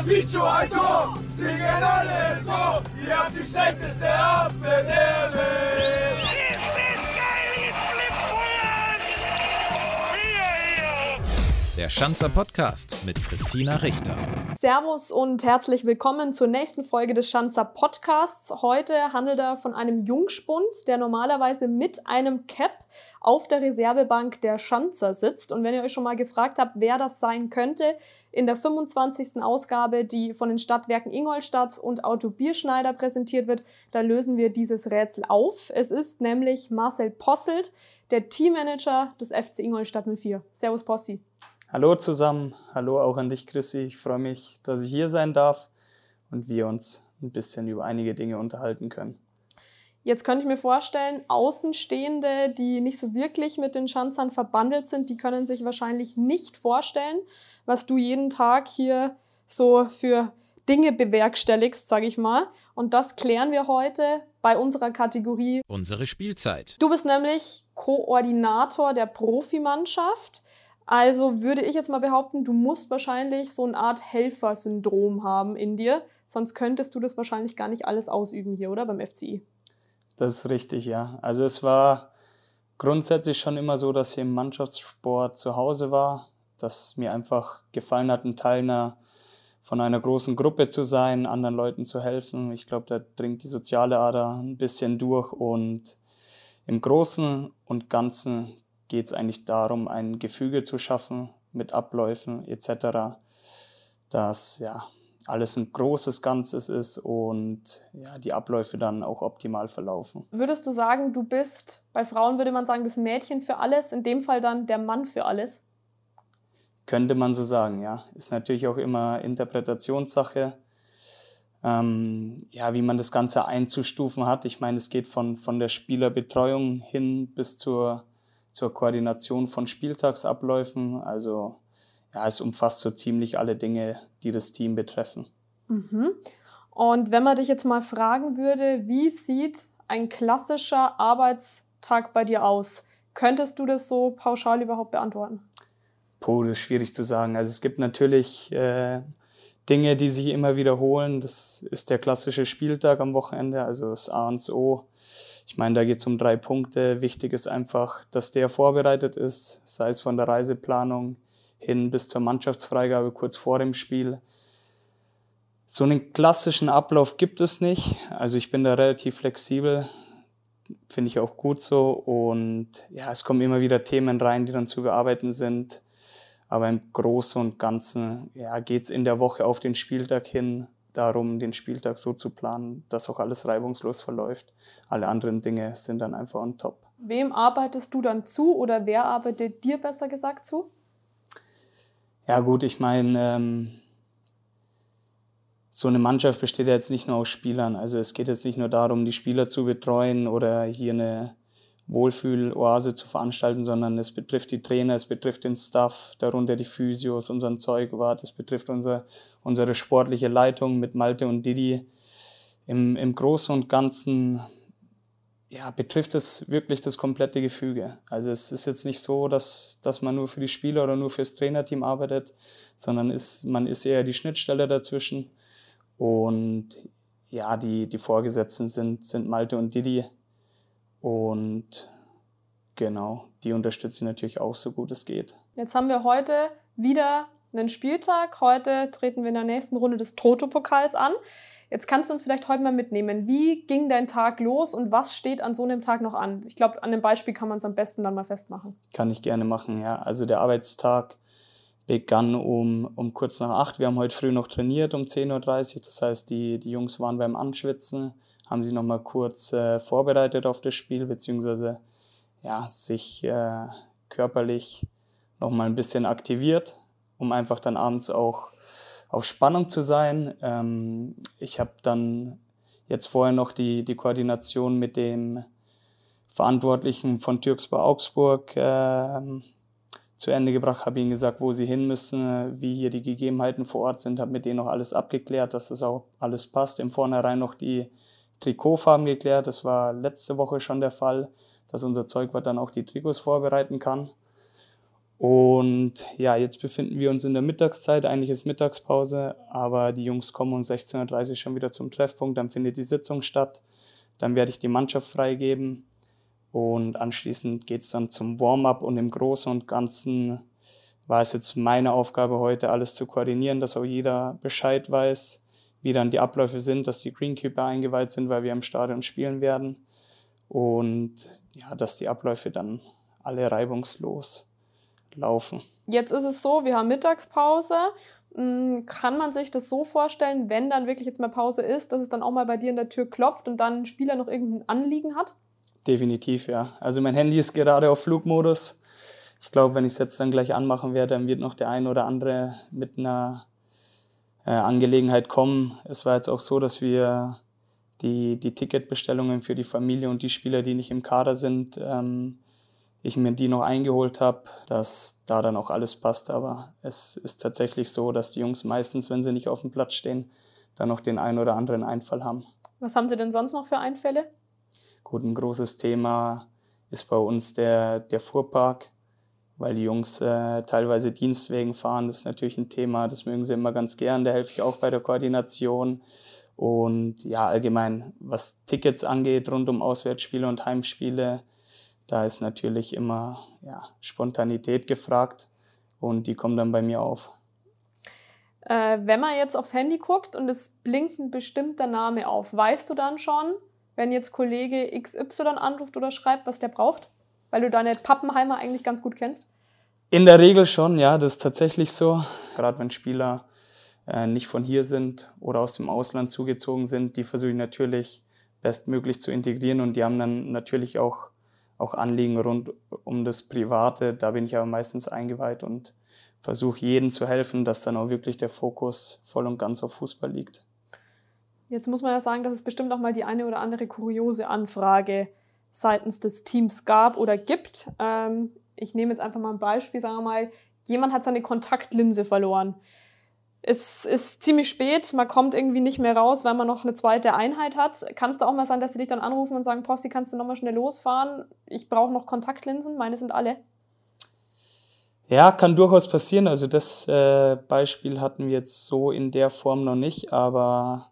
ein Tor, singen alle im Chor, ihr habt die schlechteste Abwehr Der Schanzer Podcast mit Christina Richter. Servus und herzlich willkommen zur nächsten Folge des Schanzer Podcasts. Heute handelt er von einem Jungspund, der normalerweise mit einem Cap auf der Reservebank der Schanzer sitzt. Und wenn ihr euch schon mal gefragt habt, wer das sein könnte, in der 25. Ausgabe, die von den Stadtwerken Ingolstadt und Auto Bierschneider präsentiert wird, da lösen wir dieses Rätsel auf. Es ist nämlich Marcel Posselt, der Teammanager des FC Ingolstadt 04. Servus Possi. Hallo zusammen, hallo auch an dich Chrissy. Ich freue mich, dass ich hier sein darf und wir uns ein bisschen über einige Dinge unterhalten können. Jetzt könnte ich mir vorstellen, Außenstehende, die nicht so wirklich mit den Schanzern verbandelt sind, die können sich wahrscheinlich nicht vorstellen, was du jeden Tag hier so für Dinge bewerkstelligst, sage ich mal. Und das klären wir heute bei unserer Kategorie Unsere Spielzeit. Du bist nämlich Koordinator der Profimannschaft. Also würde ich jetzt mal behaupten, du musst wahrscheinlich so eine Art Helfersyndrom haben in dir, sonst könntest du das wahrscheinlich gar nicht alles ausüben hier, oder beim FCI? Das ist richtig, ja. Also es war grundsätzlich schon immer so, dass ich im Mannschaftssport zu Hause war, dass mir einfach gefallen hat, ein Teil einer, von einer großen Gruppe zu sein, anderen Leuten zu helfen. Ich glaube, da dringt die soziale Ader ein bisschen durch und im Großen und Ganzen geht es eigentlich darum, ein Gefüge zu schaffen mit Abläufen etc., dass ja, alles ein großes Ganzes ist und ja, die Abläufe dann auch optimal verlaufen. Würdest du sagen, du bist, bei Frauen würde man sagen, das Mädchen für alles, in dem Fall dann der Mann für alles? Könnte man so sagen, ja. Ist natürlich auch immer Interpretationssache, ähm, ja, wie man das Ganze einzustufen hat. Ich meine, es geht von, von der Spielerbetreuung hin bis zur, zur Koordination von Spieltagsabläufen. Also ja, es umfasst so ziemlich alle Dinge, die das Team betreffen. Mhm. Und wenn man dich jetzt mal fragen würde, wie sieht ein klassischer Arbeitstag bei dir aus? Könntest du das so pauschal überhaupt beantworten? Puh, das ist schwierig zu sagen. Also es gibt natürlich äh, Dinge, die sich immer wiederholen. Das ist der klassische Spieltag am Wochenende, also das A und O. Ich meine, da geht es um drei Punkte. Wichtig ist einfach, dass der vorbereitet ist, sei es von der Reiseplanung, hin bis zur Mannschaftsfreigabe kurz vor dem Spiel. So einen klassischen Ablauf gibt es nicht. Also ich bin da relativ flexibel, finde ich auch gut so. Und ja, es kommen immer wieder Themen rein, die dann zu bearbeiten sind. Aber im Großen und Ganzen ja, geht es in der Woche auf den Spieltag hin darum, den Spieltag so zu planen, dass auch alles reibungslos verläuft. Alle anderen Dinge sind dann einfach on top. Wem arbeitest du dann zu oder wer arbeitet dir besser gesagt zu? Ja gut, ich meine, ähm, so eine Mannschaft besteht ja jetzt nicht nur aus Spielern. Also es geht jetzt nicht nur darum, die Spieler zu betreuen oder hier eine Wohlfühloase zu veranstalten, sondern es betrifft die Trainer, es betrifft den Staff, darunter die Physios, unseren Zeugwart, es betrifft unser, unsere sportliche Leitung mit Malte und Didi. Im, Im Großen und Ganzen ja, betrifft es wirklich das komplette Gefüge. Also es ist jetzt nicht so, dass, dass man nur für die Spieler oder nur fürs Trainerteam arbeitet, sondern ist, man ist eher die Schnittstelle dazwischen. Und ja, die, die Vorgesetzten sind, sind Malte und Didi. Und genau, die unterstützen natürlich auch so gut es geht. Jetzt haben wir heute wieder einen Spieltag. Heute treten wir in der nächsten Runde des Toto-Pokals an. Jetzt kannst du uns vielleicht heute mal mitnehmen. Wie ging dein Tag los und was steht an so einem Tag noch an? Ich glaube, an dem Beispiel kann man es am besten dann mal festmachen. Kann ich gerne machen, ja. Also der Arbeitstag begann um, um kurz nach acht. Wir haben heute früh noch trainiert um 10.30 Uhr. Das heißt, die, die Jungs waren beim Anschwitzen, haben sich nochmal kurz äh, vorbereitet auf das Spiel, beziehungsweise ja, sich äh, körperlich nochmal ein bisschen aktiviert, um einfach dann abends auch auf Spannung zu sein. Ähm, ich habe dann jetzt vorher noch die, die Koordination mit dem Verantwortlichen von Türksburg Augsburg äh, zu Ende gebracht, habe ihnen gesagt, wo sie hin müssen, wie hier die Gegebenheiten vor Ort sind, habe mit denen noch alles abgeklärt, dass das auch alles passt. Im Vornherein noch die Trikotfarben geklärt, das war letzte Woche schon der Fall, dass unser Zeugwart dann auch die Trikots vorbereiten kann. Und ja, jetzt befinden wir uns in der Mittagszeit. Eigentlich ist Mittagspause, aber die Jungs kommen um 16.30 Uhr schon wieder zum Treffpunkt. Dann findet die Sitzung statt. Dann werde ich die Mannschaft freigeben. Und anschließend geht es dann zum Warm-up. Und im Großen und Ganzen war es jetzt meine Aufgabe heute, alles zu koordinieren, dass auch jeder Bescheid weiß, wie dann die Abläufe sind, dass die Greenkeeper eingeweiht sind, weil wir im Stadion spielen werden. Und ja, dass die Abläufe dann alle reibungslos laufen. Jetzt ist es so, wir haben Mittagspause. Hm, kann man sich das so vorstellen, wenn dann wirklich jetzt mal Pause ist, dass es dann auch mal bei dir in der Tür klopft und dann ein Spieler noch irgendein Anliegen hat? Definitiv, ja. Also mein Handy ist gerade auf Flugmodus. Ich glaube, wenn ich es jetzt dann gleich anmachen werde, dann wird noch der ein oder andere mit einer äh, Angelegenheit kommen. Es war jetzt auch so, dass wir die, die Ticketbestellungen für die Familie und die Spieler, die nicht im Kader sind, ähm, ich mir die noch eingeholt habe, dass da dann auch alles passt. Aber es ist tatsächlich so, dass die Jungs meistens, wenn sie nicht auf dem Platz stehen, dann noch den einen oder anderen Einfall haben. Was haben Sie denn sonst noch für Einfälle? Gut, ein großes Thema ist bei uns der, der Fuhrpark, weil die Jungs äh, teilweise Dienstwegen fahren. Das ist natürlich ein Thema, das mögen sie immer ganz gern. Da helfe ich auch bei der Koordination. Und ja, allgemein, was Tickets angeht, rund um Auswärtsspiele und Heimspiele, da ist natürlich immer ja, Spontanität gefragt und die kommen dann bei mir auf. Äh, wenn man jetzt aufs Handy guckt und es blinkt ein bestimmter Name auf, weißt du dann schon, wenn jetzt Kollege XY anruft oder schreibt, was der braucht? Weil du deine Pappenheimer eigentlich ganz gut kennst? In der Regel schon, ja, das ist tatsächlich so. Gerade wenn Spieler äh, nicht von hier sind oder aus dem Ausland zugezogen sind, die versuche ich natürlich bestmöglich zu integrieren und die haben dann natürlich auch auch Anliegen rund um das Private. Da bin ich aber meistens eingeweiht und versuche jedem zu helfen, dass dann auch wirklich der Fokus voll und ganz auf Fußball liegt. Jetzt muss man ja sagen, dass es bestimmt auch mal die eine oder andere kuriose Anfrage seitens des Teams gab oder gibt. Ähm, ich nehme jetzt einfach mal ein Beispiel, sagen wir mal, jemand hat seine Kontaktlinse verloren es ist ziemlich spät, man kommt irgendwie nicht mehr raus, weil man noch eine zweite Einheit hat. Kann es da auch mal sein, dass sie dich dann anrufen und sagen, Posti, kannst du nochmal schnell losfahren? Ich brauche noch Kontaktlinsen, meine sind alle. Ja, kann durchaus passieren. Also das äh, Beispiel hatten wir jetzt so in der Form noch nicht, aber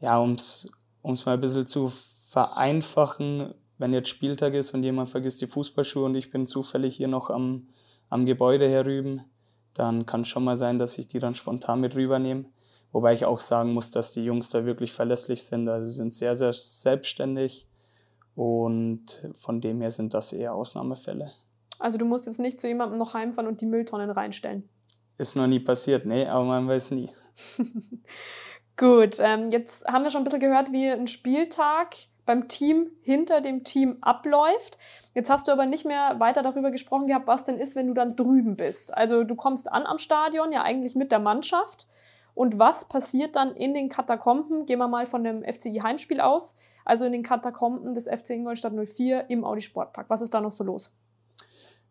ja, um es mal ein bisschen zu vereinfachen, wenn jetzt Spieltag ist und jemand vergisst die Fußballschuhe und ich bin zufällig hier noch am, am Gebäude herüben, dann kann es schon mal sein, dass ich die dann spontan mit rübernehme. Wobei ich auch sagen muss, dass die Jungs da wirklich verlässlich sind. Also sie sind sehr, sehr selbstständig und von dem her sind das eher Ausnahmefälle. Also du musst jetzt nicht zu jemandem noch heimfahren und die Mülltonnen reinstellen. Ist noch nie passiert, nee, aber man weiß nie. Gut, ähm, jetzt haben wir schon ein bisschen gehört, wie ein Spieltag beim Team hinter dem Team abläuft. Jetzt hast du aber nicht mehr weiter darüber gesprochen gehabt, was denn ist, wenn du dann drüben bist. Also du kommst an am Stadion, ja eigentlich mit der Mannschaft. Und was passiert dann in den Katakomben? Gehen wir mal von dem FCI Heimspiel aus. Also in den Katakomben des FC Ingolstadt 04 im Audi Sportpark. Was ist da noch so los?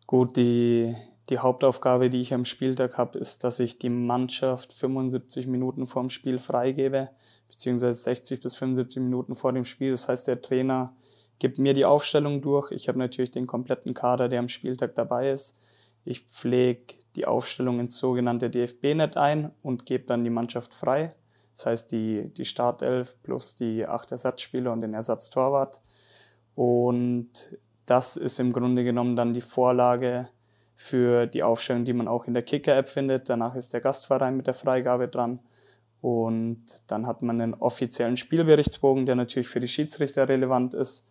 Gut, die, die Hauptaufgabe, die ich am Spieltag habe, ist, dass ich die Mannschaft 75 Minuten vorm Spiel freigebe beziehungsweise 60 bis 75 Minuten vor dem Spiel. Das heißt, der Trainer gibt mir die Aufstellung durch. Ich habe natürlich den kompletten Kader, der am Spieltag dabei ist. Ich pflege die Aufstellung ins sogenannte DFB-Net ein und gebe dann die Mannschaft frei. Das heißt, die, die Startelf plus die acht Ersatzspieler und den Ersatztorwart. Und das ist im Grunde genommen dann die Vorlage für die Aufstellung, die man auch in der Kicker-App findet. Danach ist der Gastverein mit der Freigabe dran. Und dann hat man einen offiziellen Spielberichtsbogen, der natürlich für die Schiedsrichter relevant ist.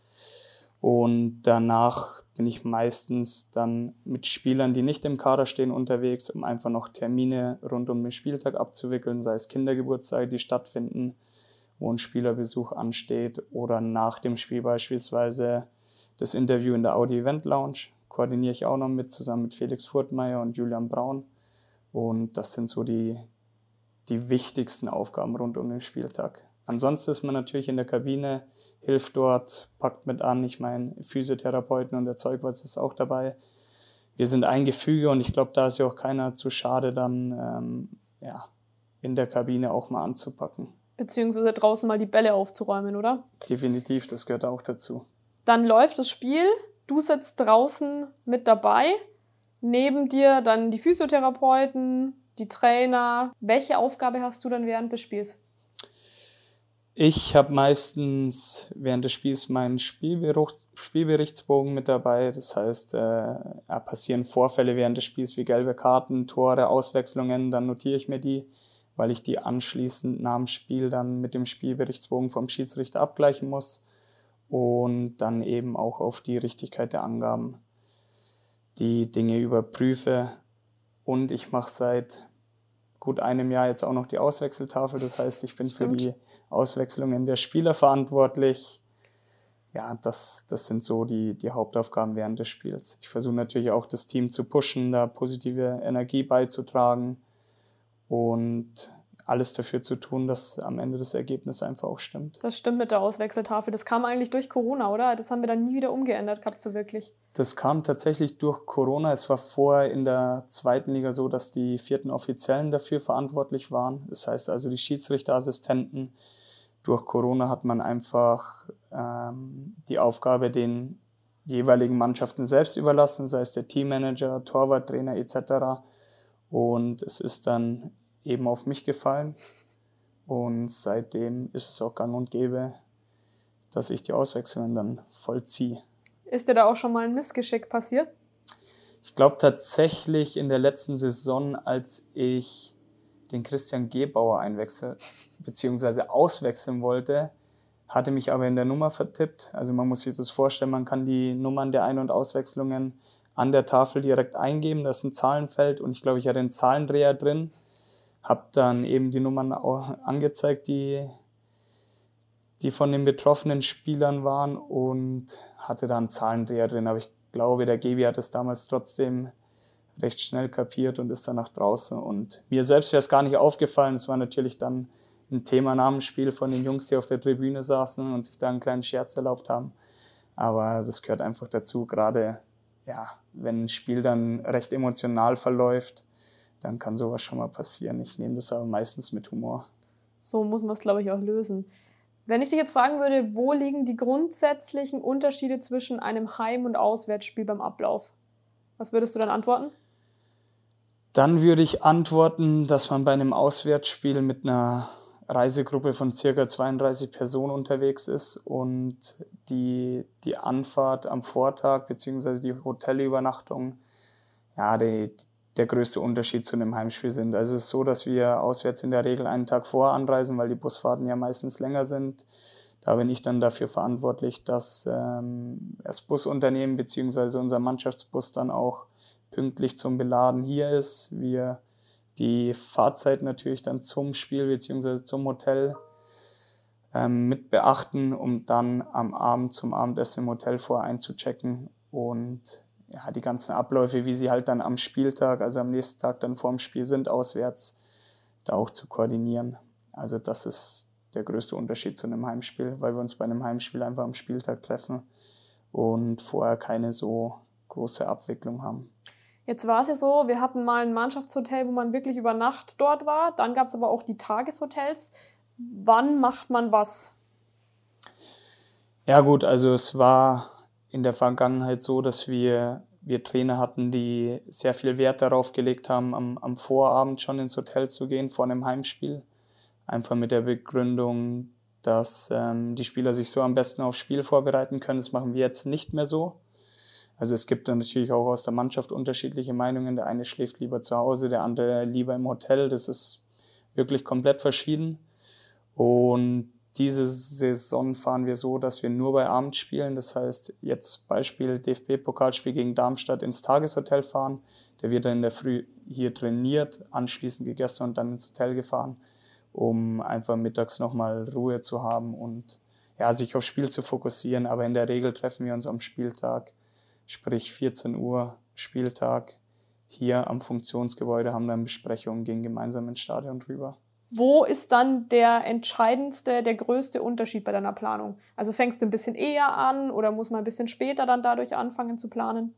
Und danach bin ich meistens dann mit Spielern, die nicht im Kader stehen, unterwegs, um einfach noch Termine rund um den Spieltag abzuwickeln, sei es Kindergeburtstage, die stattfinden, wo ein Spielerbesuch ansteht oder nach dem Spiel beispielsweise das Interview in der Audi Event Lounge. Koordiniere ich auch noch mit, zusammen mit Felix Furtmeier und Julian Braun. Und das sind so die, die wichtigsten Aufgaben rund um den Spieltag. Ansonsten ist man natürlich in der Kabine, hilft dort, packt mit an. Ich meine, Physiotherapeuten und der Zeugwart ist auch dabei. Wir sind ein Gefüge und ich glaube, da ist ja auch keiner zu schade, dann ähm, ja, in der Kabine auch mal anzupacken. Beziehungsweise draußen mal die Bälle aufzuräumen, oder? Definitiv, das gehört auch dazu. Dann läuft das Spiel, du sitzt draußen mit dabei. Neben dir dann die Physiotherapeuten, die Trainer. Welche Aufgabe hast du dann während des Spiels? Ich habe meistens während des Spiels meinen Spielberichtsbogen mit dabei. Das heißt, äh, passieren Vorfälle während des Spiels wie gelbe Karten, Tore, Auswechslungen, dann notiere ich mir die, weil ich die anschließend nach dem Spiel dann mit dem Spielberichtsbogen vom Schiedsrichter abgleichen muss und dann eben auch auf die Richtigkeit der Angaben die Dinge überprüfe. Und ich mache seit gut einem Jahr jetzt auch noch die Auswechseltafel. Das heißt, ich bin Stimmt. für die Auswechslungen der Spieler verantwortlich. Ja, das, das sind so die, die Hauptaufgaben während des Spiels. Ich versuche natürlich auch das Team zu pushen, da positive Energie beizutragen und alles dafür zu tun, dass am Ende das Ergebnis einfach auch stimmt. Das stimmt mit der Auswechseltafel. Das kam eigentlich durch Corona, oder? Das haben wir dann nie wieder umgeändert gehabt, so wirklich. Das kam tatsächlich durch Corona. Es war vorher in der zweiten Liga so, dass die vierten Offiziellen dafür verantwortlich waren. Das heißt also die Schiedsrichterassistenten. Durch Corona hat man einfach ähm, die Aufgabe den jeweiligen Mannschaften selbst überlassen, sei es der Teammanager, Torwarttrainer etc. Und es ist dann eben auf mich gefallen. Und seitdem ist es auch gang und gäbe, dass ich die Auswechslungen dann vollziehe. Ist dir da auch schon mal ein Missgeschick passiert? Ich glaube tatsächlich in der letzten Saison, als ich den Christian Gebauer einwechseln bzw. auswechseln wollte, hatte mich aber in der Nummer vertippt. Also man muss sich das vorstellen, man kann die Nummern der Ein- und Auswechslungen an der Tafel direkt eingeben. Da ist ein Zahlenfeld und ich glaube, ich hatte einen Zahlendreher drin habe dann eben die Nummern angezeigt, die, die von den betroffenen Spielern waren und hatte da einen Zahlendreher drin. Aber ich glaube, der Gebi hat es damals trotzdem recht schnell kapiert und ist dann nach draußen. Und mir selbst wäre es gar nicht aufgefallen. Es war natürlich dann ein Thema nach dem Spiel von den Jungs, die auf der Tribüne saßen und sich da einen kleinen Scherz erlaubt haben. Aber das gehört einfach dazu, gerade ja, wenn ein Spiel dann recht emotional verläuft, dann kann sowas schon mal passieren. Ich nehme das aber meistens mit Humor. So muss man es, glaube ich, auch lösen. Wenn ich dich jetzt fragen würde, wo liegen die grundsätzlichen Unterschiede zwischen einem Heim- und Auswärtsspiel beim Ablauf? Was würdest du dann antworten? Dann würde ich antworten, dass man bei einem Auswärtsspiel mit einer Reisegruppe von circa 32 Personen unterwegs ist und die, die Anfahrt am Vortag bzw. die Hotelübernachtung, ja, die, der größte Unterschied zu einem Heimspiel sind. Also es ist so, dass wir auswärts in der Regel einen Tag vorher anreisen, weil die Busfahrten ja meistens länger sind. Da bin ich dann dafür verantwortlich, dass ähm, das Busunternehmen bzw. unser Mannschaftsbus dann auch pünktlich zum Beladen hier ist. Wir die Fahrzeit natürlich dann zum Spiel bzw. zum Hotel ähm, mit beachten, um dann am Abend zum Abendessen im Hotel vorher einzuchecken und ja, die ganzen Abläufe, wie sie halt dann am Spieltag, also am nächsten Tag dann vorm Spiel sind, auswärts, da auch zu koordinieren. Also das ist der größte Unterschied zu einem Heimspiel, weil wir uns bei einem Heimspiel einfach am Spieltag treffen und vorher keine so große Abwicklung haben. Jetzt war es ja so, wir hatten mal ein Mannschaftshotel, wo man wirklich über Nacht dort war. Dann gab es aber auch die Tageshotels. Wann macht man was? Ja gut, also es war in der Vergangenheit so, dass wir, wir Trainer hatten, die sehr viel Wert darauf gelegt haben, am, am Vorabend schon ins Hotel zu gehen vor einem Heimspiel. Einfach mit der Begründung, dass ähm, die Spieler sich so am besten aufs Spiel vorbereiten können. Das machen wir jetzt nicht mehr so. Also es gibt dann natürlich auch aus der Mannschaft unterschiedliche Meinungen. Der eine schläft lieber zu Hause, der andere lieber im Hotel. Das ist wirklich komplett verschieden. Und diese Saison fahren wir so, dass wir nur bei Abend spielen. Das heißt, jetzt Beispiel DFB-Pokalspiel gegen Darmstadt ins Tageshotel fahren. Der wird dann in der Früh hier trainiert, anschließend gegessen und dann ins Hotel gefahren, um einfach mittags nochmal Ruhe zu haben und ja, sich aufs Spiel zu fokussieren. Aber in der Regel treffen wir uns am Spieltag, sprich 14 Uhr Spieltag, hier am Funktionsgebäude, haben dann Besprechungen, gehen gemeinsam ins Stadion rüber. Wo ist dann der entscheidendste, der größte Unterschied bei deiner Planung? Also fängst du ein bisschen eher an oder muss man ein bisschen später dann dadurch anfangen zu planen?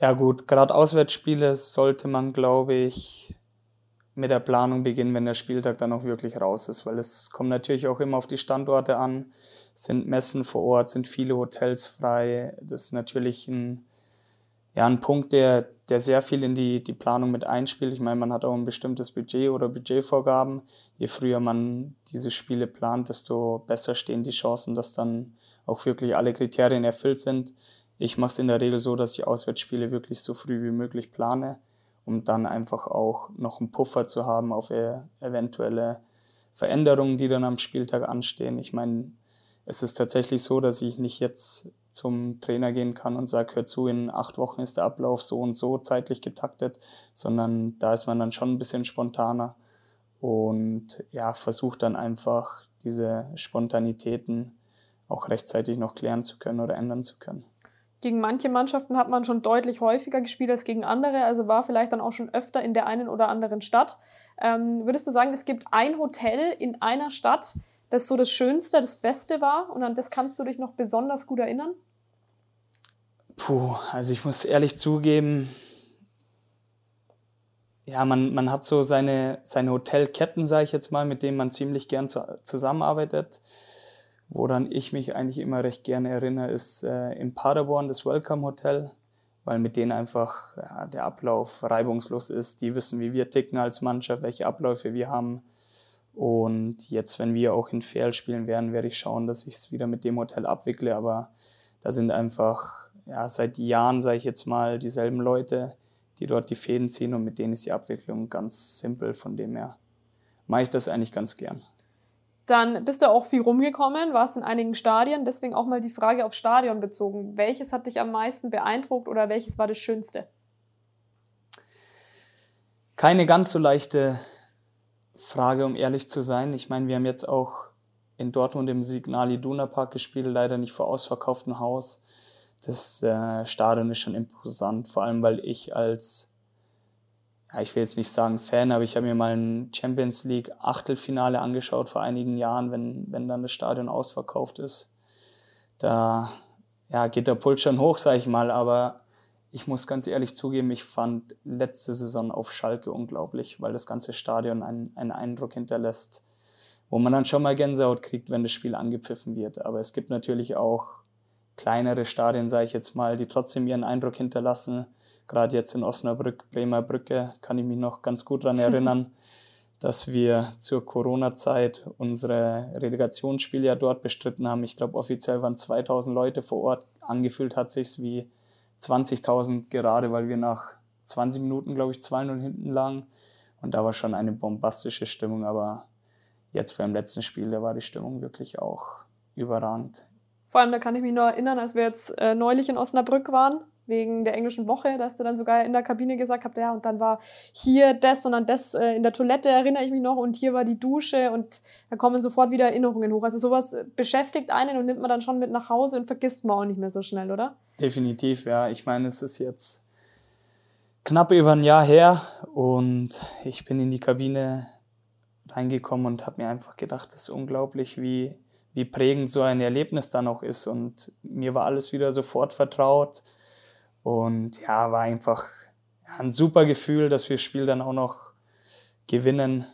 Ja gut, gerade Auswärtsspiele sollte man, glaube ich, mit der Planung beginnen, wenn der Spieltag dann auch wirklich raus ist, weil es kommt natürlich auch immer auf die Standorte an. Sind Messen vor Ort, sind viele Hotels frei. Das ist natürlich ein ja, ein Punkt, der, der sehr viel in die, die Planung mit einspielt. Ich meine, man hat auch ein bestimmtes Budget oder Budgetvorgaben. Je früher man diese Spiele plant, desto besser stehen die Chancen, dass dann auch wirklich alle Kriterien erfüllt sind. Ich mache es in der Regel so, dass ich Auswärtsspiele wirklich so früh wie möglich plane, um dann einfach auch noch einen Puffer zu haben auf e-, eventuelle Veränderungen, die dann am Spieltag anstehen. Ich meine, es ist tatsächlich so, dass ich nicht jetzt zum Trainer gehen kann und sage, hör zu, in acht Wochen ist der Ablauf so und so zeitlich getaktet, sondern da ist man dann schon ein bisschen spontaner und ja, versucht dann einfach diese Spontanitäten auch rechtzeitig noch klären zu können oder ändern zu können. Gegen manche Mannschaften hat man schon deutlich häufiger gespielt als gegen andere, also war vielleicht dann auch schon öfter in der einen oder anderen Stadt. Ähm, würdest du sagen, es gibt ein Hotel in einer Stadt, das so das Schönste, das Beste war und an das kannst du dich noch besonders gut erinnern? Puh, also ich muss ehrlich zugeben, ja, man, man hat so seine, seine Hotelketten, sage ich jetzt mal, mit denen man ziemlich gern zu, zusammenarbeitet. Woran ich mich eigentlich immer recht gerne erinnere, ist äh, in Paderborn das Welcome Hotel, weil mit denen einfach ja, der Ablauf reibungslos ist. Die wissen, wie wir ticken als Mannschaft, welche Abläufe wir haben. Und jetzt, wenn wir auch in Fair spielen werden, werde ich schauen, dass ich es wieder mit dem Hotel abwickle. Aber da sind einfach ja, seit Jahren, sage ich jetzt mal, dieselben Leute, die dort die Fäden ziehen und mit denen ist die Abwicklung ganz simpel. Von dem her mache ich das eigentlich ganz gern. Dann bist du auch viel rumgekommen, warst in einigen Stadien. Deswegen auch mal die Frage auf Stadion bezogen. Welches hat dich am meisten beeindruckt oder welches war das Schönste? Keine ganz so leichte Frage, um ehrlich zu sein. Ich meine, wir haben jetzt auch in Dortmund im Signal Iduna Park gespielt, leider nicht vor ausverkauftem Haus. Das äh, Stadion ist schon imposant, vor allem weil ich als, ja, ich will jetzt nicht sagen Fan, aber ich habe mir mal ein Champions League Achtelfinale angeschaut vor einigen Jahren, wenn, wenn dann das Stadion ausverkauft ist. Da ja, geht der Puls schon hoch, sage ich mal, aber ich muss ganz ehrlich zugeben, ich fand letzte Saison auf Schalke unglaublich, weil das ganze Stadion einen, einen Eindruck hinterlässt, wo man dann schon mal Gänsehaut kriegt, wenn das Spiel angepfiffen wird. Aber es gibt natürlich auch kleinere Stadien, sage ich jetzt mal, die trotzdem ihren Eindruck hinterlassen. Gerade jetzt in Osnabrück, Bremer Brücke, kann ich mich noch ganz gut daran erinnern, dass wir zur Corona-Zeit unsere Relegationsspiele ja dort bestritten haben. Ich glaube, offiziell waren 2000 Leute vor Ort. Angefühlt hat sich's wie 20.000 gerade, weil wir nach 20 Minuten, glaube ich, 2-0 hinten lagen. Und da war schon eine bombastische Stimmung, aber jetzt beim letzten Spiel, da war die Stimmung wirklich auch überragend. Vor allem, da kann ich mich nur erinnern, als wir jetzt äh, neulich in Osnabrück waren, wegen der englischen Woche, da hast du dann sogar in der Kabine gesagt habt, ja, und dann war hier das und dann das äh, in der Toilette, erinnere ich mich noch, und hier war die Dusche und da kommen sofort wieder Erinnerungen hoch. Also sowas beschäftigt einen und nimmt man dann schon mit nach Hause und vergisst man auch nicht mehr so schnell, oder? Definitiv, ja. Ich meine, es ist jetzt knapp über ein Jahr her und ich bin in die Kabine reingekommen und habe mir einfach gedacht, das ist unglaublich, wie, wie prägend so ein Erlebnis dann auch ist. Und mir war alles wieder sofort vertraut. Und ja, war einfach ein super Gefühl, dass wir das Spiel dann auch noch gewinnen.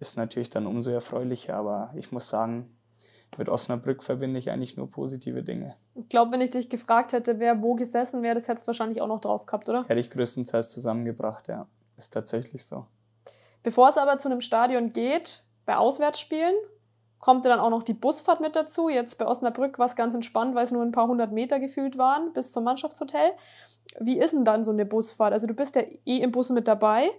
Ist natürlich dann umso erfreulicher, aber ich muss sagen, mit Osnabrück verbinde ich eigentlich nur positive Dinge. Ich glaube, wenn ich dich gefragt hätte, wer wo gesessen wäre, das hättest du wahrscheinlich auch noch drauf gehabt, oder? Hätte ich größtenteils zusammengebracht, ja. Ist tatsächlich so. Bevor es aber zu einem Stadion geht, bei Auswärtsspielen, kommt dann auch noch die Busfahrt mit dazu. Jetzt bei Osnabrück war es ganz entspannt, weil es nur ein paar hundert Meter gefühlt waren bis zum Mannschaftshotel. Wie ist denn dann so eine Busfahrt? Also du bist ja eh im Bus mit dabei.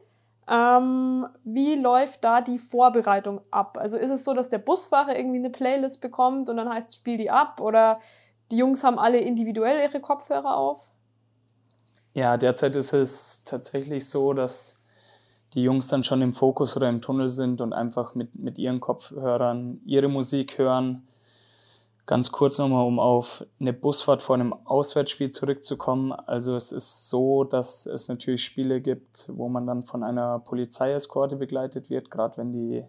Ähm, wie läuft da die Vorbereitung ab? Also ist es so, dass der Busfahrer irgendwie eine Playlist bekommt und dann heißt es, spiel die ab? Oder die Jungs haben alle individuell ihre Kopfhörer auf? Ja, derzeit ist es tatsächlich so, dass die Jungs dann schon im Fokus oder im Tunnel sind und einfach mit, mit ihren Kopfhörern ihre Musik hören. Ganz kurz nochmal, um auf eine Busfahrt vor einem Auswärtsspiel zurückzukommen. Also es ist so, dass es natürlich Spiele gibt, wo man dann von einer Polizeieskorte begleitet wird, gerade wenn die,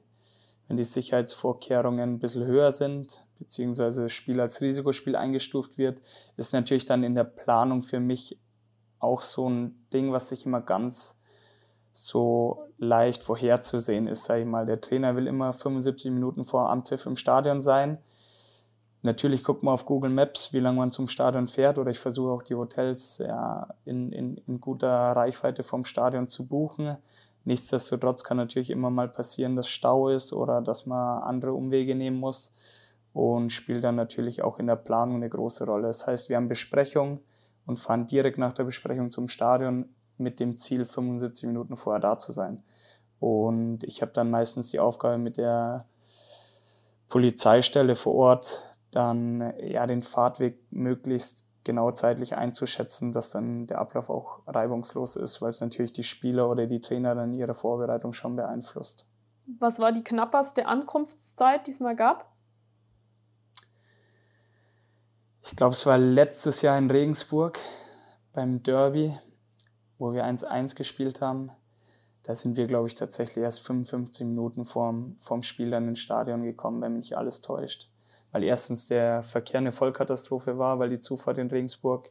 wenn die Sicherheitsvorkehrungen ein bisschen höher sind, beziehungsweise das Spiel als Risikospiel eingestuft wird, ist natürlich dann in der Planung für mich auch so ein Ding, was sich immer ganz so leicht vorherzusehen ist, sage ich mal. Der Trainer will immer 75 Minuten vor Ampfiff im Stadion sein. Natürlich guckt man auf Google Maps, wie lange man zum Stadion fährt, oder ich versuche auch die Hotels ja, in, in, in guter Reichweite vom Stadion zu buchen. Nichtsdestotrotz kann natürlich immer mal passieren, dass Stau ist oder dass man andere Umwege nehmen muss und spielt dann natürlich auch in der Planung eine große Rolle. Das heißt, wir haben Besprechungen und fahren direkt nach der Besprechung zum Stadion mit dem Ziel, 75 Minuten vorher da zu sein. Und ich habe dann meistens die Aufgabe mit der Polizeistelle vor Ort, dann ja den Fahrtweg möglichst genau zeitlich einzuschätzen, dass dann der Ablauf auch reibungslos ist, weil es natürlich die Spieler oder die Trainer dann ihre Vorbereitung schon beeinflusst. Was war die knapperste Ankunftszeit, die es mal gab? Ich glaube, es war letztes Jahr in Regensburg beim Derby, wo wir 1-1 gespielt haben. Da sind wir, glaube ich, tatsächlich erst 55 Minuten vorm, vorm Spiel dann ins Stadion gekommen, wenn mich alles täuscht. Weil erstens der Verkehr eine Vollkatastrophe war, weil die Zufahrt in Regensburg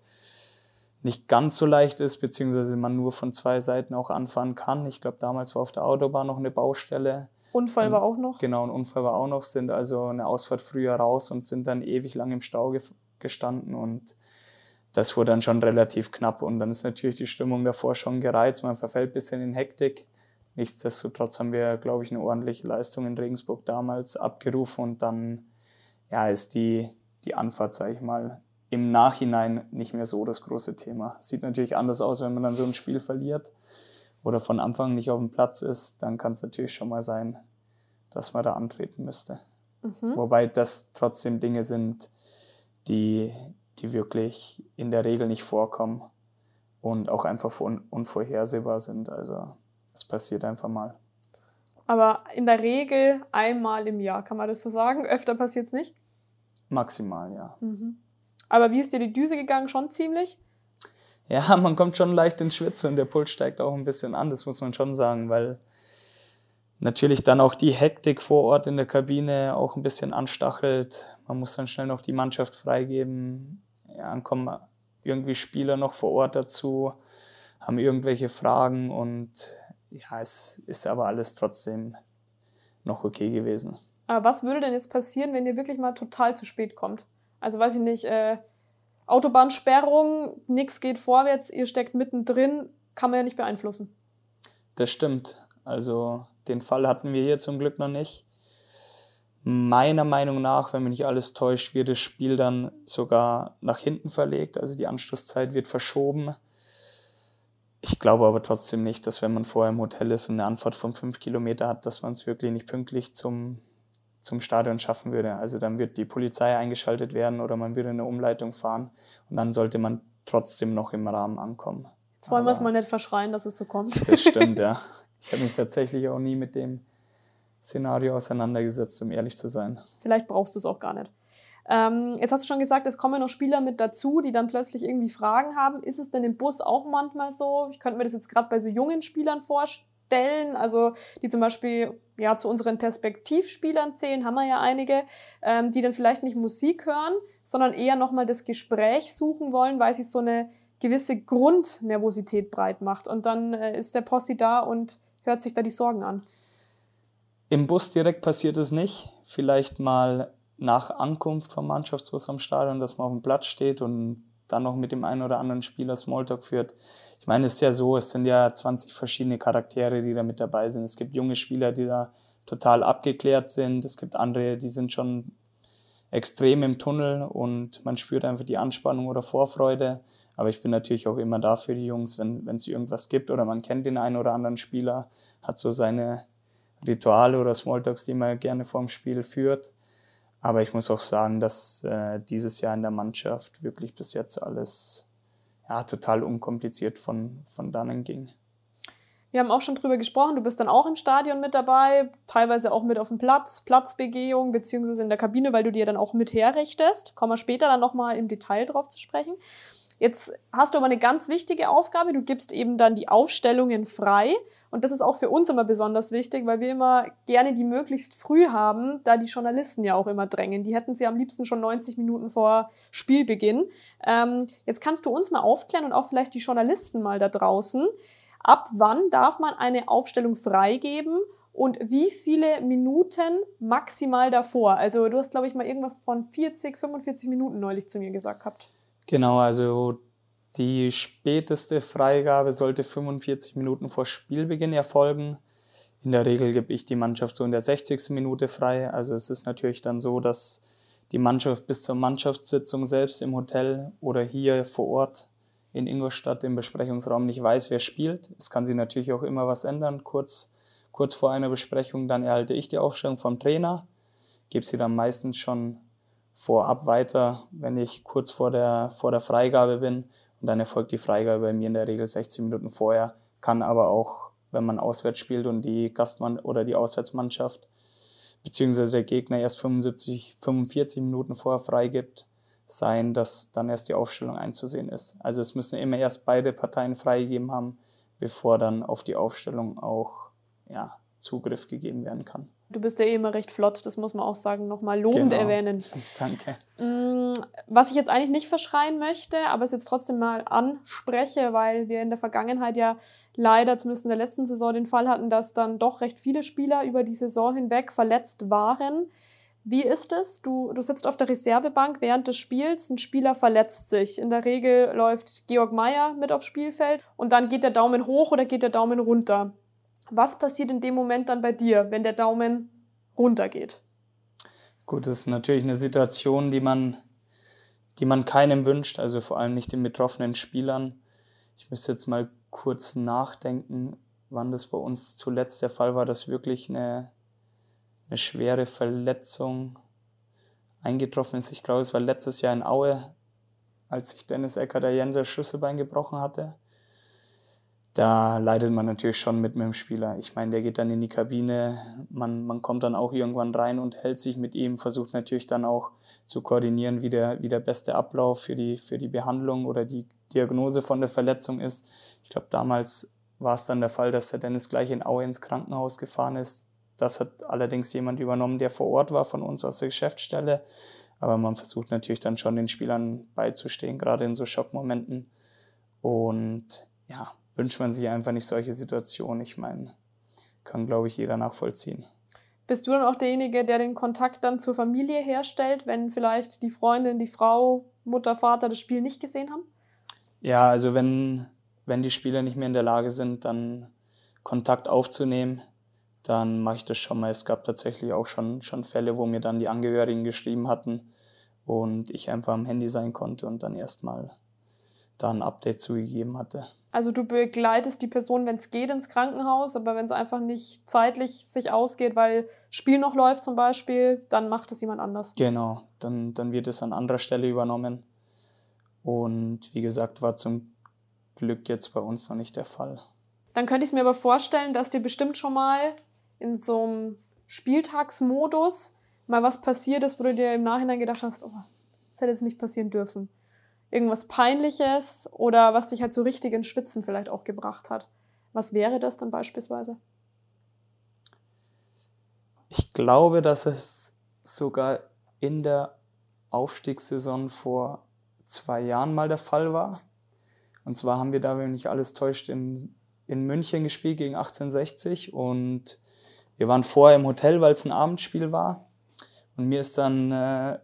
nicht ganz so leicht ist, beziehungsweise man nur von zwei Seiten auch anfahren kann. Ich glaube, damals war auf der Autobahn noch eine Baustelle. Unfall war auch noch? Genau, ein Unfall war auch noch, sind also eine Ausfahrt früher raus und sind dann ewig lang im Stau gestanden und das wurde dann schon relativ knapp und dann ist natürlich die Stimmung davor schon gereizt, man verfällt ein bisschen in Hektik. Nichtsdestotrotz haben wir, glaube ich, eine ordentliche Leistung in Regensburg damals abgerufen und dann ja, ist die, die Anfahrt, sage ich mal, im Nachhinein nicht mehr so das große Thema. Sieht natürlich anders aus, wenn man dann so ein Spiel verliert oder von Anfang nicht auf dem Platz ist, dann kann es natürlich schon mal sein, dass man da antreten müsste. Mhm. Wobei das trotzdem Dinge sind, die, die wirklich in der Regel nicht vorkommen und auch einfach un unvorhersehbar sind. Also es passiert einfach mal. Aber in der Regel einmal im Jahr, kann man das so sagen? Öfter passiert es nicht? Maximal, ja. Mhm. Aber wie ist dir die Düse gegangen? Schon ziemlich? Ja, man kommt schon leicht ins Schwitzen und der Puls steigt auch ein bisschen an, das muss man schon sagen, weil natürlich dann auch die Hektik vor Ort in der Kabine auch ein bisschen anstachelt. Man muss dann schnell noch die Mannschaft freigeben. Dann kommen irgendwie Spieler noch vor Ort dazu, haben irgendwelche Fragen und ja, es ist aber alles trotzdem noch okay gewesen. Aber was würde denn jetzt passieren, wenn ihr wirklich mal total zu spät kommt? Also weiß ich nicht, äh, Autobahnsperrung, nichts geht vorwärts, ihr steckt mittendrin, kann man ja nicht beeinflussen. Das stimmt. Also den Fall hatten wir hier zum Glück noch nicht. Meiner Meinung nach, wenn mich nicht alles täuscht, wird das Spiel dann sogar nach hinten verlegt. Also die Anschlusszeit wird verschoben. Ich glaube aber trotzdem nicht, dass wenn man vorher im Hotel ist und eine Anfahrt von fünf Kilometer hat, dass man es wirklich nicht pünktlich zum, zum Stadion schaffen würde. Also dann wird die Polizei eingeschaltet werden oder man würde eine Umleitung fahren und dann sollte man trotzdem noch im Rahmen ankommen. Jetzt wollen wir es mal nicht verschreien, dass es so kommt. Das stimmt, ja. Ich habe mich tatsächlich auch nie mit dem Szenario auseinandergesetzt, um ehrlich zu sein. Vielleicht brauchst du es auch gar nicht. Ähm, jetzt hast du schon gesagt, es kommen noch Spieler mit dazu, die dann plötzlich irgendwie Fragen haben. Ist es denn im Bus auch manchmal so? Ich könnte mir das jetzt gerade bei so jungen Spielern vorstellen, also die zum Beispiel ja zu unseren Perspektivspielern zählen, haben wir ja einige, ähm, die dann vielleicht nicht Musik hören, sondern eher nochmal das Gespräch suchen wollen, weil sich so eine gewisse Grundnervosität breit macht. Und dann äh, ist der Posse da und hört sich da die Sorgen an. Im Bus direkt passiert es nicht. Vielleicht mal nach Ankunft vom Mannschaftsbus am Stadion, dass man auf dem Platz steht und dann noch mit dem einen oder anderen Spieler Smalltalk führt. Ich meine, es ist ja so, es sind ja 20 verschiedene Charaktere, die da mit dabei sind. Es gibt junge Spieler, die da total abgeklärt sind. Es gibt andere, die sind schon extrem im Tunnel und man spürt einfach die Anspannung oder Vorfreude. Aber ich bin natürlich auch immer da für die Jungs, wenn es irgendwas gibt oder man kennt den einen oder anderen Spieler, hat so seine Rituale oder Smalltalks, die man gerne vorm Spiel führt. Aber ich muss auch sagen, dass äh, dieses Jahr in der Mannschaft wirklich bis jetzt alles ja, total unkompliziert von, von dannen ging. Wir haben auch schon drüber gesprochen, du bist dann auch im Stadion mit dabei, teilweise auch mit auf dem Platz, Platzbegehung, beziehungsweise in der Kabine, weil du dir dann auch mit herrichtest. Kommen wir später dann nochmal im Detail drauf zu sprechen. Jetzt hast du aber eine ganz wichtige Aufgabe. Du gibst eben dann die Aufstellungen frei. Und das ist auch für uns immer besonders wichtig, weil wir immer gerne die möglichst früh haben, da die Journalisten ja auch immer drängen. Die hätten sie am liebsten schon 90 Minuten vor Spielbeginn. Ähm, jetzt kannst du uns mal aufklären und auch vielleicht die Journalisten mal da draußen. Ab wann darf man eine Aufstellung freigeben und wie viele Minuten maximal davor? Also du hast, glaube ich, mal irgendwas von 40, 45 Minuten neulich zu mir gesagt gehabt. Genau, also die späteste Freigabe sollte 45 Minuten vor Spielbeginn erfolgen. In der Regel gebe ich die Mannschaft so in der 60. Minute frei. Also es ist natürlich dann so, dass die Mannschaft bis zur Mannschaftssitzung selbst im Hotel oder hier vor Ort in Ingolstadt im Besprechungsraum nicht weiß, wer spielt. Es kann sich natürlich auch immer was ändern. Kurz, kurz vor einer Besprechung, dann erhalte ich die Aufstellung vom Trainer, gebe sie dann meistens schon vorab weiter, wenn ich kurz vor der, vor der Freigabe bin. Und dann erfolgt die Freigabe bei mir in der Regel 16 Minuten vorher, kann aber auch, wenn man auswärts spielt und die Gastmann oder die Auswärtsmannschaft beziehungsweise der Gegner erst 75, 45 Minuten vorher freigibt, sein, dass dann erst die Aufstellung einzusehen ist. Also es müssen immer erst beide Parteien freigegeben haben, bevor dann auf die Aufstellung auch ja, Zugriff gegeben werden kann. Du bist ja eh immer recht flott, das muss man auch sagen, nochmal lobend Genau. erwähnen. Danke. Mm, Was ich jetzt eigentlich nicht verschreien möchte, aber es jetzt trotzdem mal anspreche, weil wir in der Vergangenheit ja leider, zumindest in der letzten Saison, den Fall hatten, dass dann doch recht viele Spieler über die Saison hinweg verletzt waren. Wie ist es? Du, du sitzt auf der Reservebank während des Spiels, ein Spieler verletzt sich. In der Regel läuft Georg Meier mit aufs Spielfeld und dann geht der Daumen hoch oder geht der Daumen runter. Was passiert in dem Moment dann bei dir, wenn der Daumen runtergeht? Gut, das ist natürlich eine Situation, die man, die man keinem wünscht, also vor allem nicht den betroffenen Spielern. Ich müsste jetzt mal kurz nachdenken, wann das bei uns zuletzt der Fall war, dass wirklich eine, eine schwere Verletzung eingetroffen ist. Ich glaube, es war letztes Jahr in Aue, als sich Dennis Ecker der Jenser Schlüsselbein gebrochen hatte. Da leidet man natürlich schon mit mit dem Spieler. Ich meine, der geht dann in die Kabine, man, man kommt dann auch irgendwann rein und hält sich mit ihm, versucht natürlich dann auch zu koordinieren, wie der, wie der beste Ablauf für die, für die Behandlung oder die Diagnose von der Verletzung ist. Ich glaube, damals war es dann der Fall, dass der Dennis gleich in Aue ins Krankenhaus gefahren ist. Das hat allerdings jemand übernommen, der vor Ort war, von uns aus der Geschäftsstelle. Aber man versucht natürlich dann schon den Spielern beizustehen, gerade in so Schockmomenten. Und ja, wünscht man sich einfach nicht solche Situationen. Ich meine, kann, glaube ich, jeder nachvollziehen. Bist du dann auch derjenige, der den Kontakt dann zur Familie herstellt, wenn vielleicht die Freundin, die Frau, Mutter, Vater das Spiel nicht gesehen haben? Ja, also wenn, wenn die Spieler nicht mehr in der Lage sind, dann Kontakt aufzunehmen, dann mache ich das schon mal. Es gab tatsächlich auch schon, schon Fälle, wo mir dann die Angehörigen geschrieben hatten und ich einfach am Handy sein konnte und dann erstmal da ein Update zugegeben hatte. Also du begleitest die Person, wenn es geht, ins Krankenhaus, aber wenn es einfach nicht zeitlich sich ausgeht, weil Spiel noch läuft zum Beispiel, dann macht es jemand anders. Genau, dann, dann wird es an anderer Stelle übernommen. Und wie gesagt, war zum Glück jetzt bei uns noch nicht der Fall. Dann könnte ich mir aber vorstellen, dass dir bestimmt schon mal in so einem Spieltagsmodus mal was passiert ist, wo du dir im Nachhinein gedacht hast, oh, das hätte jetzt nicht passieren dürfen. Irgendwas Peinliches oder was dich halt so richtig ins Schwitzen vielleicht auch gebracht hat. Was wäre das dann beispielsweise? Ich glaube, dass es sogar in der Aufstiegssaison vor zwei Jahren mal der Fall war. Und zwar haben wir da, wenn mich alles täuscht, in, in München gespielt gegen 1860 und wir waren vorher im Hotel, weil es ein Abendspiel war. Und mir ist dann äh,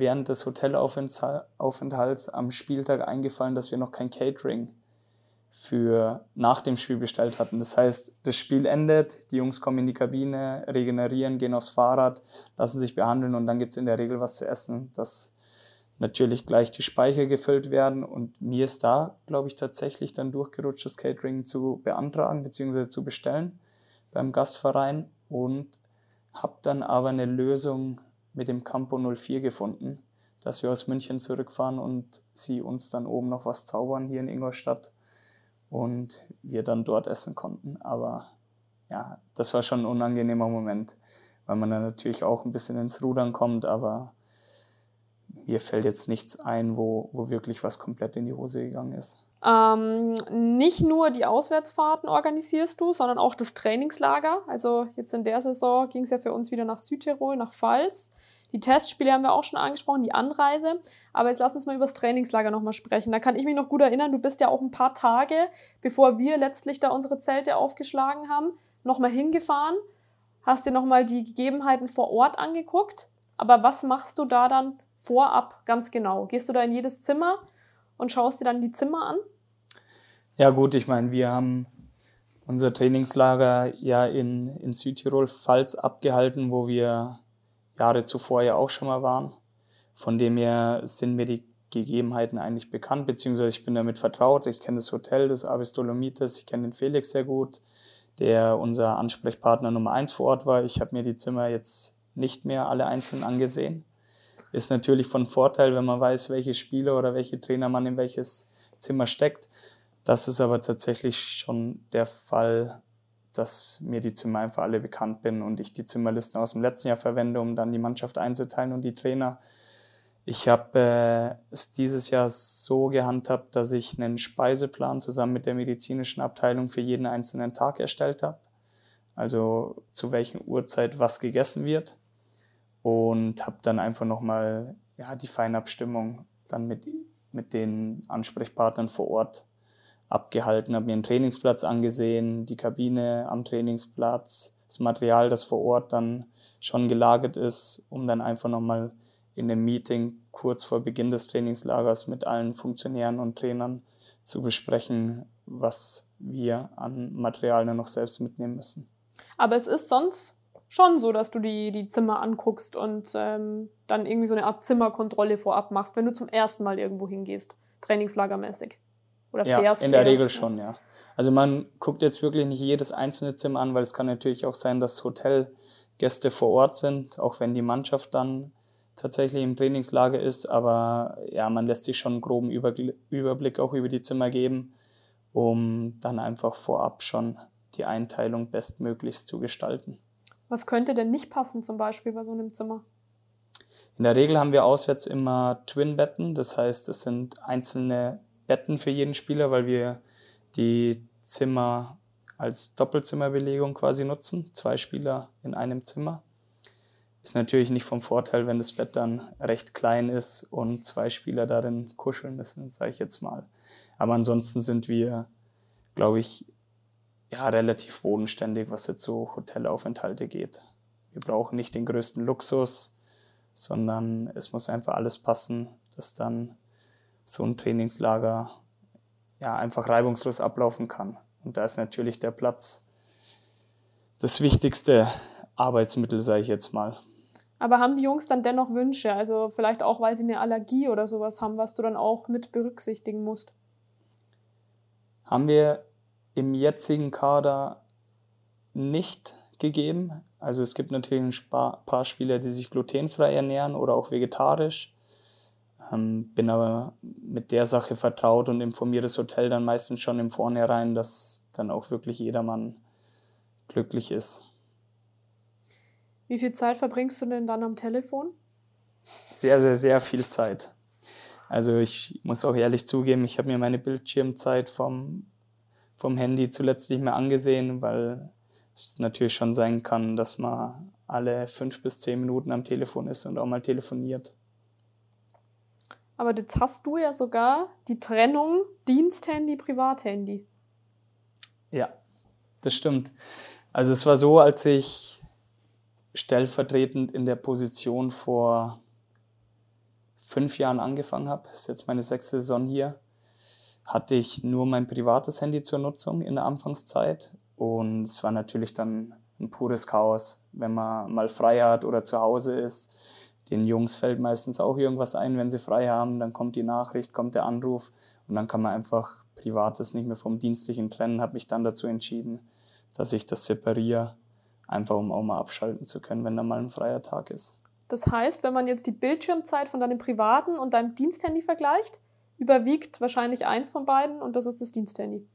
während des Hotelaufenthalts am Spieltag eingefallen, dass wir noch kein Catering für nach dem Spiel bestellt hatten. Das heißt, das Spiel endet, die Jungs kommen in die Kabine, regenerieren, gehen aufs Fahrrad, lassen sich behandeln und dann gibt's in der Regel was zu essen, dass natürlich gleich die Speicher gefüllt werden. Und mir ist da, glaube ich, tatsächlich dann durchgerutscht, das Catering zu beantragen bzw. zu bestellen beim Gastverein und habe dann aber eine Lösung mit dem Campo 04 gefunden, dass wir aus München zurückfahren und sie uns dann oben noch was zaubern hier in Ingolstadt und wir dann dort essen konnten. Aber ja, das war schon ein unangenehmer Moment, weil man dann natürlich auch ein bisschen ins Rudern kommt, aber mir fällt jetzt nichts ein, wo, wo wirklich was komplett in die Hose gegangen ist. Ähm, nicht nur die Auswärtsfahrten organisierst du, sondern auch das Trainingslager. Also jetzt in der Saison ging es ja für uns wieder nach Südtirol, nach Pfalz. Die Testspiele haben wir auch schon angesprochen, die Anreise. Aber jetzt lass uns mal über das Trainingslager nochmal sprechen. Da kann ich mich noch gut erinnern, du bist ja auch ein paar Tage, bevor wir letztlich da unsere Zelte aufgeschlagen haben, nochmal hingefahren, hast dir nochmal die Gegebenheiten vor Ort angeguckt. Aber was machst du da dann vorab ganz genau? Gehst du da in jedes Zimmer und schaust dir dann die Zimmer an? Ja gut, ich meine, wir haben unser Trainingslager ja in, in Südtirol Pfalz abgehalten, wo wir Jahre zuvor ja auch schon mal waren. Von dem her sind mir die Gegebenheiten eigentlich bekannt, beziehungsweise ich bin damit vertraut. Ich kenne das Hotel des Avis Dolomites, ich kenne den Felix sehr gut, der unser Ansprechpartner Nummer eins vor Ort war. Ich habe mir die Zimmer jetzt nicht mehr alle einzeln angesehen. Ist natürlich von Vorteil, wenn man weiß, welche Spieler oder welche Trainer man in welches Zimmer steckt. Das ist aber tatsächlich schon der Fall, dass mir die Zimmer einfach alle bekannt bin und ich die Zimmerlisten aus dem letzten Jahr verwende, um dann die Mannschaft einzuteilen und die Trainer. Ich habe äh, es dieses Jahr so gehandhabt, dass ich einen Speiseplan zusammen mit der medizinischen Abteilung für jeden einzelnen Tag erstellt habe. Also zu welchen Uhrzeit was gegessen wird. Und habe dann einfach nochmal ja, die Feinabstimmung dann mit, mit den Ansprechpartnern vor Ort abgehalten, habe mir einen Trainingsplatz angesehen, die Kabine am Trainingsplatz, das Material, das vor Ort dann schon gelagert ist, um dann einfach nochmal in einem Meeting kurz vor Beginn des Trainingslagers mit allen Funktionären und Trainern zu besprechen, was wir an Material nur noch selbst mitnehmen müssen. Aber es ist sonst schon so, dass du die, die Zimmer anguckst und ähm, dann irgendwie so eine Art Zimmerkontrolle vorab machst, wenn du zum ersten Mal irgendwo hingehst, trainingslagermäßig. Oder ja, fährst in der Regel schon, ja. Also man guckt jetzt wirklich nicht jedes einzelne Zimmer an, weil es kann natürlich auch sein, dass Hotelgäste vor Ort sind, auch wenn die Mannschaft dann tatsächlich im Trainingslager ist. Aber ja, man lässt sich schon einen groben Überblick auch über die Zimmer geben, um dann einfach vorab schon die Einteilung bestmöglichst zu gestalten. Was könnte denn nicht passen zum Beispiel bei so einem Zimmer? In der Regel haben wir auswärts immer Twin-Betten, das heißt, es sind einzelne Betten für jeden Spieler, weil wir die Zimmer als Doppelzimmerbelegung quasi nutzen. Zwei Spieler in einem Zimmer. Ist natürlich nicht vom Vorteil, wenn das Bett dann recht klein ist und zwei Spieler darin kuscheln müssen, sage ich jetzt mal. Aber ansonsten sind wir, glaube ich, ja, relativ bodenständig, was jetzt so Hotelaufenthalte geht. Wir brauchen nicht den größten Luxus, sondern es muss einfach alles passen, dass dann so ein Trainingslager ja, einfach reibungslos ablaufen kann. Und da ist natürlich der Platz das wichtigste Arbeitsmittel, sage ich jetzt mal. Aber haben die Jungs dann dennoch Wünsche? Also vielleicht auch, weil sie eine Allergie oder sowas haben, was du dann auch mit berücksichtigen musst? Haben wir im jetzigen Kader nicht gegeben. Also es gibt natürlich ein paar Spieler, die sich glutenfrei ernähren oder auch vegetarisch. Ähm, bin aber mit der Sache vertraut und informiere das Hotel dann meistens schon im Vornherein, dass dann auch wirklich jedermann glücklich ist. Wie viel Zeit verbringst du denn dann am Telefon? Sehr, sehr, sehr viel Zeit. Also ich muss auch ehrlich zugeben, ich habe mir meine Bildschirmzeit vom, vom Handy zuletzt nicht mehr angesehen, weil es natürlich schon sein kann, dass man alle fünf bis zehn Minuten am Telefon ist und auch mal telefoniert. Aber jetzt hast du ja sogar die Trennung Diensthandy, Privathandy. Ja, das stimmt. Also es war so, als ich stellvertretend in der Position vor fünf Jahren angefangen habe, ist jetzt meine sechste Saison hier, hatte ich nur mein privates Handy zur Nutzung in der Anfangszeit. Und es war natürlich dann ein pures Chaos, wenn man mal frei hat oder zu Hause ist den Jungs fällt meistens auch irgendwas ein, wenn sie frei haben. Dann kommt die Nachricht, kommt der Anruf und dann kann man einfach Privates nicht mehr vom Dienstlichen trennen. Habe mich dann dazu entschieden, dass ich das separiere, einfach um auch mal abschalten zu können, wenn da mal ein freier Tag ist. Das heißt, wenn man jetzt die Bildschirmzeit von deinem privaten und deinem Diensthandy vergleicht, überwiegt wahrscheinlich eins von beiden und das ist das Diensthandy.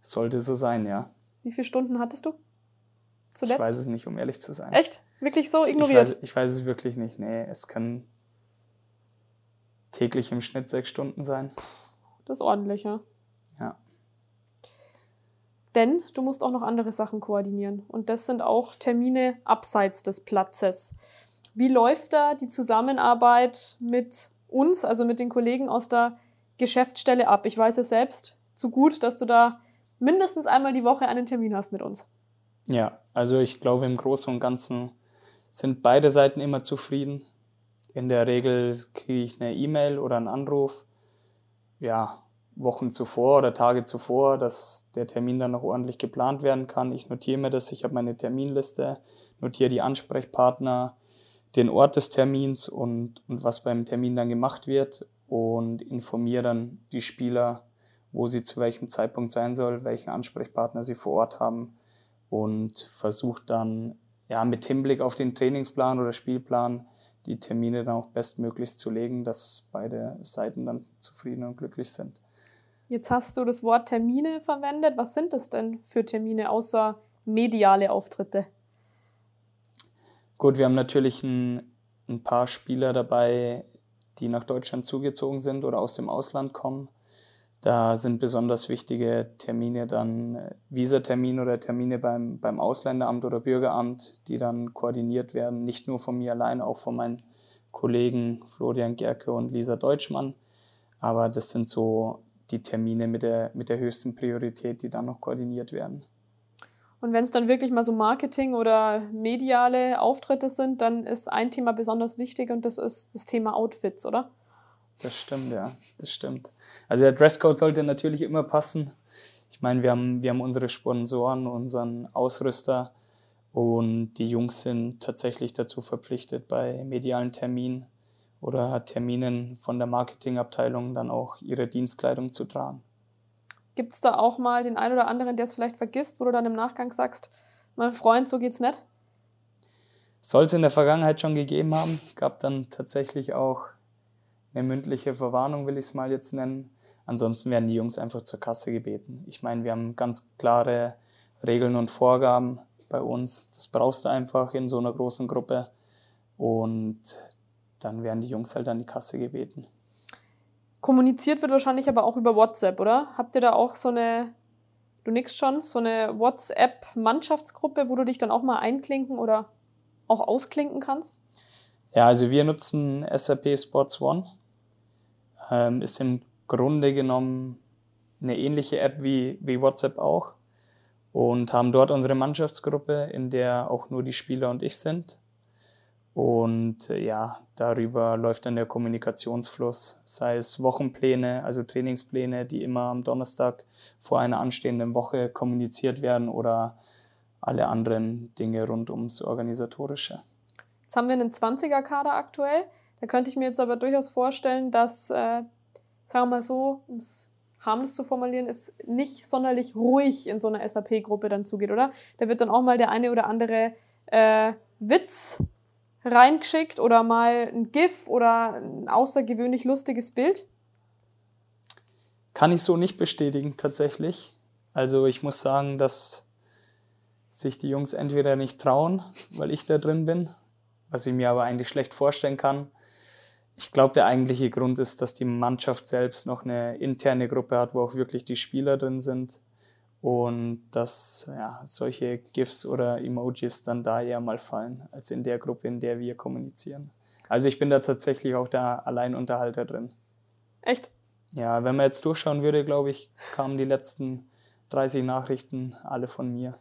Sollte so sein, ja. Wie viele Stunden hattest du? Zuletzt? Ich weiß es nicht, um ehrlich zu sein. Echt? Wirklich so ignoriert? Ich weiß, ich weiß es wirklich nicht. Nee, es können täglich im Schnitt sechs Stunden sein. Das ist ordentlich, ja. Ja. Denn du musst auch noch andere Sachen koordinieren. Und das sind auch Termine abseits des Platzes. Wie läuft da die Zusammenarbeit mit uns, also mit den Kollegen aus der Geschäftsstelle ab? Ich weiß ja selbst zu gut, dass du da mindestens einmal die Woche einen Termin hast mit uns. Ja, also ich glaube im Großen und Ganzen sind beide Seiten immer zufrieden. In der Regel kriege ich eine E-Mail oder einen Anruf, ja, Wochen zuvor oder Tage zuvor, dass der Termin dann noch ordentlich geplant werden kann. Ich notiere mir das, ich habe meine Terminliste, notiere die Ansprechpartner, den Ort des Termins und, und was beim Termin dann gemacht wird und informiere dann die Spieler, wo sie zu welchem Zeitpunkt sein soll, welchen Ansprechpartner sie vor Ort haben und versuche dann ja, mit Hinblick auf den Trainingsplan oder Spielplan die Termine dann auch bestmöglichst zu legen, dass beide Seiten dann zufrieden und glücklich sind. Jetzt hast du das Wort Termine verwendet. Was sind das denn für Termine außer mediale Auftritte? Gut, wir haben natürlich ein, ein paar Spieler dabei, die nach Deutschland zugezogen sind oder aus dem Ausland kommen. Da sind besonders wichtige Termine dann äh, Visatermine oder Termine beim, beim Ausländeramt oder Bürgeramt, die dann koordiniert werden, nicht nur von mir allein, auch von meinen Kollegen Florian Gerke und Lisa Deutschmann. Aber das sind so die Termine mit der, mit der höchsten Priorität, die dann noch koordiniert werden. Und wenn es dann wirklich mal so Marketing oder mediale Auftritte sind, dann ist ein Thema besonders wichtig und das ist das Thema Outfits, oder? Das stimmt, ja, das stimmt. Also der Dresscode sollte natürlich immer passen. Ich meine, wir haben, wir haben unsere Sponsoren, unseren Ausrüster und die Jungs sind tatsächlich dazu verpflichtet, bei medialen Terminen oder Terminen von der Marketingabteilung dann auch ihre Dienstkleidung zu tragen. Gibt es da auch mal den einen oder anderen, der es vielleicht vergisst, wo du dann im Nachgang sagst, mein Freund, so geht's nicht? Soll es in der Vergangenheit schon gegeben haben, gab dann tatsächlich auch eine mündliche Verwarnung, will ich es mal jetzt nennen. Ansonsten werden die Jungs einfach zur Kasse gebeten. Ich meine, wir haben ganz klare Regeln und Vorgaben bei uns. Das brauchst du einfach in so einer großen Gruppe. Und dann werden die Jungs halt an die Kasse gebeten. Kommuniziert wird wahrscheinlich aber auch über WhatsApp, oder? Habt ihr da auch so eine, du nix schon, so eine WhatsApp-Mannschaftsgruppe, wo du dich dann auch mal einklinken oder auch ausklinken kannst? Ja, also wir nutzen SAP Sports One ähm, ist im Grunde genommen eine ähnliche App wie, wie WhatsApp auch und haben dort unsere Mannschaftsgruppe, in der auch nur die Spieler und ich sind. Und äh, ja, darüber läuft dann der Kommunikationsfluss, sei es Wochenpläne, also Trainingspläne, die immer am Donnerstag vor einer anstehenden Woche kommuniziert werden oder alle anderen Dinge rund ums Organisatorische. Jetzt haben wir einen 20er-Kader aktuell. Da könnte ich mir jetzt aber durchaus vorstellen, dass, äh, sagen wir mal so, um es harmlos zu formulieren, es nicht sonderlich ruhig in so einer SAP-Gruppe dann zugeht, oder? Da wird dann auch mal der eine oder andere äh, Witz reingeschickt oder mal ein GIF oder ein außergewöhnlich lustiges Bild. Kann ich so nicht bestätigen, tatsächlich. Also ich muss sagen, dass sich die Jungs entweder nicht trauen, weil ich da drin bin, was ich mir aber eigentlich schlecht vorstellen kann, ich glaube, der eigentliche Grund ist, dass die Mannschaft selbst noch eine interne Gruppe hat, wo auch wirklich die Spieler drin sind und dass ja, solche GIFs oder Emojis dann da eher mal fallen, als in der Gruppe, in der wir kommunizieren. Also ich bin da tatsächlich auch der Alleinunterhalter drin. Echt? Ja, wenn man jetzt durchschauen würde, glaube ich, kamen die letzten 30 Nachrichten alle von mir.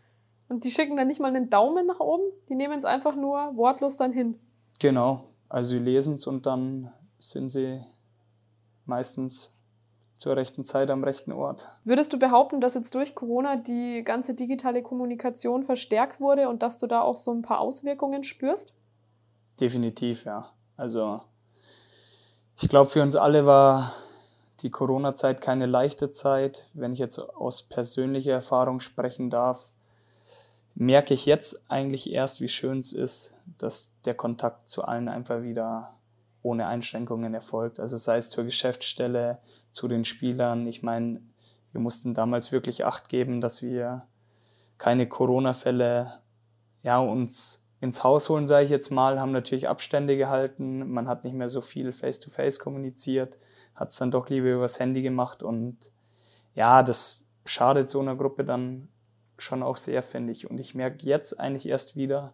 Und die schicken dann nicht mal einen Daumen nach oben? Die nehmen es einfach nur wortlos dann hin? Genau, also sie lesen es und dann sind sie meistens zur rechten Zeit am rechten Ort. Würdest du behaupten, dass jetzt durch Corona die ganze digitale Kommunikation verstärkt wurde und dass du da auch so ein paar Auswirkungen spürst? Definitiv, ja. Also ich glaube, für uns alle war die Corona-Zeit keine leichte Zeit. Wenn ich jetzt aus persönlicher Erfahrung sprechen darf, merke ich jetzt eigentlich erst, wie schön es ist, dass der Kontakt zu allen einfach wieder ohne Einschränkungen erfolgt. Also sei es zur Geschäftsstelle, zu den Spielern. Ich meine, wir mussten damals wirklich Acht geben, dass wir keine Corona-Fälle ja, uns ins Haus holen, sage ich jetzt mal, haben natürlich Abstände gehalten. Man hat nicht mehr so viel face-to-face -face kommuniziert, hat es dann doch lieber übers Handy gemacht und ja, das schadet so einer Gruppe dann schon auch sehr, finde ich. Und ich merke jetzt eigentlich erst wieder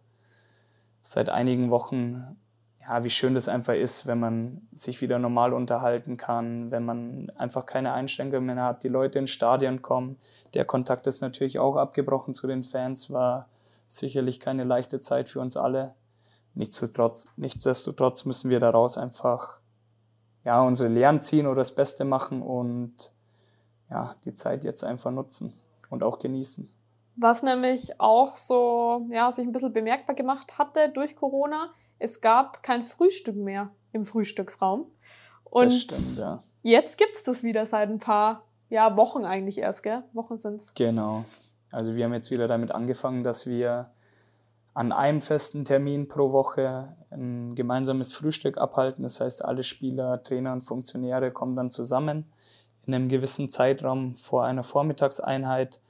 seit einigen Wochen, ja, wie schön das einfach ist, wenn man sich wieder normal unterhalten kann, wenn man einfach keine Einschränkungen mehr hat, die Leute ins Stadion kommen. Der Kontakt ist natürlich auch abgebrochen zu den Fans, war sicherlich keine leichte Zeit für uns alle. Nichtsdestotrotz, nichtsdestotrotz müssen wir daraus einfach ja, unsere Lehren ziehen oder das Beste machen und ja, die Zeit jetzt einfach nutzen und auch genießen. Was nämlich auch so, ja, sich ein bisschen bemerkbar gemacht hatte durch Corona, es gab kein Frühstück mehr im Frühstücksraum. Und stimmt, ja. jetzt gibt es das wieder seit ein paar ja, Wochen eigentlich erst, gell? Wochen sind es. Genau. Also wir haben jetzt wieder damit angefangen, dass wir an einem festen Termin pro Woche ein gemeinsames Frühstück abhalten. Das heißt, alle Spieler, Trainer und Funktionäre kommen dann zusammen in einem gewissen Zeitraum vor einer Vormittagseinheit.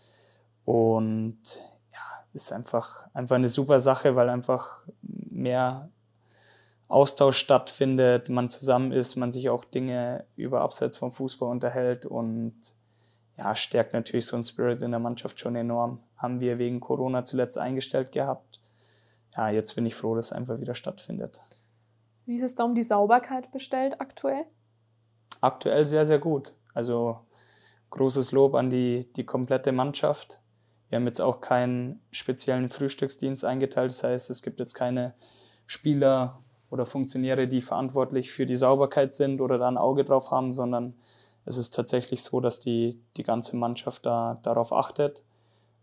Und ja, ist einfach, einfach eine super Sache, weil einfach mehr Austausch stattfindet, man zusammen ist, man sich auch Dinge über Abseits vom Fußball unterhält und ja, stärkt natürlich so ein Spirit in der Mannschaft schon enorm. Haben wir wegen Corona zuletzt eingestellt gehabt. Ja, jetzt bin ich froh, dass es einfach wieder stattfindet. Wie ist es da um die Sauberkeit bestellt aktuell? Aktuell sehr, sehr gut. Also großes Lob an die, die komplette Mannschaft. Wir haben jetzt auch keinen speziellen Frühstücksdienst eingeteilt. Das heißt, es gibt jetzt keine Spieler oder Funktionäre, die verantwortlich für die Sauberkeit sind oder da ein Auge drauf haben, sondern es ist tatsächlich so, dass die, die ganze Mannschaft da, darauf achtet.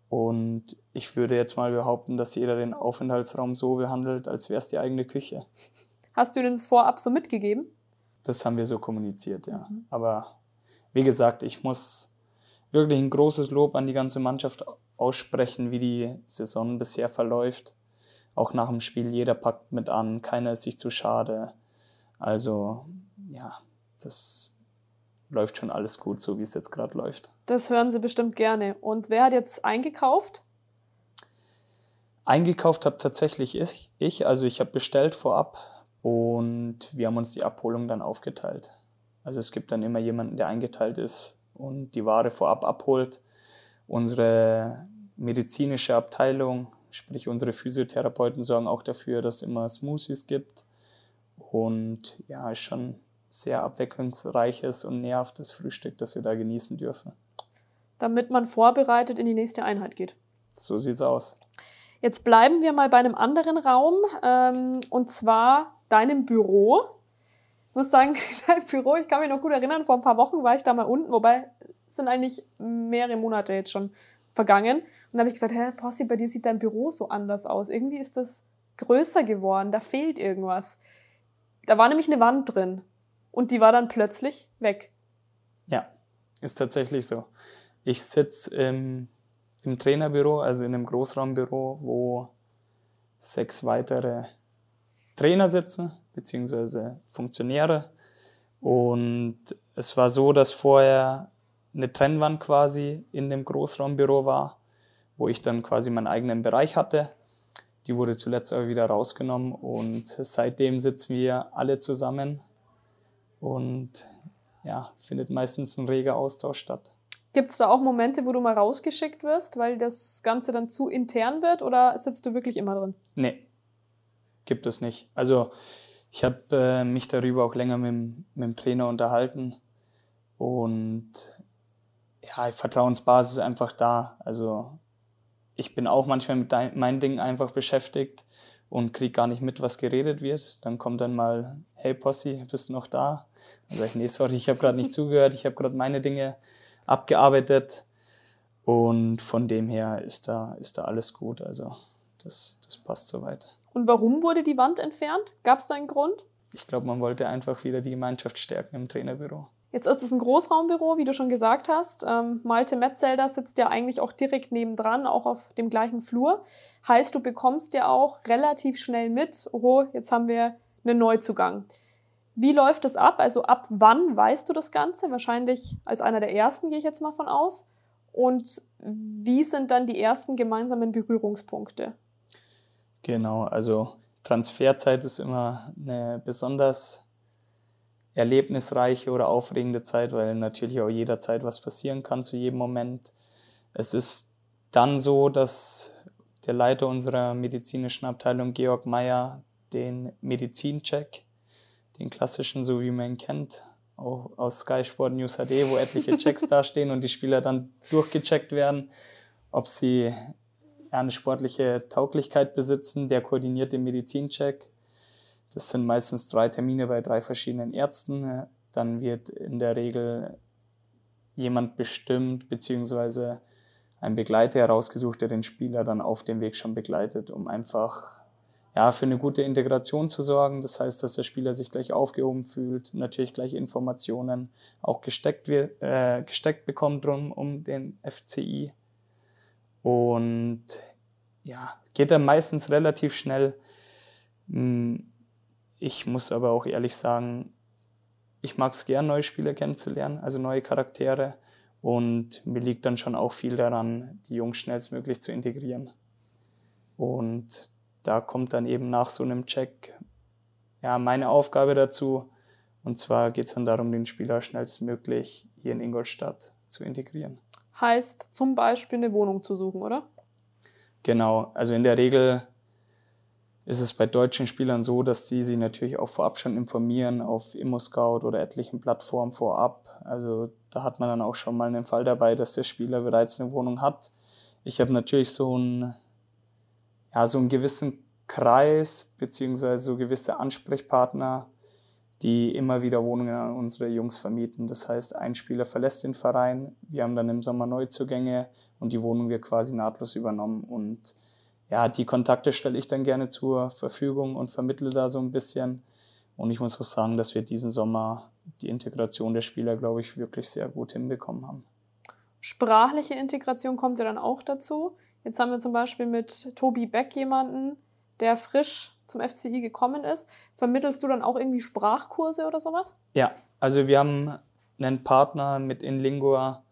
Und ich würde jetzt mal behaupten, dass jeder den Aufenthaltsraum so behandelt, als wäre es die eigene Küche. Hast du denn das vorab so mitgegeben? Das haben wir so kommuniziert, ja. Mhm. Aber wie gesagt, ich muss wirklich ein großes Lob an die ganze Mannschaft aussprechen, wie die Saison bisher verläuft. Auch nach dem Spiel, jeder packt mit an, keiner ist sich zu schade. Also ja, das läuft schon alles gut, so wie es jetzt gerade läuft. Das hören Sie bestimmt gerne. Und wer hat jetzt eingekauft? Eingekauft habe tatsächlich ich. ich. Also ich habe bestellt vorab und wir haben uns die Abholung dann aufgeteilt. Also es gibt dann immer jemanden, der eingeteilt ist und die Ware vorab abholt. Unsere medizinische Abteilung, sprich unsere Physiotherapeuten, sorgen auch dafür, dass es immer Smoothies gibt. Und ja, ist schon sehr abwechslungsreiches und nährhaftes Frühstück, das wir da genießen dürfen. Damit man vorbereitet in die nächste Einheit geht. So sieht's aus. Jetzt bleiben wir mal bei einem anderen Raum, ähm, und zwar deinem Büro. Ich muss sagen, dein Büro, ich kann mich noch gut erinnern, vor ein paar Wochen war ich da mal unten, wobei es sind eigentlich mehrere Monate jetzt schon vergangen. Und da habe ich gesagt, hä, Possi, bei dir sieht dein Büro so anders aus. Irgendwie ist das größer geworden, da fehlt irgendwas. Da war nämlich eine Wand drin und die war dann plötzlich weg. Ja, ist tatsächlich so. Ich sitze im, im Trainerbüro, also in einem Großraumbüro, wo sechs weitere Trainer sitzen, beziehungsweise Funktionäre. Und es war so, dass vorher eine Trennwand quasi in dem Großraumbüro war, wo ich dann quasi meinen eigenen Bereich hatte. Die wurde zuletzt aber wieder rausgenommen und seitdem sitzen wir alle zusammen und ja, findet meistens ein reger Austausch statt. Gibt es da auch Momente, wo du mal rausgeschickt wirst, weil das Ganze dann zu intern wird oder sitzt du wirklich immer drin? Nee, gibt es nicht. Also ich habe äh, mich darüber auch länger mit, mit dem Trainer unterhalten und ja, Vertrauensbasis ist einfach da. Also ich bin auch manchmal mit meinen Dingen einfach beschäftigt und kriege gar nicht mit, was geredet wird. Dann kommt dann mal, hey Possi, bist du noch da? Dann sage ich, nee, sorry, ich habe gerade nicht zugehört, ich habe gerade meine Dinge abgearbeitet. Und von dem her ist da, ist da alles gut. Also das, das passt soweit. Und warum wurde die Wand entfernt? Gab es da einen Grund? Ich glaube, man wollte einfach wieder die Gemeinschaft stärken im Trainerbüro. Jetzt ist es ein Großraumbüro, wie du schon gesagt hast. Ähm, Malte Metzelder sitzt ja eigentlich auch direkt nebendran, auch auf dem gleichen Flur. Heißt, du bekommst ja auch relativ schnell mit, oh, jetzt haben wir einen Neuzugang. Wie läuft das ab? Also ab wann weißt du das Ganze? Wahrscheinlich als einer der ersten gehe ich jetzt mal von aus. Und wie sind dann die ersten gemeinsamen Berührungspunkte? Genau, also Transferzeit ist immer eine besonders erlebnisreiche oder aufregende Zeit, weil natürlich auch jederzeit was passieren kann zu jedem Moment. Es ist dann so, dass der Leiter unserer medizinischen Abteilung, Georg Meyer, den Medizincheck, den klassischen, so wie man ihn kennt, auch aus Sky Sport News HD, wo etliche Checks dastehen und die Spieler dann durchgecheckt werden, ob sie eine sportliche Tauglichkeit besitzen, der koordinierte Medizincheck. Das sind meistens drei Termine bei drei verschiedenen Ärzten. Dann wird in der Regel jemand bestimmt, beziehungsweise ein Begleiter herausgesucht, der den Spieler dann auf dem Weg schon begleitet, um einfach ja, für eine gute Integration zu sorgen. Das heißt, dass der Spieler sich gleich aufgehoben fühlt, natürlich gleich Informationen auch gesteckt, wird, äh, gesteckt bekommt drum um den FCI. Und ja, geht dann meistens relativ schnell. Hm, ich muss aber auch ehrlich sagen, ich mag es gern, neue Spieler kennenzulernen, also neue Charaktere. Und mir liegt dann schon auch viel daran, die Jungs schnellstmöglich zu integrieren. Und da kommt dann eben nach so einem Check ja, meine Aufgabe dazu. Und zwar geht es dann darum, den Spieler schnellstmöglich hier in Ingolstadt zu integrieren. Heißt zum Beispiel eine Wohnung zu suchen, oder? Genau, also in der Regel ist es bei deutschen Spielern so, dass sie sich natürlich auch vorab schon informieren auf ImmoScout oder etlichen Plattformen vorab. Also da hat man dann auch schon mal einen Fall dabei, dass der Spieler bereits eine Wohnung hat. Ich habe natürlich so einen, ja, so einen gewissen Kreis beziehungsweise so gewisse Ansprechpartner, die immer wieder Wohnungen an unsere Jungs vermieten. Das heißt, ein Spieler verlässt den Verein, wir haben dann im Sommer Neuzugänge und die Wohnung wird quasi nahtlos übernommen und ja, die Kontakte stelle ich dann gerne zur Verfügung und vermittle da so ein bisschen. Und ich muss auch sagen, dass wir diesen Sommer die Integration der Spieler, glaube ich, wirklich sehr gut hinbekommen haben. Sprachliche Integration kommt ja dann auch dazu. Jetzt haben wir zum Beispiel mit Tobi Beck jemanden, der frisch zum FCI gekommen ist. Vermittelst du dann auch irgendwie Sprachkurse oder sowas? Ja, also wir haben einen Partner mit Inlingua,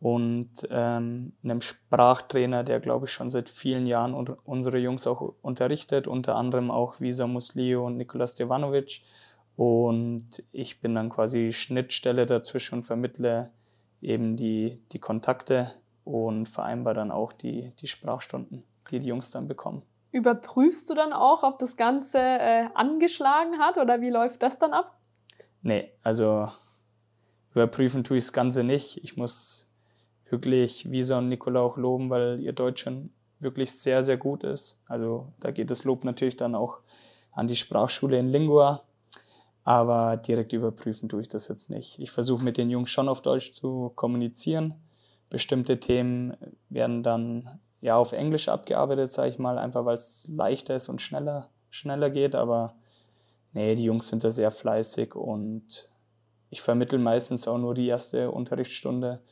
und ähm, einem Sprachtrainer, der, glaube ich, schon seit vielen Jahren unsere Jungs auch unterrichtet, unter anderem auch Visa Muslio und Nikola Stevanovic. Und ich bin dann quasi Schnittstelle dazwischen und vermittle eben die, die Kontakte und vereinbare dann auch die, die Sprachstunden, die die Jungs dann bekommen. Überprüfst du dann auch, ob das Ganze äh, angeschlagen hat oder wie läuft das dann ab? Nee, also überprüfen tue ich das Ganze nicht. Ich muss wirklich Visa und Nicola auch loben, weil ihr Deutsch schon wirklich sehr, sehr gut ist. Also da geht das Lob natürlich dann auch an die Sprachschule in Lingua. Aber direkt überprüfen tue ich das jetzt nicht. Ich versuche mit den Jungs schon auf Deutsch zu kommunizieren. Bestimmte Themen werden dann ja auf Englisch abgearbeitet, sage ich mal, einfach weil es leichter ist und schneller, schneller geht. Aber nee, die Jungs sind da sehr fleißig und ich vermittle meistens auch nur die erste Unterrichtsstunde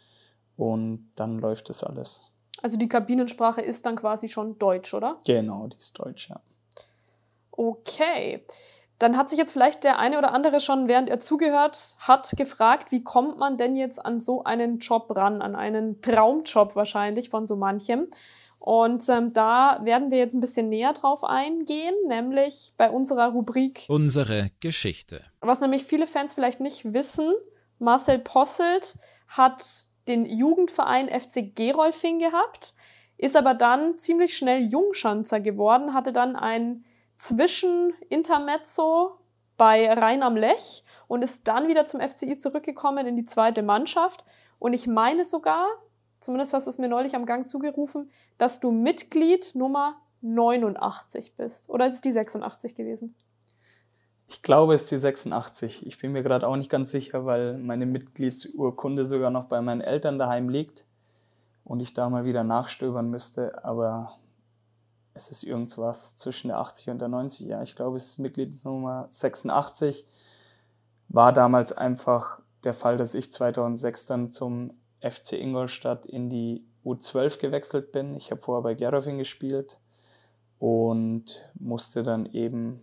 und dann läuft das alles. Also die Kabinensprache ist dann quasi schon Deutsch, oder? Genau, die ist Deutsch, ja. Okay. Dann hat sich jetzt vielleicht der eine oder andere schon, während er zugehört hat, gefragt, wie kommt man denn jetzt an so einen Job ran, an einen Traumjob wahrscheinlich von so manchem. Und ähm, da werden wir jetzt ein bisschen näher drauf eingehen, nämlich bei unserer Rubrik Unsere Geschichte. Was nämlich viele Fans vielleicht nicht wissen, Marcel Posselt hat den Jugendverein FC Gerolfing gehabt, ist aber dann ziemlich schnell Jungschanzer geworden, hatte dann ein Zwischenintermezzo bei Rhein am Lech und ist dann wieder zum FCI zurückgekommen in die zweite Mannschaft. Und ich meine sogar, zumindest hast du es mir neulich am Gang zugerufen, dass du Mitglied Nummer 89 bist. Oder ist es die 86 gewesen? Ich glaube, es ist die 86. Ich bin mir gerade auch nicht ganz sicher, weil meine Mitgliedsurkunde sogar noch bei meinen Eltern daheim liegt und ich da mal wieder nachstöbern müsste. Aber es ist irgendwas zwischen der 80 und der 90. Ja, ich glaube, es ist Mitgliedsnummer 86. War damals einfach der Fall, dass ich 2006 dann zum FC Ingolstadt in die U12 gewechselt bin. Ich habe vorher bei Gerofing gespielt und musste dann eben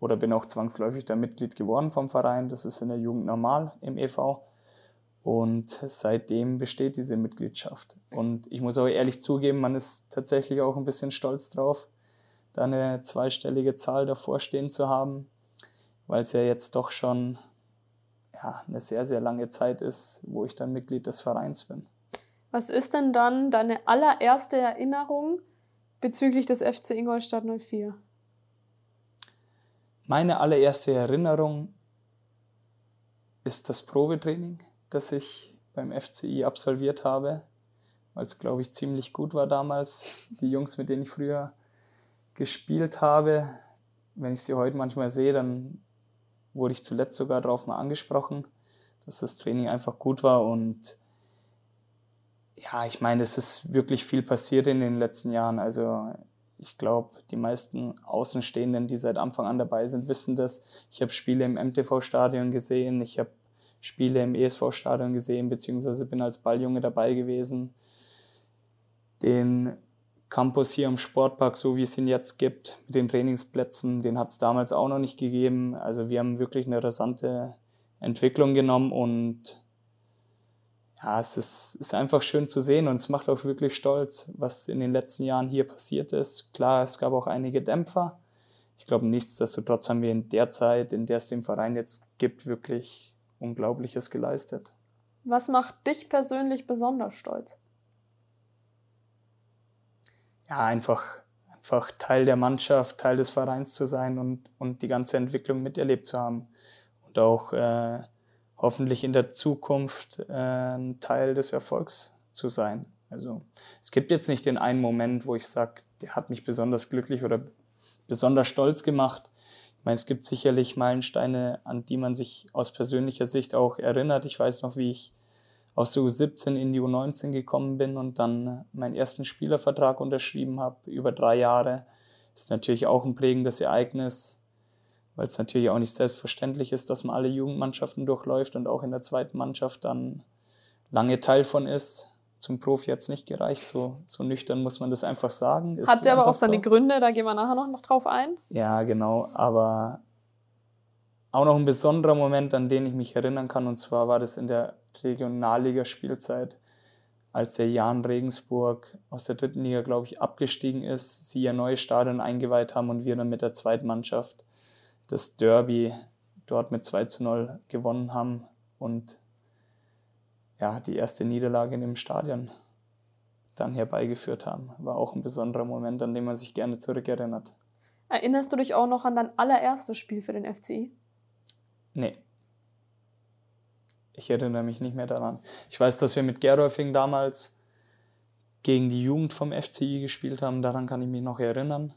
oder bin auch zwangsläufig da Mitglied geworden vom Verein. Das ist in der Jugend normal im EV. Und seitdem besteht diese Mitgliedschaft. Und ich muss auch ehrlich zugeben, man ist tatsächlich auch ein bisschen stolz drauf, da eine zweistellige Zahl davor stehen zu haben, weil es ja jetzt doch schon ja, eine sehr, sehr lange Zeit ist, wo ich dann Mitglied des Vereins bin. Was ist denn dann deine allererste Erinnerung bezüglich des FC Ingolstadt 04? Meine allererste Erinnerung ist das Probetraining, das ich beim FCI absolviert habe. weil es, glaube ich, ziemlich gut war damals. Die Jungs, mit denen ich früher gespielt habe, wenn ich sie heute manchmal sehe, dann wurde ich zuletzt sogar darauf mal angesprochen, dass das Training einfach gut war und ja, ich meine, es ist wirklich viel passiert in den letzten Jahren. Also ich glaube, die meisten Außenstehenden, die seit Anfang an dabei sind, wissen das. Ich habe Spiele im MTV-Stadion gesehen, ich habe Spiele im ESV-Stadion gesehen, beziehungsweise bin als Balljunge dabei gewesen. Den Campus hier im Sportpark, so wie es ihn jetzt gibt, mit den Trainingsplätzen, den hat es damals auch noch nicht gegeben. Also wir haben wirklich eine rasante Entwicklung genommen und ja, es ist, ist einfach schön zu sehen und es macht auch wirklich stolz, was in den letzten Jahren hier passiert ist. Klar, es gab auch einige Dämpfer. Ich glaube, nichtsdestotrotz haben wir in der Zeit, in der es den Verein jetzt gibt, wirklich Unglaubliches geleistet. Was macht dich persönlich besonders stolz? Ja, einfach, einfach Teil der Mannschaft, Teil des Vereins zu sein und, und die ganze Entwicklung miterlebt zu haben. Und auch äh, hoffentlich in der Zukunft äh, ein Teil des Erfolgs zu sein. Also es gibt jetzt nicht den einen Moment, wo ich sage, der hat mich besonders glücklich oder besonders stolz gemacht. Ich meine, es gibt sicherlich Meilensteine, an die man sich aus persönlicher Sicht auch erinnert. Ich weiß noch, wie ich aus der U17 in die U19 gekommen bin und dann meinen ersten Spielervertrag unterschrieben habe, über drei Jahre. Ist natürlich auch ein prägendes Ereignis weil es natürlich auch nicht selbstverständlich ist, dass man alle Jugendmannschaften durchläuft und auch in der zweiten Mannschaft dann lange Teil von ist. Zum Profi jetzt nicht gereicht, so, so nüchtern muss man das einfach sagen. Ist Hat der aber auch seine so. Gründe, da gehen wir nachher noch, noch drauf ein. Ja, genau, aber auch noch ein besonderer Moment, an den ich mich erinnern kann, und zwar war das in der Regionalligaspielzeit, als der Jan Regensburg aus der dritten Liga, glaube ich, abgestiegen ist, sie ihr neues Stadion eingeweiht haben und wir dann mit der zweiten Mannschaft das Derby dort mit 2 zu 0 gewonnen haben und ja, die erste Niederlage in dem Stadion dann herbeigeführt haben. War auch ein besonderer Moment, an den man sich gerne zurückerinnert. Erinnerst du dich auch noch an dein allererstes Spiel für den FCI? Nee. Ich erinnere mich nicht mehr daran. Ich weiß, dass wir mit Gerolfing damals gegen die Jugend vom FCI gespielt haben. Daran kann ich mich noch erinnern.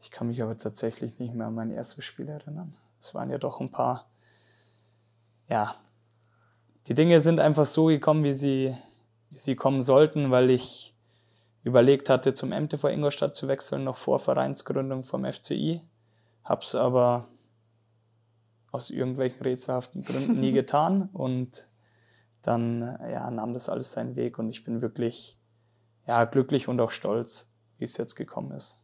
Ich kann mich aber tatsächlich nicht mehr an mein erstes Spiel erinnern. Es waren ja doch ein paar, ja, die Dinge sind einfach so gekommen, wie sie, wie sie kommen sollten, weil ich überlegt hatte, zum MTV Ingolstadt zu wechseln, noch vor Vereinsgründung vom FCI. Hab's aber aus irgendwelchen rätselhaften Gründen nie getan und dann ja, nahm das alles seinen Weg und ich bin wirklich ja, glücklich und auch stolz, wie es jetzt gekommen ist.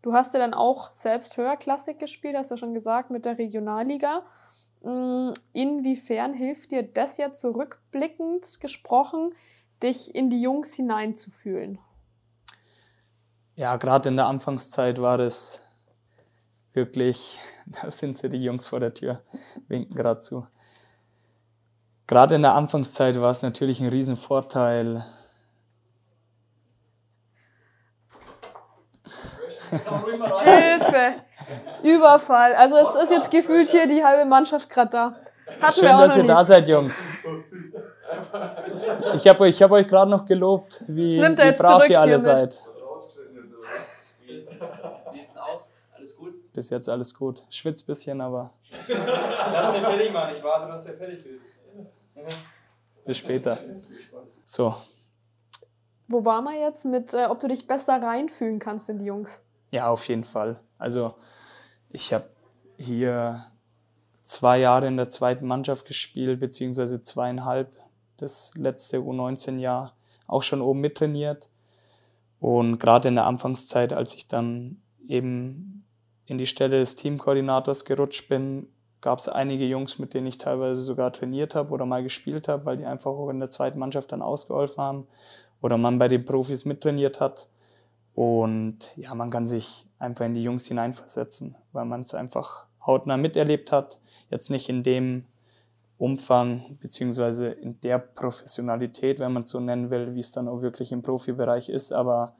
Du hast ja dann auch selbst Höherklassik gespielt, hast du schon gesagt, mit der Regionalliga. Mm, inwiefern hilft dir das jetzt zurückblickend gesprochen, dich in die Jungs hineinzufühlen? Ja, gerade in der Anfangszeit war das wirklich, da sind sie die Jungs vor der Tür, winken gerade zu. Gerade in der Anfangszeit war es natürlich ein Riesenvorteil, Hilfe! Überfall. Also es ist jetzt gefühlt hier die halbe Mannschaft gerade da. Hatten Schön, dass ihr da seid, Jungs. Ich habe ich hab euch gerade noch gelobt, wie, wie brav ihr alle seid. Wie sieht's aus? Alles gut? Bis jetzt alles gut. Schwitzt ein bisschen, aber. Lass den fertig machen, ich warte, dass er fertig wird. Bis später. So. Wo waren wir jetzt mit, äh, ob du dich besser reinfühlen kannst in die Jungs? Ja, auf jeden Fall. Also ich habe hier zwei Jahre in der zweiten Mannschaft gespielt, beziehungsweise zweieinhalb, das letzte U19-Jahr auch schon oben mittrainiert. Und gerade in der Anfangszeit, als ich dann eben in die Stelle des Teamkoordinators gerutscht bin, gab es einige Jungs, mit denen ich teilweise sogar trainiert habe oder mal gespielt habe, weil die einfach auch in der zweiten Mannschaft dann ausgeholfen haben oder man bei den Profis mittrainiert hat. Und ja, man kann sich einfach in die Jungs hineinversetzen, weil man es einfach hautnah miterlebt hat. Jetzt nicht in dem Umfang beziehungsweise in der Professionalität, wenn man es so nennen will, wie es dann auch wirklich im Profibereich ist, aber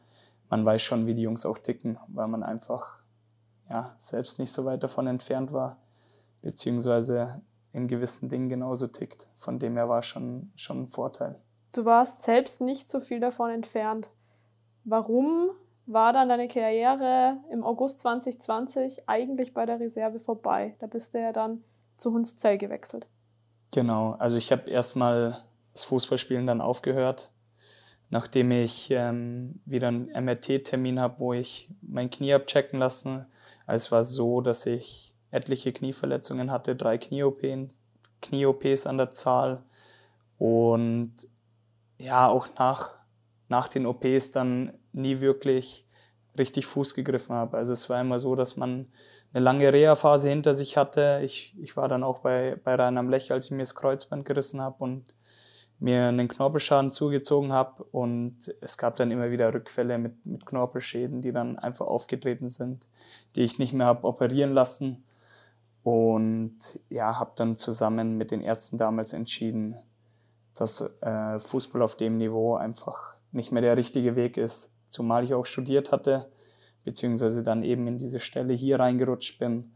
man weiß schon, wie die Jungs auch ticken, weil man einfach ja, selbst nicht so weit davon entfernt war, beziehungsweise in gewissen Dingen genauso tickt. Von dem her war schon, schon ein Vorteil. Du warst selbst nicht so viel davon entfernt. Warum war dann deine Karriere im August 2020 eigentlich bei der Reserve vorbei? Da bist du ja dann zu Hunszell gewechselt. Genau, also ich habe erstmal das Fußballspielen dann aufgehört, nachdem ich ähm, wieder einen MRT-Termin habe, wo ich mein Knie abchecken lassen. Also es war so, dass ich etliche Knieverletzungen hatte, drei Knie-OPs Knie an der Zahl und ja, auch nach, nach den OPs dann nie wirklich richtig Fuß gegriffen habe. Also es war immer so, dass man eine lange Reha-Phase hinter sich hatte. Ich, ich war dann auch bei, bei Rhein am Lech, als ich mir das Kreuzband gerissen habe und mir einen Knorpelschaden zugezogen habe. Und es gab dann immer wieder Rückfälle mit, mit Knorpelschäden, die dann einfach aufgetreten sind, die ich nicht mehr habe operieren lassen. Und ja, habe dann zusammen mit den Ärzten damals entschieden, dass äh, Fußball auf dem Niveau einfach nicht mehr der richtige Weg ist, zumal ich auch studiert hatte beziehungsweise dann eben in diese Stelle hier reingerutscht bin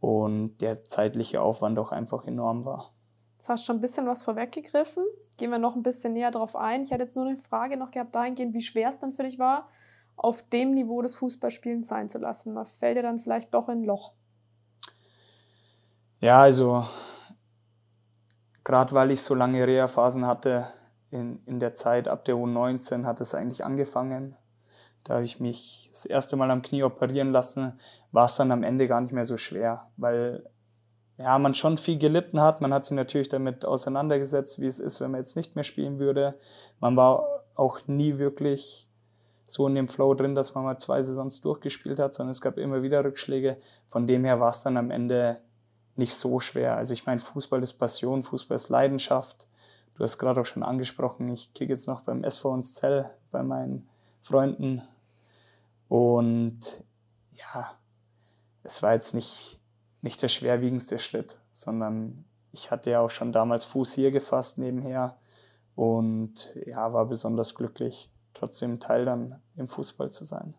und der zeitliche Aufwand auch einfach enorm war. Jetzt hast du schon ein bisschen was vorweggegriffen. Gehen wir noch ein bisschen näher drauf ein. Ich hatte jetzt nur eine Frage noch gehabt dahingehend, wie schwer es dann für dich war, auf dem Niveau des Fußballspielens sein zu lassen. Man fällt dir dann vielleicht doch in ein Loch. Ja, also gerade weil ich so lange Reha-Phasen hatte, in, in der Zeit ab der U19 hat es eigentlich angefangen. Da habe ich mich das erste Mal am Knie operieren lassen, war es dann am Ende gar nicht mehr so schwer, weil ja, man schon viel gelitten hat. Man hat sich natürlich damit auseinandergesetzt, wie es ist, wenn man jetzt nicht mehr spielen würde. Man war auch nie wirklich so in dem Flow drin, dass man mal zwei Saisons durchgespielt hat, sondern es gab immer wieder Rückschläge. Von dem her war es dann am Ende nicht so schwer. Also ich meine, Fußball ist Passion, Fußball ist Leidenschaft. Du hast gerade auch schon angesprochen, ich kicke jetzt noch beim SV ins Zell bei meinen Freunden. Und ja, es war jetzt nicht, nicht der schwerwiegendste Schritt, sondern ich hatte ja auch schon damals Fuß hier gefasst nebenher und ja, war besonders glücklich, trotzdem Teil dann im Fußball zu sein.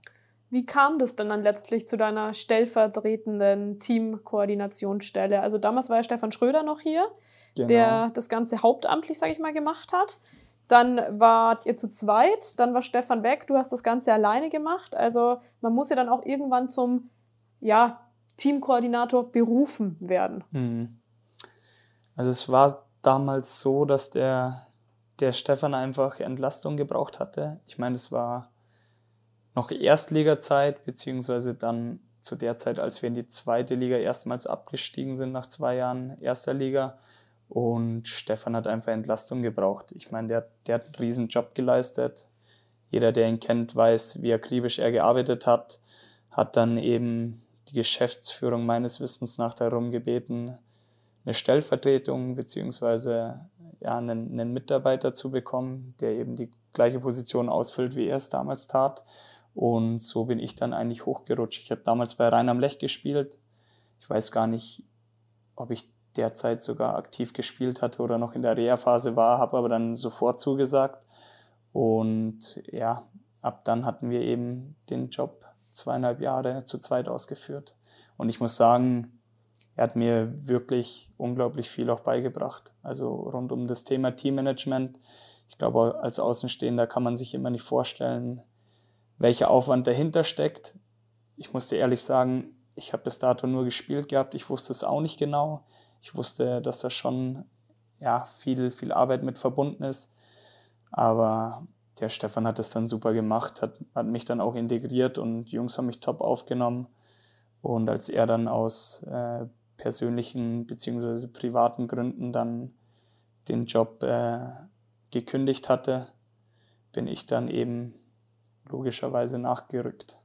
Wie kam das denn dann letztlich zu deiner stellvertretenden Teamkoordinationsstelle? Also damals war ja Stefan Schröder noch hier, genau. der das Ganze hauptamtlich, sage ich mal, gemacht hat. Dann wart ihr zu zweit, dann war Stefan weg, du hast das Ganze alleine gemacht. Also man muss ja dann auch irgendwann zum ja, Teamkoordinator berufen werden. Mhm. Also es war damals so, dass der, der Stefan einfach Entlastung gebraucht hatte. Ich meine, es war noch Erstliga-Zeit, beziehungsweise dann zu der Zeit, als wir in die zweite Liga erstmals abgestiegen sind nach zwei Jahren erster Liga. Und Stefan hat einfach Entlastung gebraucht. Ich meine, der, der hat einen riesen Job geleistet. Jeder, der ihn kennt, weiß, wie akribisch er gearbeitet hat. Hat dann eben die Geschäftsführung meines Wissens nach darum gebeten, eine Stellvertretung beziehungsweise ja, einen, einen Mitarbeiter zu bekommen, der eben die gleiche Position ausfüllt, wie er es damals tat. Und so bin ich dann eigentlich hochgerutscht. Ich habe damals bei Rhein am Lech gespielt. Ich weiß gar nicht, ob ich derzeit sogar aktiv gespielt hatte oder noch in der Reha-Phase war, habe aber dann sofort zugesagt. Und ja, ab dann hatten wir eben den Job zweieinhalb Jahre zu zweit ausgeführt. Und ich muss sagen, er hat mir wirklich unglaublich viel auch beigebracht. Also rund um das Thema Teammanagement. Ich glaube, als Außenstehender kann man sich immer nicht vorstellen, welcher Aufwand dahinter steckt. Ich musste ehrlich sagen, ich habe bis dato nur gespielt gehabt. Ich wusste es auch nicht genau. Ich wusste, dass da schon ja, viel, viel Arbeit mit verbunden ist. Aber der Stefan hat es dann super gemacht, hat, hat mich dann auch integriert und die Jungs haben mich top aufgenommen. Und als er dann aus äh, persönlichen bzw. privaten Gründen dann den Job äh, gekündigt hatte, bin ich dann eben logischerweise nachgerückt.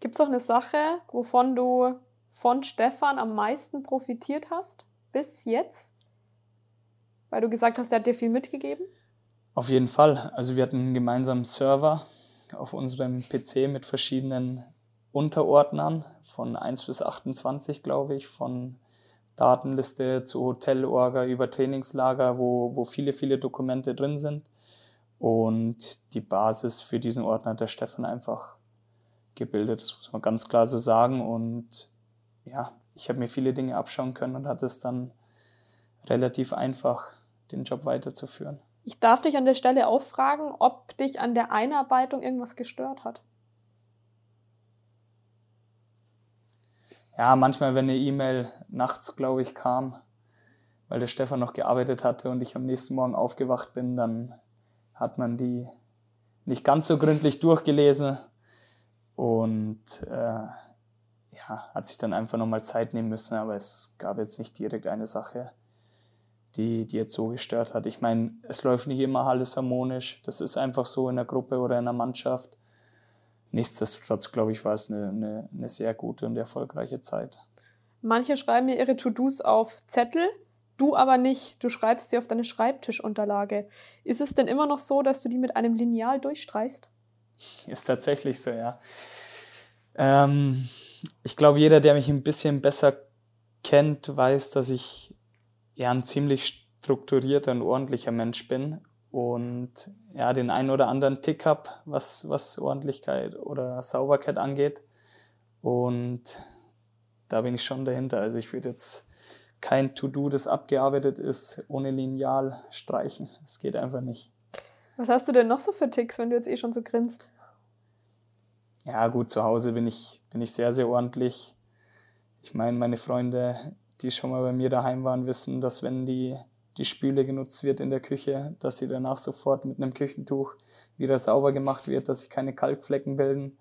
Gibt es auch eine Sache, wovon du von Stefan am meisten profitiert hast bis jetzt? Weil du gesagt hast, er hat dir viel mitgegeben? Auf jeden Fall. Also wir hatten einen gemeinsamen Server auf unserem PC mit verschiedenen Unterordnern von 1 bis 28, glaube ich, von Datenliste zu Hotelorga über Trainingslager, wo, wo viele, viele Dokumente drin sind. Und die Basis für diesen Ordner hat der Stefan einfach gebildet, das muss man ganz klar so sagen. Und ja, ich habe mir viele Dinge abschauen können und hatte es dann relativ einfach, den Job weiterzuführen. Ich darf dich an der Stelle auch fragen, ob dich an der Einarbeitung irgendwas gestört hat. Ja, manchmal, wenn eine E-Mail nachts, glaube ich, kam, weil der Stefan noch gearbeitet hatte und ich am nächsten Morgen aufgewacht bin, dann hat man die nicht ganz so gründlich durchgelesen und äh, ja, hat sich dann einfach nochmal Zeit nehmen müssen, aber es gab jetzt nicht direkt eine Sache, die, die jetzt so gestört hat. Ich meine, es läuft nicht immer alles harmonisch, das ist einfach so in der Gruppe oder in der Mannschaft. Nichtsdestotrotz, glaube ich, war es eine, eine, eine sehr gute und erfolgreiche Zeit. Manche schreiben mir ihre To-Dos auf Zettel, du aber nicht. Du schreibst sie auf deine Schreibtischunterlage. Ist es denn immer noch so, dass du die mit einem Lineal durchstreichst? Ist tatsächlich so, ja. Ähm, ich glaube, jeder, der mich ein bisschen besser kennt, weiß, dass ich ja ein ziemlich strukturierter und ordentlicher Mensch bin und ja, den einen oder anderen Tick habe, was, was Ordentlichkeit oder Sauberkeit angeht. Und da bin ich schon dahinter. Also ich würde jetzt kein To-Do, das abgearbeitet ist, ohne Lineal streichen. Das geht einfach nicht. Was hast du denn noch so für Ticks, wenn du jetzt eh schon so grinst? Ja, gut, zu Hause bin ich, bin ich sehr, sehr ordentlich. Ich meine, meine Freunde, die schon mal bei mir daheim waren, wissen, dass wenn die, die Spüle genutzt wird in der Küche, dass sie danach sofort mit einem Küchentuch wieder sauber gemacht wird, dass sich keine Kalkflecken bilden.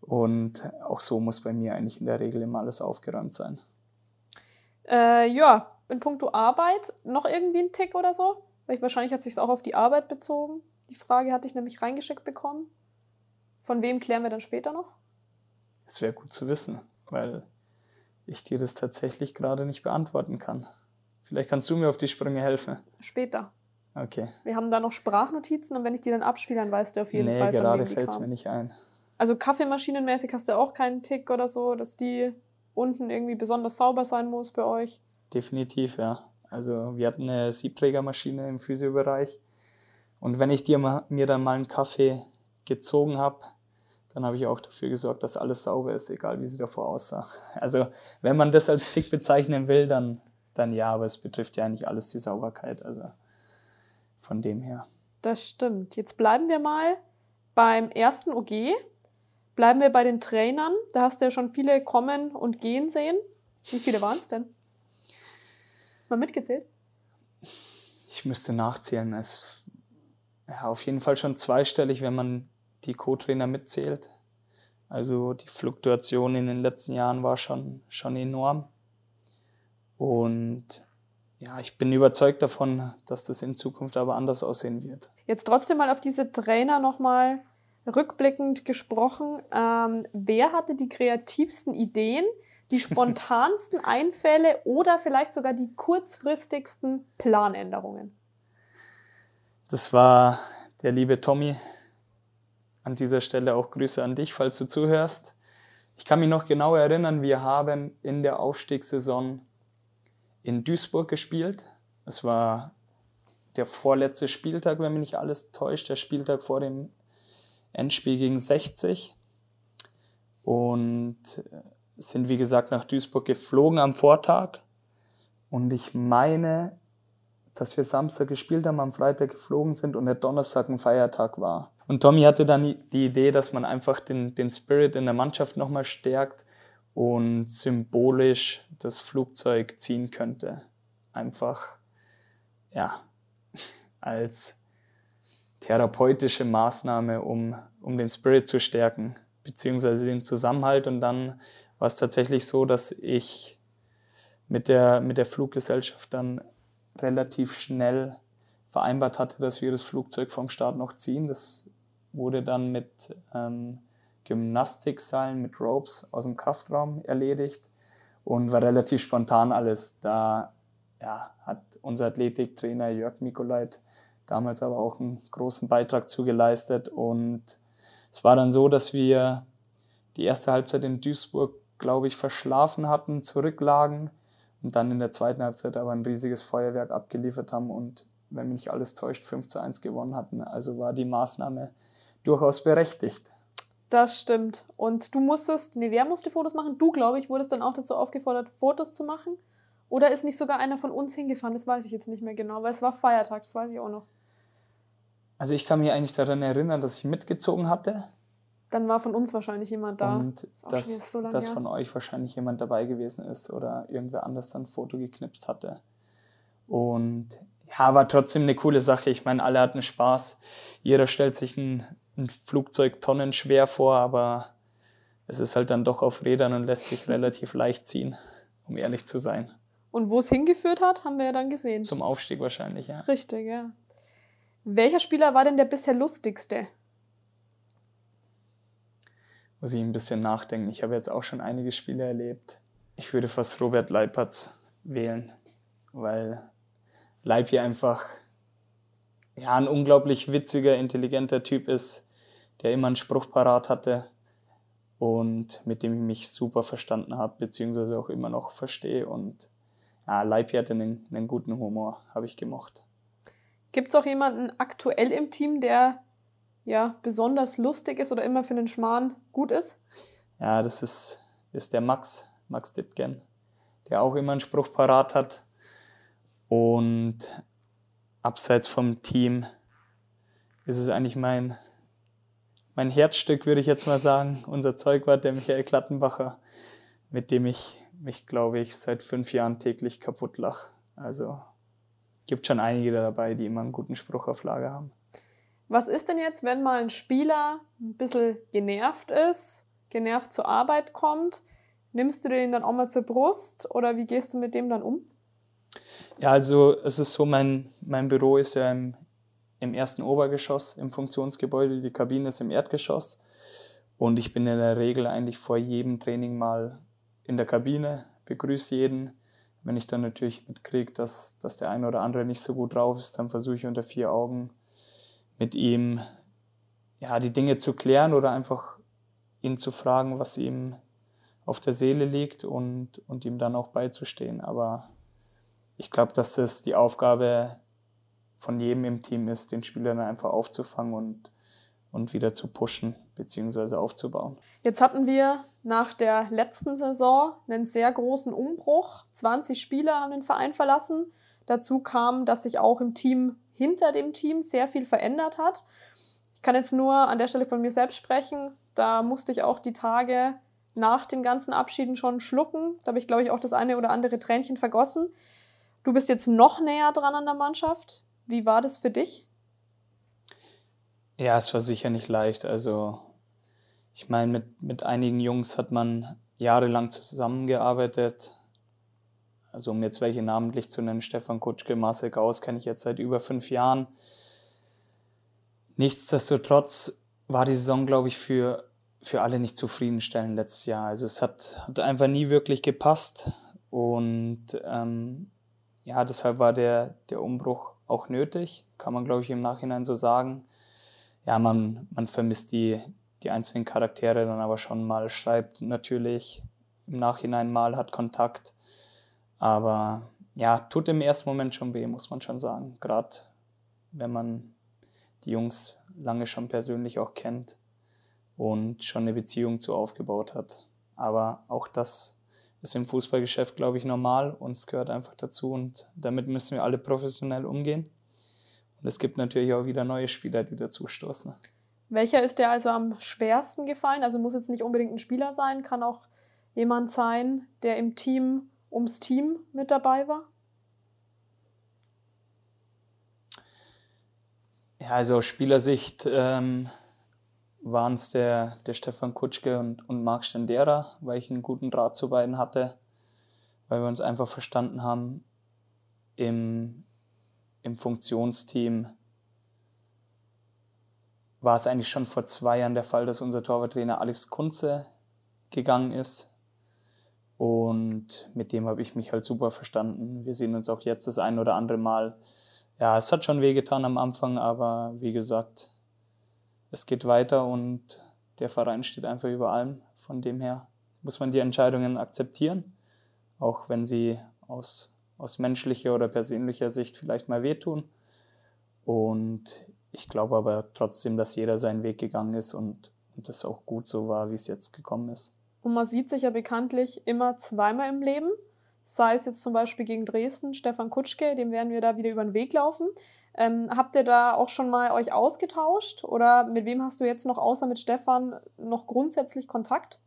Und auch so muss bei mir eigentlich in der Regel immer alles aufgeräumt sein. Äh, ja, in puncto Arbeit noch irgendwie ein Tick oder so? Weil wahrscheinlich hat sich auch auf die Arbeit bezogen. Die Frage hatte ich nämlich reingeschickt bekommen. Von wem klären wir dann später noch? Es wäre gut zu wissen, weil ich dir das tatsächlich gerade nicht beantworten kann. Vielleicht kannst du mir auf die Sprünge helfen. Später. Okay. Wir haben da noch Sprachnotizen und wenn ich die dann abspiele, dann weißt du auf jeden nee, Fall, von gerade fällt es mir nicht ein. Also Kaffeemaschinenmäßig hast du auch keinen Tick oder so, dass die unten irgendwie besonders sauber sein muss bei euch? Definitiv, ja. Also wir hatten eine Siebträgermaschine im Physiobereich und wenn ich dir mal, mir dann mal einen Kaffee gezogen habe, dann habe ich auch dafür gesorgt, dass alles sauber ist, egal wie sie davor aussah. Also wenn man das als Tick bezeichnen will, dann, dann ja, aber es betrifft ja eigentlich alles die Sauberkeit. Also von dem her. Das stimmt. Jetzt bleiben wir mal beim ersten OG. Bleiben wir bei den Trainern. Da hast du ja schon viele kommen und gehen sehen. Wie viele waren es denn? Hast du mal mitgezählt? Ich müsste nachzählen. Es ja, auf jeden Fall schon zweistellig, wenn man die Co-Trainer mitzählt. Also die Fluktuation in den letzten Jahren war schon, schon enorm. Und ja, ich bin überzeugt davon, dass das in Zukunft aber anders aussehen wird. Jetzt trotzdem mal auf diese Trainer nochmal rückblickend gesprochen, ähm, wer hatte die kreativsten Ideen, die spontansten Einfälle oder vielleicht sogar die kurzfristigsten Planänderungen? Das war der liebe Tommy. An dieser Stelle auch Grüße an dich, falls du zuhörst. Ich kann mich noch genau erinnern, wir haben in der Aufstiegssaison in Duisburg gespielt. Es war der vorletzte Spieltag, wenn mich nicht alles täuscht, der Spieltag vor dem Endspiel gegen 60 und äh, sind wie gesagt nach Duisburg geflogen am Vortag. Und ich meine, dass wir Samstag gespielt haben, am Freitag geflogen sind und der Donnerstag ein Feiertag war. Und Tommy hatte dann die Idee, dass man einfach den, den Spirit in der Mannschaft nochmal stärkt und symbolisch das Flugzeug ziehen könnte. Einfach, ja, als therapeutische Maßnahme, um, um den Spirit zu stärken, beziehungsweise den Zusammenhalt. Und dann war es tatsächlich so, dass ich mit der, mit der Fluggesellschaft dann relativ schnell vereinbart hatte, dass wir das Flugzeug vom Start noch ziehen. Das wurde dann mit ähm, Gymnastikseilen, mit Ropes aus dem Kraftraum erledigt und war relativ spontan alles. Da ja, hat unser Athletiktrainer Jörg Mikolait damals aber auch einen großen Beitrag zugeleistet. Und es war dann so, dass wir die erste Halbzeit in Duisburg, glaube ich, verschlafen hatten, zurücklagen und dann in der zweiten Halbzeit aber ein riesiges Feuerwerk abgeliefert haben und, wenn mich nicht alles täuscht, 5 zu 1 gewonnen hatten. Also war die Maßnahme durchaus berechtigt. Das stimmt. Und du musstest, nee, wer musste Fotos machen? Du, glaube ich, wurdest dann auch dazu aufgefordert, Fotos zu machen. Oder ist nicht sogar einer von uns hingefahren? Das weiß ich jetzt nicht mehr genau, weil es war Feiertag, das weiß ich auch noch. Also ich kann mich eigentlich daran erinnern, dass ich mitgezogen hatte. Dann war von uns wahrscheinlich jemand da. Und dass, so dass von euch wahrscheinlich jemand dabei gewesen ist oder irgendwer anders dann ein Foto geknipst hatte. Und ja, war trotzdem eine coole Sache. Ich meine, alle hatten Spaß. Jeder stellt sich ein, ein Flugzeug tonnenschwer vor, aber es ist halt dann doch auf Rädern und lässt sich relativ leicht ziehen, um ehrlich zu sein. Und wo es hingeführt hat, haben wir ja dann gesehen. Zum Aufstieg wahrscheinlich, ja. Richtig, ja. Welcher Spieler war denn der bisher lustigste? Muss ich ein bisschen nachdenken. Ich habe jetzt auch schon einige Spiele erlebt. Ich würde fast Robert Leipertz wählen, weil Leib hier einfach ja, ein unglaublich witziger, intelligenter Typ ist, der immer einen Spruch parat hatte und mit dem ich mich super verstanden habe, beziehungsweise auch immer noch verstehe. Und ja, Leib hatte einen, einen guten Humor, habe ich gemocht. Gibt es auch jemanden aktuell im Team, der ja besonders lustig ist oder immer für einen Schmarrn gut ist? Ja, das ist, ist der Max, Max Dittgen, der auch immer einen Spruch parat hat und abseits vom Team ist es eigentlich mein, mein Herzstück, würde ich jetzt mal sagen. Unser Zeugwart, der Michael Klattenbacher, mit dem ich mich, glaube ich, seit fünf Jahren täglich kaputt lache. Also gibt schon einige dabei, die immer einen guten Spruch auf Lager haben. Was ist denn jetzt, wenn mal ein Spieler ein bisschen genervt ist, genervt zur Arbeit kommt? Nimmst du den dann auch mal zur Brust oder wie gehst du mit dem dann um? Ja, also es ist so, mein, mein Büro ist ja im, im ersten Obergeschoss im Funktionsgebäude, die Kabine ist im Erdgeschoss. Und ich bin in der Regel eigentlich vor jedem Training mal in der Kabine, begrüße jeden. Wenn ich dann natürlich mitkriege, dass, dass der eine oder andere nicht so gut drauf ist, dann versuche ich unter vier Augen mit ihm ja, die Dinge zu klären oder einfach ihn zu fragen, was ihm auf der Seele liegt und, und ihm dann auch beizustehen. Aber ich glaube, dass es die Aufgabe von jedem im Team ist, den Spieler dann einfach aufzufangen und, und wieder zu pushen bzw. aufzubauen. Jetzt hatten wir nach der letzten Saison einen sehr großen Umbruch. 20 Spieler haben den Verein verlassen. Dazu kam, dass sich auch im Team hinter dem Team sehr viel verändert hat. Ich kann jetzt nur an der Stelle von mir selbst sprechen. Da musste ich auch die Tage nach den ganzen Abschieden schon schlucken. Da habe ich, glaube ich, auch das eine oder andere Tränchen vergossen. Du bist jetzt noch näher dran an der Mannschaft. Wie war das für dich? Ja, es war sicher nicht leicht. Also, ich meine, mit, mit einigen Jungs hat man jahrelang zusammengearbeitet. Also, um jetzt welche namentlich zu nennen, Stefan Kutschke, Marcel Gauss kenne ich jetzt seit über fünf Jahren. Nichtsdestotrotz war die Saison, glaube ich, für, für alle nicht zufriedenstellend letztes Jahr. Also, es hat, hat einfach nie wirklich gepasst. Und ähm, ja, deshalb war der, der Umbruch auch nötig, kann man, glaube ich, im Nachhinein so sagen. Ja, man, man vermisst die, die einzelnen Charaktere dann aber schon mal, schreibt natürlich im Nachhinein mal, hat Kontakt. Aber ja, tut im ersten Moment schon weh, muss man schon sagen. Gerade wenn man die Jungs lange schon persönlich auch kennt und schon eine Beziehung zu aufgebaut hat. Aber auch das ist im Fußballgeschäft, glaube ich, normal und es gehört einfach dazu und damit müssen wir alle professionell umgehen. Und es gibt natürlich auch wieder neue Spieler, die dazu stoßen. Welcher ist dir also am schwersten gefallen? Also muss jetzt nicht unbedingt ein Spieler sein, kann auch jemand sein, der im Team ums Team mit dabei war? Ja, also aus Spielersicht ähm, waren es der, der Stefan Kutschke und, und Marc Stendera, weil ich einen guten Draht zu beiden hatte, weil wir uns einfach verstanden haben im, im Funktionsteam. War es eigentlich schon vor zwei Jahren der Fall, dass unser Torwarttrainer Alex Kunze gegangen ist. Und mit dem habe ich mich halt super verstanden. Wir sehen uns auch jetzt das ein oder andere Mal. Ja, es hat schon wehgetan am Anfang, aber wie gesagt, es geht weiter und der Verein steht einfach über allem. Von dem her muss man die Entscheidungen akzeptieren, auch wenn sie aus, aus menschlicher oder persönlicher Sicht vielleicht mal wehtun. Und ich glaube aber trotzdem, dass jeder seinen Weg gegangen ist und, und das auch gut so war, wie es jetzt gekommen ist. Und man sieht sich ja bekanntlich immer zweimal im Leben. Sei es jetzt zum Beispiel gegen Dresden, Stefan Kutschke, dem werden wir da wieder über den Weg laufen. Ähm, habt ihr da auch schon mal euch ausgetauscht oder mit wem hast du jetzt noch außer mit Stefan noch grundsätzlich Kontakt?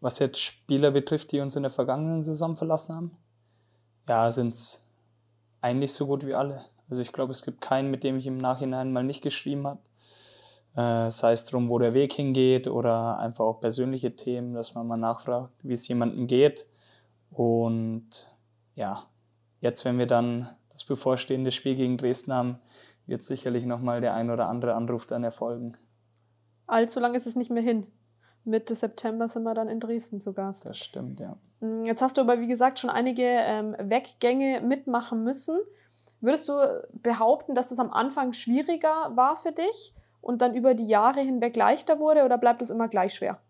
Was jetzt Spieler betrifft, die uns in der vergangenen Saison verlassen haben, ja, sind es eigentlich so gut wie alle. Also ich glaube, es gibt keinen, mit dem ich im Nachhinein mal nicht geschrieben habe. Äh, sei es darum, wo der Weg hingeht oder einfach auch persönliche Themen, dass man mal nachfragt, wie es jemandem geht. Und ja, jetzt, wenn wir dann das bevorstehende Spiel gegen Dresden haben, wird sicherlich nochmal der ein oder andere Anruf dann erfolgen. Allzu lange ist es nicht mehr hin. Mitte September sind wir dann in Dresden zu Gast. Das stimmt, ja. Mm, jetzt hast du aber, wie gesagt, schon einige ähm, Weggänge mitmachen müssen. Würdest du behaupten, dass es am Anfang schwieriger war für dich und dann über die Jahre hinweg leichter wurde oder bleibt es immer gleich schwer?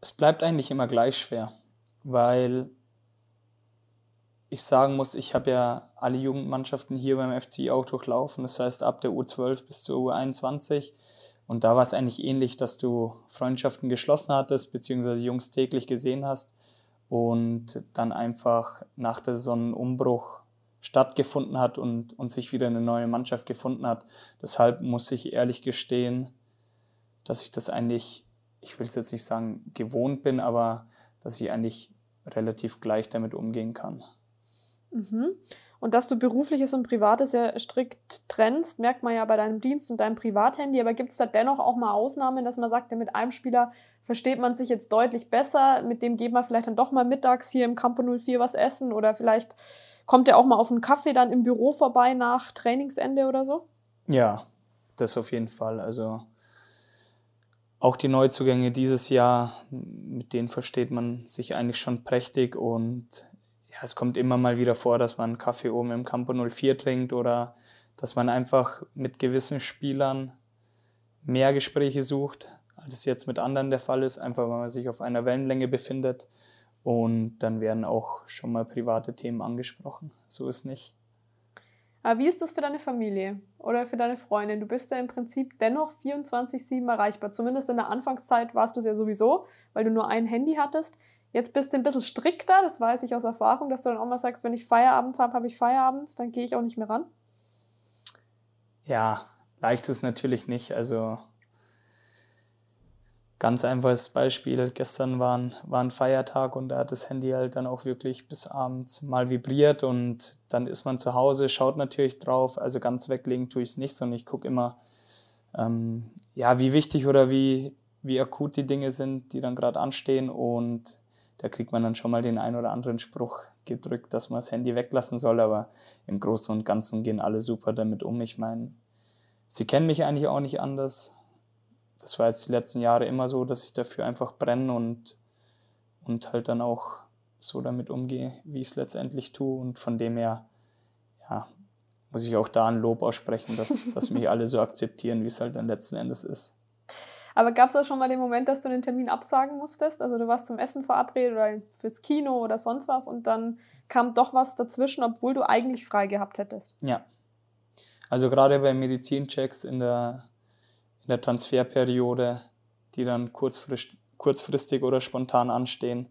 Es bleibt eigentlich immer gleich schwer, weil ich sagen muss, ich habe ja alle Jugendmannschaften hier beim FCI auch durchlaufen. Das heißt, ab der U12 bis zur U21. Und da war es eigentlich ähnlich, dass du Freundschaften geschlossen hattest, beziehungsweise Jungs täglich gesehen hast und dann einfach nach der Saison ein Umbruch stattgefunden hat und, und sich wieder eine neue Mannschaft gefunden hat. Deshalb muss ich ehrlich gestehen, dass ich das eigentlich, ich will es jetzt nicht sagen, gewohnt bin, aber dass ich eigentlich relativ gleich damit umgehen kann. Mhm. Und dass du berufliches und privates ja strikt trennst, merkt man ja bei deinem Dienst und deinem Privathandy. Aber gibt es da dennoch auch mal Ausnahmen, dass man sagt, ja, mit einem Spieler versteht man sich jetzt deutlich besser, mit dem geht man vielleicht dann doch mal mittags hier im Campo 04 was essen oder vielleicht kommt er auch mal auf einen Kaffee dann im Büro vorbei nach Trainingsende oder so? Ja, das auf jeden Fall. Also auch die Neuzugänge dieses Jahr, mit denen versteht man sich eigentlich schon prächtig und ja, es kommt immer mal wieder vor, dass man Kaffee oben im Campo 04 trinkt oder dass man einfach mit gewissen Spielern mehr Gespräche sucht, als es jetzt mit anderen der Fall ist, einfach weil man sich auf einer Wellenlänge befindet. Und dann werden auch schon mal private Themen angesprochen. So ist nicht. Aber wie ist das für deine Familie oder für deine Freundin? Du bist ja im Prinzip dennoch 24-7 erreichbar. Zumindest in der Anfangszeit warst du es ja sowieso, weil du nur ein Handy hattest. Jetzt bist du ein bisschen strikter, das weiß ich aus Erfahrung, dass du dann auch mal sagst, wenn ich Feierabend habe, habe ich Feierabend, dann gehe ich auch nicht mehr ran. Ja, leicht ist natürlich nicht. Also ganz einfaches Beispiel. Gestern war ein, war ein Feiertag und da hat das Handy halt dann auch wirklich bis abends mal vibriert und dann ist man zu Hause, schaut natürlich drauf. Also ganz weglegen tue ich es nicht, sondern ich gucke immer, ähm, ja, wie wichtig oder wie, wie akut die Dinge sind, die dann gerade anstehen und da kriegt man dann schon mal den ein oder anderen Spruch gedrückt, dass man das Handy weglassen soll, aber im Großen und Ganzen gehen alle super damit um. Ich meine, sie kennen mich eigentlich auch nicht anders. Das war jetzt die letzten Jahre immer so, dass ich dafür einfach brenne und, und halt dann auch so damit umgehe, wie ich es letztendlich tue. Und von dem her, ja, muss ich auch da ein Lob aussprechen, dass, dass mich alle so akzeptieren, wie es halt dann letzten Endes ist. Aber gab es auch schon mal den Moment, dass du den Termin absagen musstest? Also du warst zum Essen verabredet oder fürs Kino oder sonst was und dann kam doch was dazwischen, obwohl du eigentlich frei gehabt hättest. Ja. Also gerade bei Medizinchecks in der, in der Transferperiode, die dann kurzfristig, kurzfristig oder spontan anstehen,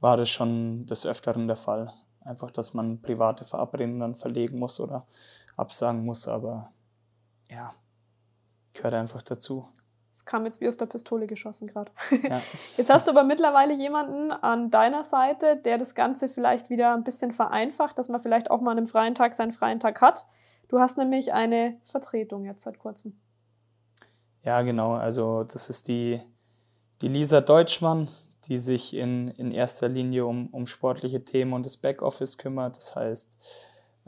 war das schon des Öfteren der Fall. Einfach, dass man private Verabredungen dann verlegen muss oder absagen muss, aber ja, gehört einfach dazu. Es kam jetzt wie aus der Pistole geschossen gerade. Ja. Jetzt hast du aber mittlerweile jemanden an deiner Seite, der das Ganze vielleicht wieder ein bisschen vereinfacht, dass man vielleicht auch mal an einem freien Tag seinen freien Tag hat. Du hast nämlich eine Vertretung jetzt seit kurzem. Ja, genau. Also das ist die, die Lisa Deutschmann, die sich in, in erster Linie um, um sportliche Themen und das Backoffice kümmert. Das heißt,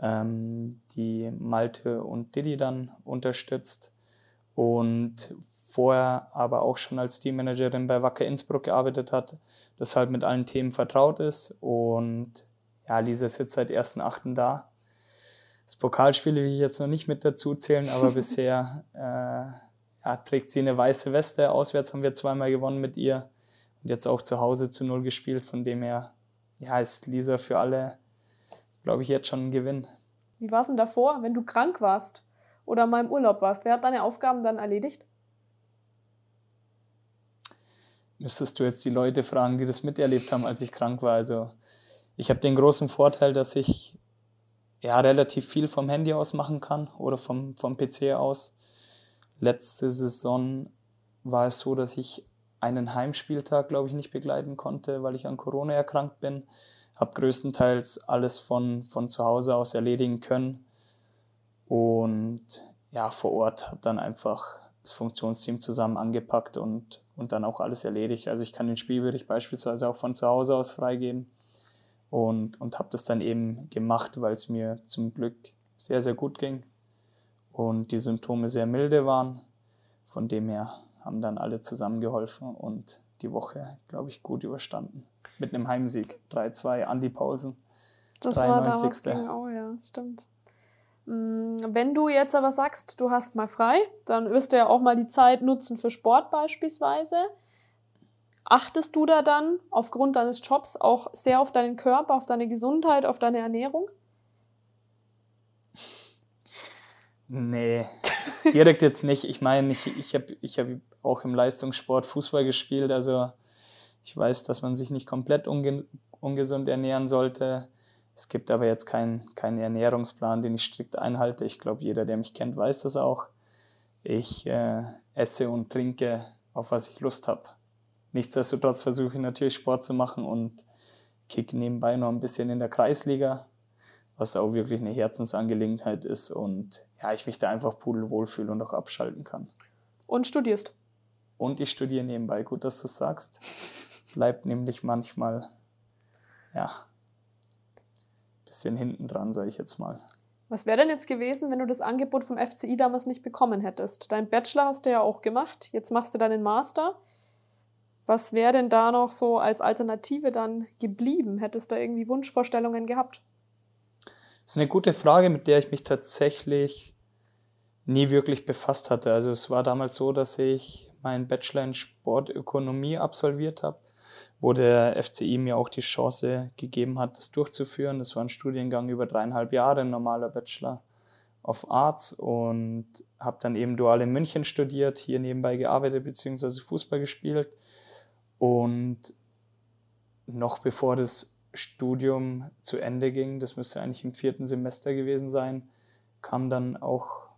ähm, die Malte und Didi dann unterstützt. Und vorher aber auch schon als Teammanagerin bei Wacker Innsbruck gearbeitet hat, deshalb mit allen Themen vertraut ist. Und ja, Lisa ist jetzt seit 1.8. da. Das Pokalspiel will ich jetzt noch nicht mit dazu zählen, aber bisher äh, ja, trägt sie eine weiße Weste. Auswärts haben wir zweimal gewonnen mit ihr und jetzt auch zu Hause zu Null gespielt. Von dem her ja, ist Lisa für alle, glaube ich, jetzt schon ein Gewinn. Wie war es denn davor, wenn du krank warst oder mal im Urlaub warst? Wer hat deine Aufgaben dann erledigt? Müsstest du jetzt die Leute fragen, die das miterlebt haben, als ich krank war. Also ich habe den großen Vorteil, dass ich ja, relativ viel vom Handy aus machen kann oder vom, vom PC aus. Letzte Saison war es so, dass ich einen Heimspieltag, glaube ich, nicht begleiten konnte, weil ich an Corona erkrankt bin. Habe größtenteils alles von, von zu Hause aus erledigen können. Und ja, vor Ort habe dann einfach das Funktionsteam zusammen angepackt und, und dann auch alles erledigt. Also ich kann den Spielbericht beispielsweise auch von zu Hause aus freigeben und, und habe das dann eben gemacht, weil es mir zum Glück sehr, sehr gut ging und die Symptome sehr milde waren. Von dem her haben dann alle zusammengeholfen und die Woche, glaube ich, gut überstanden. Mit einem Heimsieg. 3-2, Andy Paulsen. Das 93. war damals gegen, oh ja, stimmt. Mm, wenn du jetzt aber sagst, du hast mal frei, dann wirst du ja auch mal die Zeit nutzen für Sport beispielsweise. Achtest du da dann aufgrund deines Jobs auch sehr auf deinen Körper, auf deine Gesundheit, auf deine Ernährung? Nee, direkt jetzt nicht. Ich meine, ich, ich habe ich hab auch im Leistungssport Fußball gespielt, also ich weiß, dass man sich nicht komplett unge ungesund ernähren sollte. Es gibt aber jetzt keinen kein Ernährungsplan, den ich strikt einhalte. Ich glaube, jeder, der mich kennt, weiß das auch. Ich äh, esse und trinke, auf was ich Lust habe. Nichtsdestotrotz versuche ich natürlich Sport zu machen und kick nebenbei noch ein bisschen in der Kreisliga, was auch wirklich eine Herzensangelegenheit ist und ja, ich mich da einfach pudelwohl fühle und auch abschalten kann. Und studierst? Und ich studiere nebenbei, gut, dass du es sagst. Bleibt nämlich manchmal, ja, bisschen hinten dran, sage ich jetzt mal. Was wäre denn jetzt gewesen, wenn du das Angebot vom FCI damals nicht bekommen hättest? Dein Bachelor hast du ja auch gemacht, jetzt machst du deinen Master. Was wäre denn da noch so als Alternative dann geblieben? Hättest du da irgendwie Wunschvorstellungen gehabt? Das ist eine gute Frage, mit der ich mich tatsächlich nie wirklich befasst hatte. Also es war damals so, dass ich meinen Bachelor in Sportökonomie absolviert habe wo der FCI mir auch die Chance gegeben hat, das durchzuführen. Das war ein Studiengang über dreieinhalb Jahre, ein normaler Bachelor of Arts und habe dann eben dual in München studiert, hier nebenbei gearbeitet bzw. Fußball gespielt und noch bevor das Studium zu Ende ging, das müsste eigentlich im vierten Semester gewesen sein, kam dann auch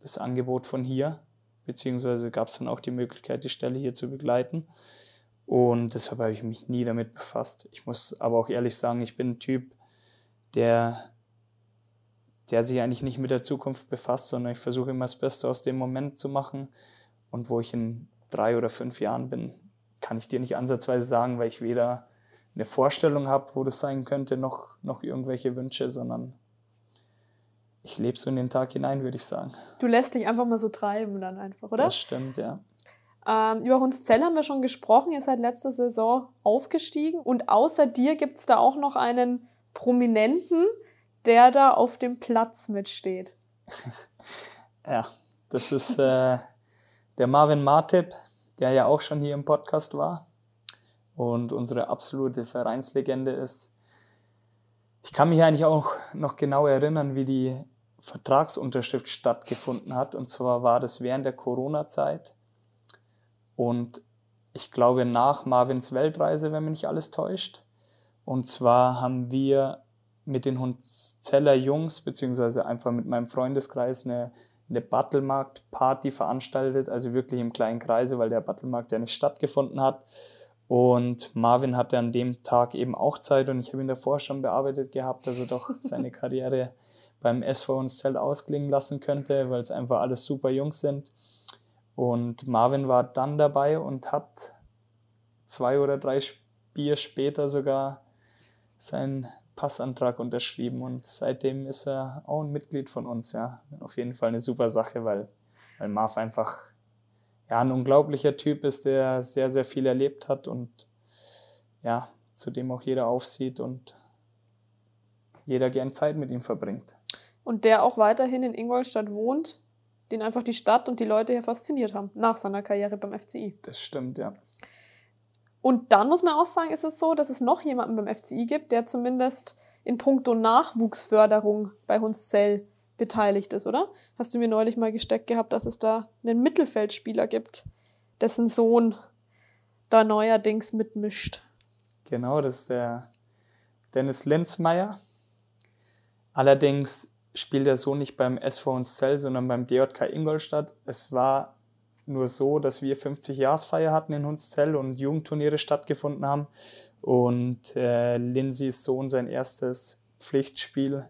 das Angebot von hier, beziehungsweise gab es dann auch die Möglichkeit, die Stelle hier zu begleiten. Und deshalb habe ich mich nie damit befasst. Ich muss aber auch ehrlich sagen, ich bin ein Typ, der, der sich eigentlich nicht mit der Zukunft befasst, sondern ich versuche immer das Beste aus dem Moment zu machen. Und wo ich in drei oder fünf Jahren bin, kann ich dir nicht ansatzweise sagen, weil ich weder eine Vorstellung habe, wo das sein könnte, noch, noch irgendwelche Wünsche, sondern ich lebe so in den Tag hinein, würde ich sagen. Du lässt dich einfach mal so treiben dann einfach, oder? Das stimmt, ja. Ähm, über Hundszell haben wir schon gesprochen. Ihr seid letzte Saison aufgestiegen und außer dir gibt es da auch noch einen Prominenten, der da auf dem Platz mitsteht. ja, das ist äh, der Marvin Martip, der ja auch schon hier im Podcast war und unsere absolute Vereinslegende ist. Ich kann mich eigentlich auch noch genau erinnern, wie die Vertragsunterschrift stattgefunden hat. Und zwar war das während der Corona-Zeit. Und ich glaube nach Marvins Weltreise, wenn mich nicht alles täuscht. Und zwar haben wir mit den Hundzeller Jungs, beziehungsweise einfach mit meinem Freundeskreis eine, eine Battlemarkt-Party veranstaltet, also wirklich im kleinen Kreise, weil der Battlemarkt ja nicht stattgefunden hat. Und Marvin hatte an dem Tag eben auch Zeit und ich habe ihn davor schon bearbeitet gehabt, dass er doch seine Karriere beim SV Hundzell ausklingen lassen könnte, weil es einfach alles super Jungs sind. Und Marvin war dann dabei und hat zwei oder drei Bier später sogar seinen Passantrag unterschrieben und seitdem ist er auch ein Mitglied von uns. Ja, auf jeden Fall eine super Sache, weil, weil Marv einfach ja, ein unglaublicher Typ ist, der sehr, sehr viel erlebt hat und ja, zu dem auch jeder aufsieht und jeder gern Zeit mit ihm verbringt. Und der auch weiterhin in Ingolstadt wohnt den einfach die Stadt und die Leute hier fasziniert haben, nach seiner Karriere beim FCI. Das stimmt, ja. Und dann muss man auch sagen, ist es so, dass es noch jemanden beim FCI gibt, der zumindest in puncto Nachwuchsförderung bei Hunszell beteiligt ist, oder? Hast du mir neulich mal gesteckt gehabt, dass es da einen Mittelfeldspieler gibt, dessen Sohn da neuerdings mitmischt? Genau, das ist der Dennis Lenzmeier. Allerdings spielt er so nicht beim SV Zell, sondern beim DJK Ingolstadt. Es war nur so, dass wir 50 Jahresfeier hatten in Hunszell und Jugendturniere stattgefunden haben und äh, Lindsays Sohn sein erstes Pflichtspiel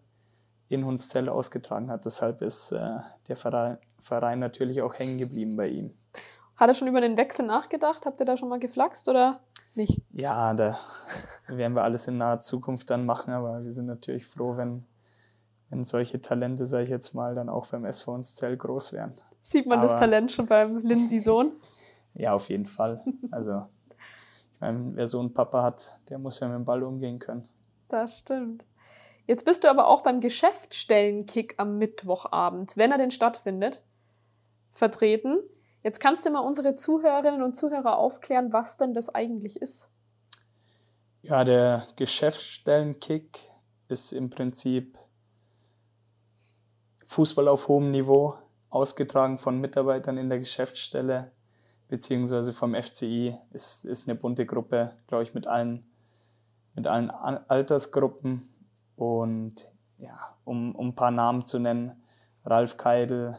in Hunszell ausgetragen hat. Deshalb ist äh, der Verein, Verein natürlich auch hängen geblieben bei ihm. Hat er schon über den Wechsel nachgedacht? Habt ihr da schon mal geflaxt oder nicht? Ja, da werden wir alles in naher Zukunft dann machen, aber wir sind natürlich froh, wenn, wenn solche Talente, sage ich jetzt mal, dann auch beim SV Zell groß werden. Sieht man aber, das Talent schon beim Lindsay-Sohn? Ja, auf jeden Fall. Also, ich meine, wer so einen Papa hat, der muss ja mit dem Ball umgehen können. Das stimmt. Jetzt bist du aber auch beim Geschäftsstellenkick am Mittwochabend, wenn er denn stattfindet, vertreten. Jetzt kannst du mal unsere Zuhörerinnen und Zuhörer aufklären, was denn das eigentlich ist. Ja, der Geschäftsstellenkick ist im Prinzip Fußball auf hohem Niveau, ausgetragen von Mitarbeitern in der Geschäftsstelle, beziehungsweise vom FCI. Ist, ist eine bunte Gruppe, glaube ich, mit allen, mit allen Altersgruppen. Und ja, um, um ein paar Namen zu nennen, Ralf Keidel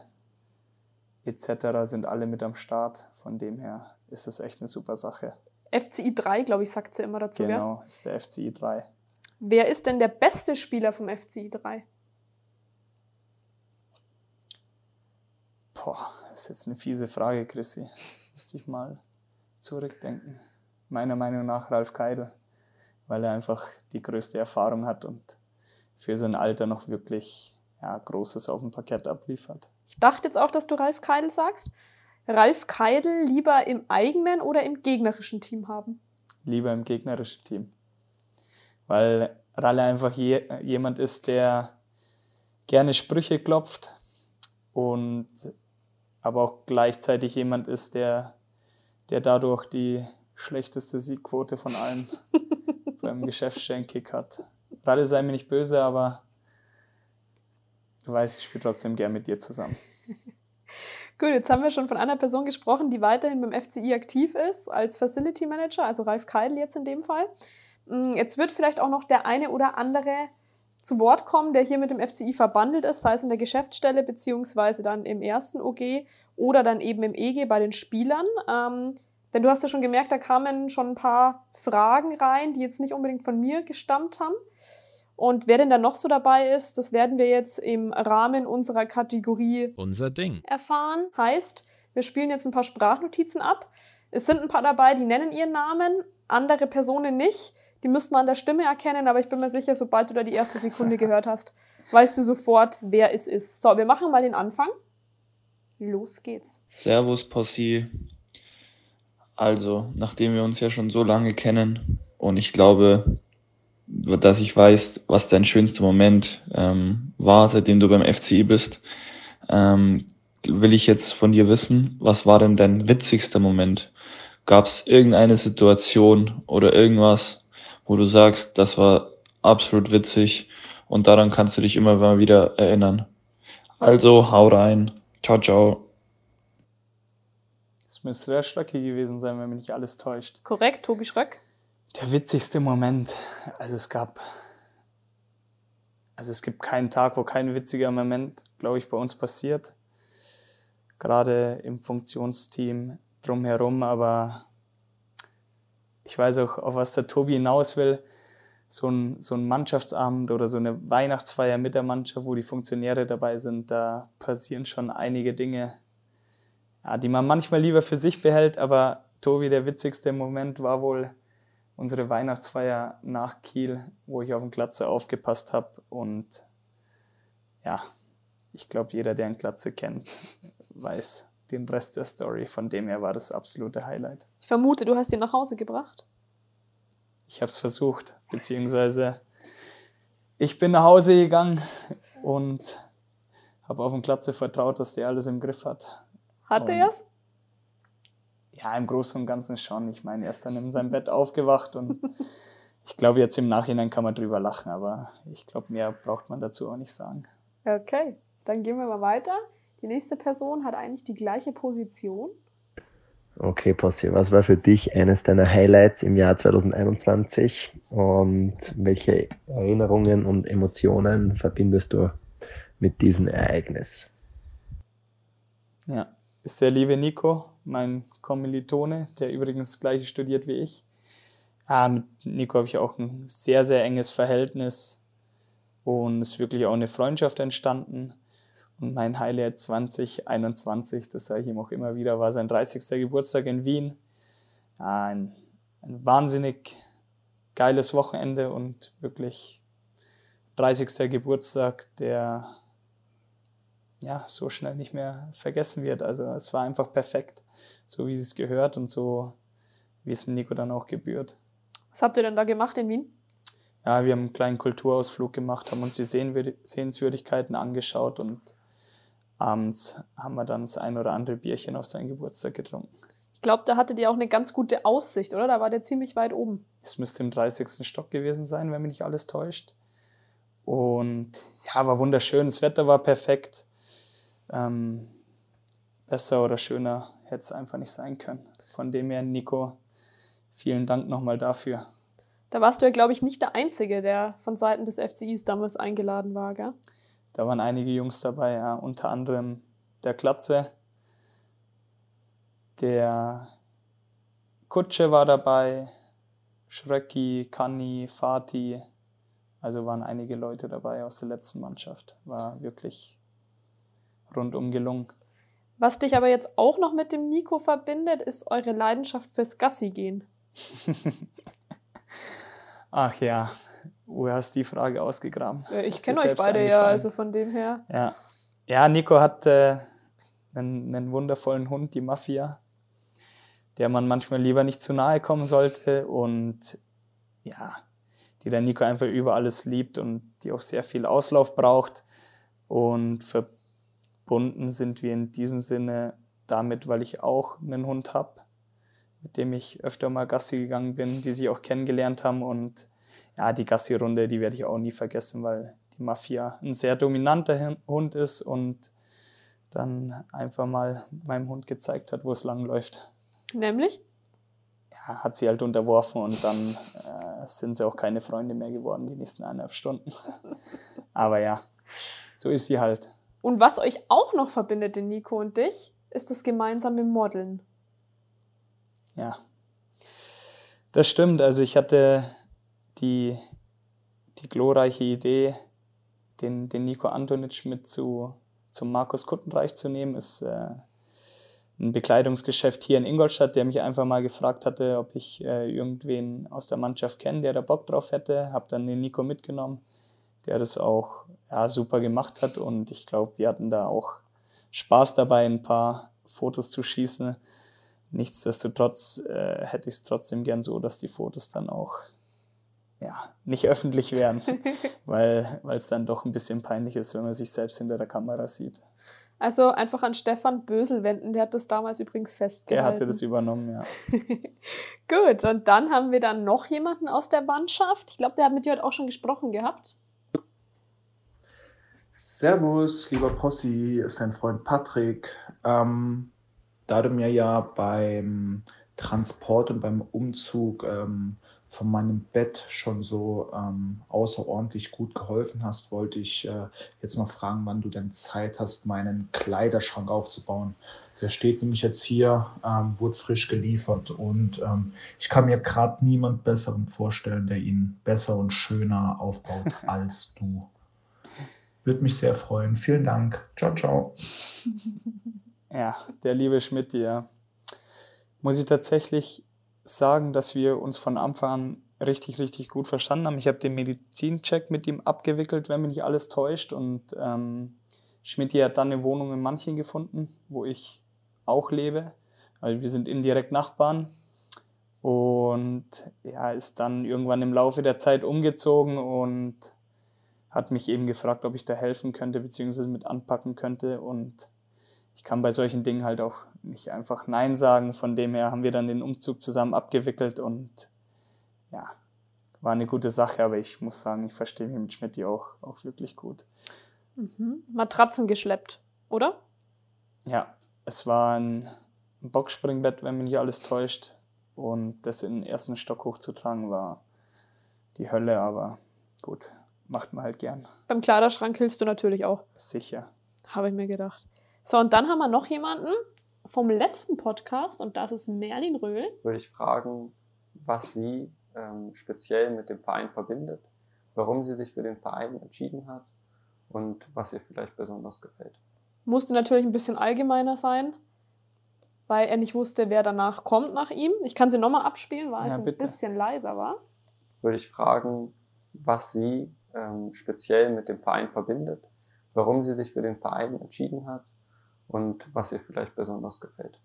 etc. sind alle mit am Start. Von dem her ist es echt eine super Sache. FCI 3, glaube ich, sagt sie immer dazu. Genau, ja? ist der FCI 3. Wer ist denn der beste Spieler vom FCI 3? Boah, das ist jetzt eine fiese Frage, Chrissy. Müsste ich mal zurückdenken. Meiner Meinung nach Ralf Keidel, weil er einfach die größte Erfahrung hat und für sein Alter noch wirklich ja, Großes auf dem Parkett abliefert. Ich dachte jetzt auch, dass du Ralf Keidel sagst. Ralf Keidel lieber im eigenen oder im gegnerischen Team haben? Lieber im gegnerischen Team. Weil Ralle einfach je, jemand ist, der gerne Sprüche klopft und aber auch gleichzeitig jemand ist, der, der dadurch die schlechteste Siegquote von allen beim Geschäftsstellenkick hat. Ralle sei mir nicht böse, aber du weißt, ich spiele trotzdem gern mit dir zusammen. Gut, jetzt haben wir schon von einer Person gesprochen, die weiterhin beim FCI aktiv ist, als Facility Manager, also Ralf Keidel jetzt in dem Fall. Mm, jetzt wird vielleicht auch noch der eine oder andere zu Wort kommen, der hier mit dem FCI verbandelt ist, sei es in der Geschäftsstelle beziehungsweise dann im ersten OG oder dann eben im EG bei den Spielern. Ähm, denn du hast ja schon gemerkt, da kamen schon ein paar Fragen rein, die jetzt nicht unbedingt von mir gestammt haben. Und wer denn da noch so dabei ist, das werden wir jetzt im Rahmen unserer Kategorie Unser Ding erfahren. Heißt, wir spielen jetzt ein paar Sprachnotizen ab. Es sind ein paar dabei, die nennen ihren Namen, andere Personen nicht. Die müsste man an der Stimme erkennen, aber ich bin mir sicher, sobald du da die erste Sekunde gehört hast, weißt du sofort, wer es ist. So, wir machen mal den Anfang. Los geht's. Servus, Possi. Also, nachdem wir uns ja schon so lange kennen und ich glaube, dass ich weiß, was dein schönster Moment ähm, war, seitdem du beim FCI bist, ähm, will ich jetzt von dir wissen, was war denn dein witzigster Moment? Gab es irgendeine Situation oder irgendwas, wo du sagst, das war absolut witzig und daran kannst du dich immer mal wieder erinnern? Also, hau rein. Ciao, ciao. Das müsste der Schröcke gewesen sein, wenn mich nicht alles täuscht. Korrekt, Tobi Schröck. Der witzigste Moment. Also es gab, also es gibt keinen Tag, wo kein witziger Moment, glaube ich, bei uns passiert. Gerade im Funktionsteam drumherum, aber ich weiß auch, auf was der Tobi hinaus will. So ein, so ein Mannschaftsabend oder so eine Weihnachtsfeier mit der Mannschaft, wo die Funktionäre dabei sind, da passieren schon einige Dinge, ja, die man manchmal lieber für sich behält. Aber Tobi, der witzigste Moment war wohl, unsere Weihnachtsfeier nach Kiel, wo ich auf den Glatze aufgepasst habe. Und ja, ich glaube, jeder, der einen Glatze kennt, weiß den Rest der Story. Von dem her war das absolute Highlight. Ich vermute, du hast ihn nach Hause gebracht. Ich habe es versucht, beziehungsweise ich bin nach Hause gegangen und habe auf den Glatze vertraut, dass der alles im Griff hat. Hat er es? Ja, im Großen und Ganzen schon. Ich meine, er ist dann in seinem Bett aufgewacht und ich glaube, jetzt im Nachhinein kann man drüber lachen, aber ich glaube, mehr braucht man dazu auch nicht sagen. Okay, dann gehen wir mal weiter. Die nächste Person hat eigentlich die gleiche Position. Okay, Possi, was war für dich eines deiner Highlights im Jahr 2021 und welche Erinnerungen und Emotionen verbindest du mit diesem Ereignis? Ja, ist der liebe Nico, mein Kommilitone, der übrigens das gleiche studiert wie ich. Ah, mit Nico habe ich auch ein sehr, sehr enges Verhältnis und es ist wirklich auch eine Freundschaft entstanden. Und mein Highlight 2021, das sage ich ihm auch immer wieder, war sein 30. Geburtstag in Wien. Ein, ein wahnsinnig geiles Wochenende und wirklich 30. Geburtstag, der ja so schnell nicht mehr vergessen wird. Also es war einfach perfekt, so wie es gehört und so wie es Nico dann auch gebührt. Was habt ihr denn da gemacht in Wien? Ja, wir haben einen kleinen Kulturausflug gemacht, haben uns die Sehenswürdigkeiten angeschaut und abends haben wir dann das ein oder andere Bierchen auf seinen Geburtstag getrunken. Ich glaube, da hattet ihr auch eine ganz gute Aussicht, oder? Da war der ziemlich weit oben. Es müsste im 30. Stock gewesen sein, wenn mich nicht alles täuscht. Und ja, war wunderschön. Das Wetter war perfekt. Ähm, besser oder schöner hätte es einfach nicht sein können. Von dem her, Nico, vielen Dank nochmal dafür. Da warst du ja, glaube ich, nicht der Einzige, der von Seiten des FCIs damals eingeladen war, gell? Da waren einige Jungs dabei, ja, unter anderem der Klatze, der Kutsche war dabei, Schrecki, Kanni, Fati, also waren einige Leute dabei aus der letzten Mannschaft. War wirklich rundum gelungen. Was dich aber jetzt auch noch mit dem Nico verbindet, ist eure Leidenschaft fürs Gassi gehen. Ach ja, wo hast du die Frage ausgegraben? Ich kenne euch beide ja, also von dem her. Ja, ja Nico hat äh, einen, einen wundervollen Hund, die Mafia, der man manchmal lieber nicht zu nahe kommen sollte und ja, die der Nico einfach über alles liebt und die auch sehr viel Auslauf braucht. Und verbunden sind wir in diesem Sinne damit, weil ich auch einen Hund habe, mit dem ich öfter mal Gassi gegangen bin, die sie auch kennengelernt haben und ja, die Gassi-Runde, die werde ich auch nie vergessen, weil die Mafia ein sehr dominanter Hund ist und dann einfach mal meinem Hund gezeigt hat, wo es lang läuft. Nämlich? Ja, hat sie halt unterworfen und dann äh, sind sie auch keine Freunde mehr geworden, die nächsten eineinhalb Stunden. Aber ja, so ist sie halt. Und was euch auch noch verbindet, den Nico und dich, ist das gemeinsame Modeln. Ja, das stimmt. Also ich hatte die, die glorreiche Idee, den, den Nico Antonic mit zu, zum Markus Kuttenreich zu nehmen, ist äh, ein Bekleidungsgeschäft hier in Ingolstadt, der mich einfach mal gefragt hatte, ob ich äh, irgendwen aus der Mannschaft kenne, der da Bock drauf hätte. Habe dann den Nico mitgenommen, der das auch ja, super gemacht hat und ich glaube, wir hatten da auch Spaß dabei, ein paar Fotos zu schießen. Nichtsdestotrotz äh, hätte ich es trotzdem gern so, dass die Fotos dann auch ja, nicht öffentlich werden, weil es dann doch ein bisschen peinlich ist, wenn man sich selbst hinter der Kamera sieht. Also einfach an Stefan Bösel wenden, der hat das damals übrigens festgehalten. Der hatte das übernommen, ja. Gut, und dann haben wir dann noch jemanden aus der Mannschaft. Ich glaube, der hat mit dir heute auch schon gesprochen gehabt. Servus, lieber Possi, ist dein Freund Patrick. Ähm, da du mir ja beim Transport und beim Umzug ähm, von meinem Bett schon so ähm, außerordentlich gut geholfen hast, wollte ich äh, jetzt noch fragen, wann du denn Zeit hast, meinen Kleiderschrank aufzubauen. Der steht nämlich jetzt hier, ähm, wurde frisch geliefert und ähm, ich kann mir gerade niemand Besseren vorstellen, der ihn besser und schöner aufbaut als du. Würde mich sehr freuen. Vielen Dank. Ciao, ciao. Ja, der liebe Schmidt, ja. Muss ich tatsächlich sagen, dass wir uns von Anfang an richtig, richtig gut verstanden haben. Ich habe den Medizincheck mit ihm abgewickelt, wenn mich nicht alles täuscht. Und ähm, Schmidt hat dann eine Wohnung in Manchen gefunden, wo ich auch lebe. weil wir sind indirekt Nachbarn. Und er ist dann irgendwann im Laufe der Zeit umgezogen und hat mich eben gefragt, ob ich da helfen könnte, beziehungsweise mit anpacken könnte. Und ich kann bei solchen Dingen halt auch nicht einfach Nein sagen. Von dem her haben wir dann den Umzug zusammen abgewickelt und ja, war eine gute Sache, aber ich muss sagen, ich verstehe mich mit Schmidt auch, auch wirklich gut. Mhm. Matratzen geschleppt, oder? Ja, es war ein Boxspringbett, wenn mich nicht alles täuscht. Und das in den ersten Stock hochzutragen war die Hölle, aber gut, macht man halt gern. Beim Kleiderschrank hilfst du natürlich auch. Sicher. Habe ich mir gedacht. So, und dann haben wir noch jemanden vom letzten Podcast und das ist Merlin Röhl. Würde ich fragen, was sie ähm, speziell mit dem Verein verbindet, warum sie sich für den Verein entschieden hat und was ihr vielleicht besonders gefällt. Musste natürlich ein bisschen allgemeiner sein, weil er nicht wusste, wer danach kommt nach ihm. Ich kann sie nochmal abspielen, weil Ja, es ein bitte. bisschen leiser war. Würde ich fragen, was sie ähm, speziell mit dem Verein verbindet, warum sie sich für den Verein entschieden hat und was ihr vielleicht besonders gefällt.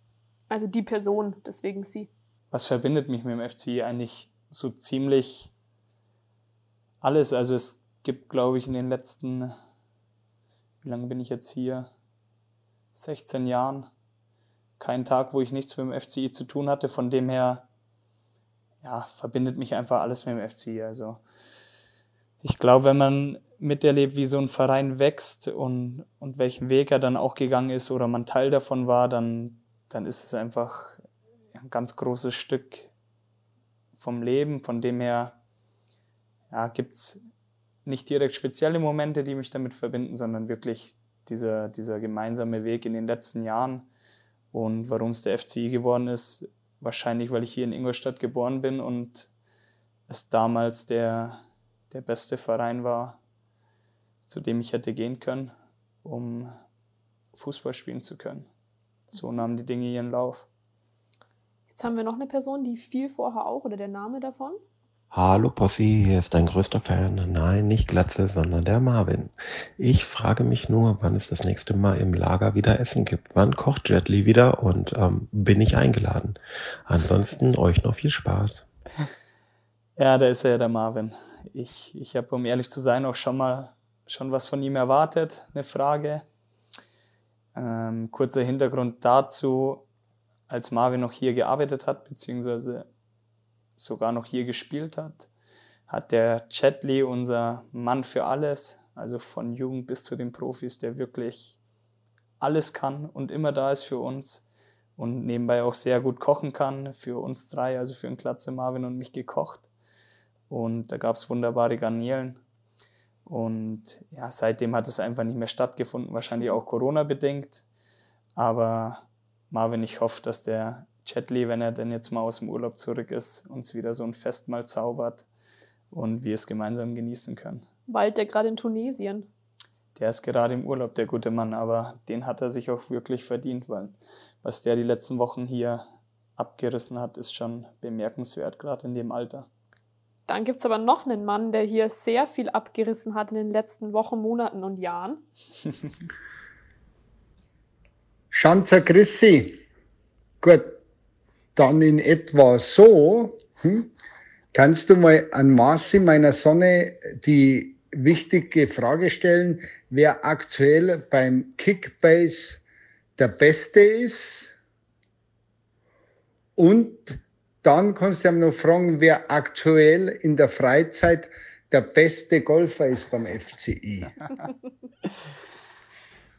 Also die Person, deswegen sie. Was verbindet mich mit dem FCI eigentlich so ziemlich alles? Also es gibt, glaube ich, in den letzten, wie lange bin ich jetzt hier? 16 Jahren. Keinen Tag, wo ich nichts mit dem FCI zu tun hatte. Von dem her, ja, verbindet mich einfach alles mit dem FCI. Also ich glaube, wenn man miterlebt, wie so ein Verein wächst und, und welchen Weg er dann auch gegangen ist oder man Teil davon war, dann, dann ist es einfach ein ganz großes Stück vom Leben. Von dem her ja, gibt es nicht direkt spezielle Momente, die mich damit verbinden, sondern wirklich dieser, dieser gemeinsame Weg in den letzten Jahren. Und warum es der FCI geworden ist, wahrscheinlich, weil ich hier in Ingolstadt geboren bin und es damals der, der beste Verein war, zu dem ich hätte gehen können, um Fußball spielen zu können. So nahmen die Dinge ihren Lauf. Jetzt haben wir noch eine Person, die viel vorher auch, oder der Name davon? Hallo Possi, hier ist dein größter Fan. Nein, nicht Glatze, sondern der Marvin. Ich frage mich nur, wann es das nächste Mal im Lager wieder Essen gibt. Wann kocht Jetly wieder und ähm, bin ich eingeladen? Ansonsten euch noch viel Spaß. Ja, da ist er ja der Marvin. Ich, ich habe, um ehrlich zu sein, auch schon mal schon was von ihm erwartet. Eine Frage. Ähm, kurzer Hintergrund dazu, als Marvin noch hier gearbeitet hat, beziehungsweise sogar noch hier gespielt hat, hat der Chatley, unser Mann für alles, also von Jugend bis zu den Profis, der wirklich alles kann und immer da ist für uns und nebenbei auch sehr gut kochen kann, für uns drei, also für den Klatze, Marvin und mich gekocht. Und da gab es wunderbare Garnelen. Und ja, seitdem hat es einfach nicht mehr stattgefunden, wahrscheinlich auch Corona-bedingt. Aber Marvin, ich hoffe, dass der Chatley, wenn er denn jetzt mal aus dem Urlaub zurück ist, uns wieder so ein Festmahl zaubert und wir es gemeinsam genießen können. Wald, der gerade in Tunesien. Der ist gerade im Urlaub, der gute Mann, aber den hat er sich auch wirklich verdient, weil was der die letzten Wochen hier abgerissen hat, ist schon bemerkenswert, gerade in dem Alter. Dann gibt es aber noch einen Mann, der hier sehr viel abgerissen hat in den letzten Wochen, Monaten und Jahren. Schanzer Chrissy. Gut, dann in etwa so. Hm? Kannst du mal an Marci meiner Sonne die wichtige Frage stellen, wer aktuell beim Kickbase der Beste ist? Und dann kannst du ihm noch fragen, wer aktuell in der Freizeit der beste Golfer ist beim FCI.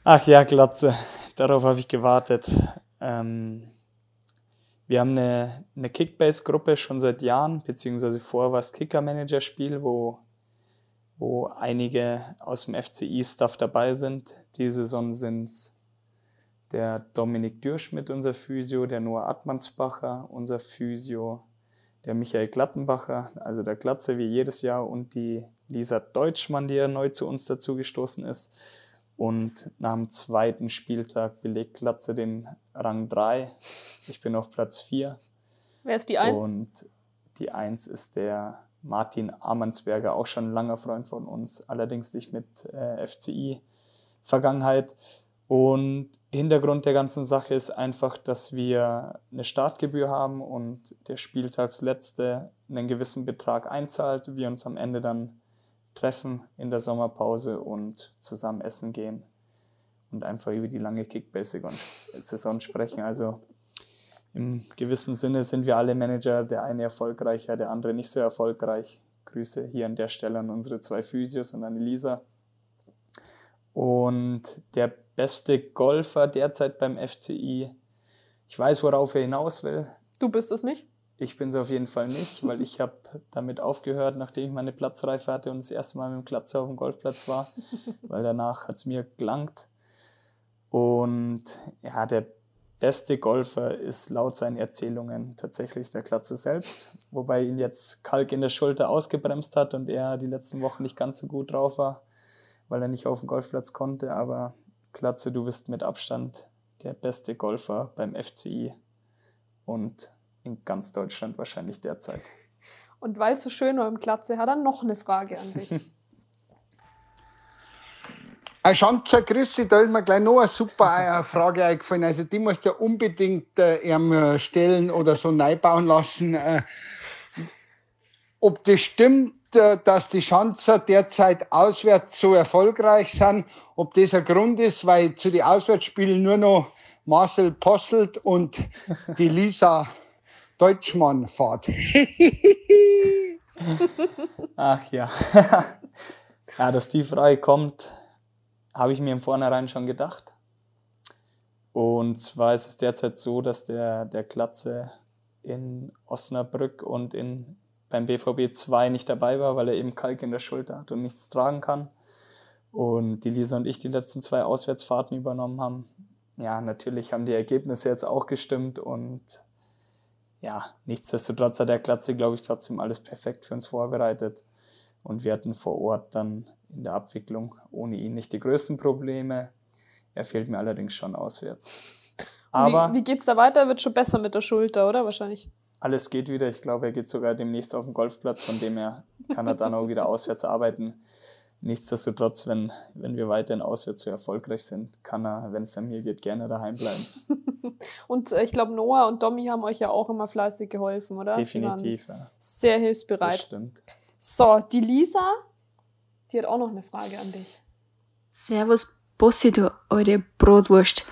Ach ja, Glatze, darauf habe ich gewartet. Ähm, wir haben eine, eine Kickbase-Gruppe schon seit Jahren, beziehungsweise vorher war es Kicker-Manager-Spiel, wo, wo einige aus dem FCI-Staff dabei sind. Diese Saison sind der Dominik Dürschmidt, unser Physio, der Noah Atmansbacher, unser Physio, der Michael Glattenbacher, also der Glatze wie jedes Jahr, und die Lisa Deutschmann, die ja neu zu uns dazugestoßen ist. Und nach dem zweiten Spieltag belegt Glatze den Rang 3. Ich bin auf Platz 4. Wer ist die Eins? Und die 1 ist der Martin Armansberger, auch schon ein langer Freund von uns, allerdings nicht mit äh, FCI-Vergangenheit. Und Hintergrund der ganzen Sache ist einfach, dass wir eine Startgebühr haben und der Spieltagsletzte einen gewissen Betrag einzahlt, wir uns am Ende dann treffen in der Sommerpause und zusammen essen gehen und einfach über die lange Kickbase-Saison sprechen. Also im gewissen Sinne sind wir alle Manager, der eine erfolgreicher, der andere nicht so erfolgreich. Grüße hier an der Stelle an unsere zwei Physios und an Elisa. Und der beste Golfer derzeit beim FCI, ich weiß, worauf er hinaus will. Du bist es nicht? Ich bin es auf jeden Fall nicht, weil ich habe damit aufgehört, nachdem ich meine Platzreife hatte und das erste Mal mit dem Glatze auf dem Golfplatz war, weil danach hat es mir gelangt. Und ja, der beste Golfer ist laut seinen Erzählungen tatsächlich der Glatze selbst, wobei ihn jetzt Kalk in der Schulter ausgebremst hat und er die letzten Wochen nicht ganz so gut drauf war, weil er nicht auf dem Golfplatz konnte. Aber Glatze, du bist mit Abstand der beste Golfer beim FCI und in ganz Deutschland wahrscheinlich derzeit. Und weil es so schön war im Glatze, hat er noch eine Frage an dich. Ein Schanzer, grüß dich, da ist mir gleich noch eine super Frage eingefallen. Also die musst du ja unbedingt äh, ihm äh, stellen oder so neu bauen lassen. Äh, ob das stimmt, dass die Schanzer derzeit auswärts so erfolgreich sind, ob das ein Grund ist, weil zu den Auswärtsspielen nur noch Marcel Posselt und die Lisa Deutschmann fahrt. Ach ja. ja, dass die Frage kommt, habe ich mir im Vornherein schon gedacht. Und zwar ist es derzeit so, dass der, der Glatze in Osnabrück und in, beim BVB 2 nicht dabei war, weil er eben Kalk in der Schulter hat und nichts tragen kann. Und die Lisa und ich die letzten zwei Auswärtsfahrten übernommen haben. Ja, natürlich haben die Ergebnisse jetzt auch gestimmt und ja, nichtsdestotrotz hat der Glatze, glaube ich, trotzdem alles perfekt für uns vorbereitet. Und wir hatten vor Ort dann in der Abwicklung ohne ihn nicht die größten Probleme. Er fehlt mir allerdings schon auswärts. Aber wie, wie geht's da weiter? Wird schon besser mit der Schulter, oder? Wahrscheinlich. Alles geht wieder. Ich glaube, er geht sogar demnächst auf den Golfplatz, von dem her kann er dann auch wieder auswärts arbeiten. Nichtsdestotrotz, wenn, wenn wir weiterhin auswärts so erfolgreich sind, kann er, wenn es an mir geht, gerne daheim bleiben. und äh, ich glaube, Noah und Domi haben euch ja auch immer fleißig geholfen, oder? Definitiv, ja. Sehr hilfsbereit. Das stimmt. So, die Lisa, die hat auch noch eine Frage an dich. Servus, Bossi, du eure Brotwurst.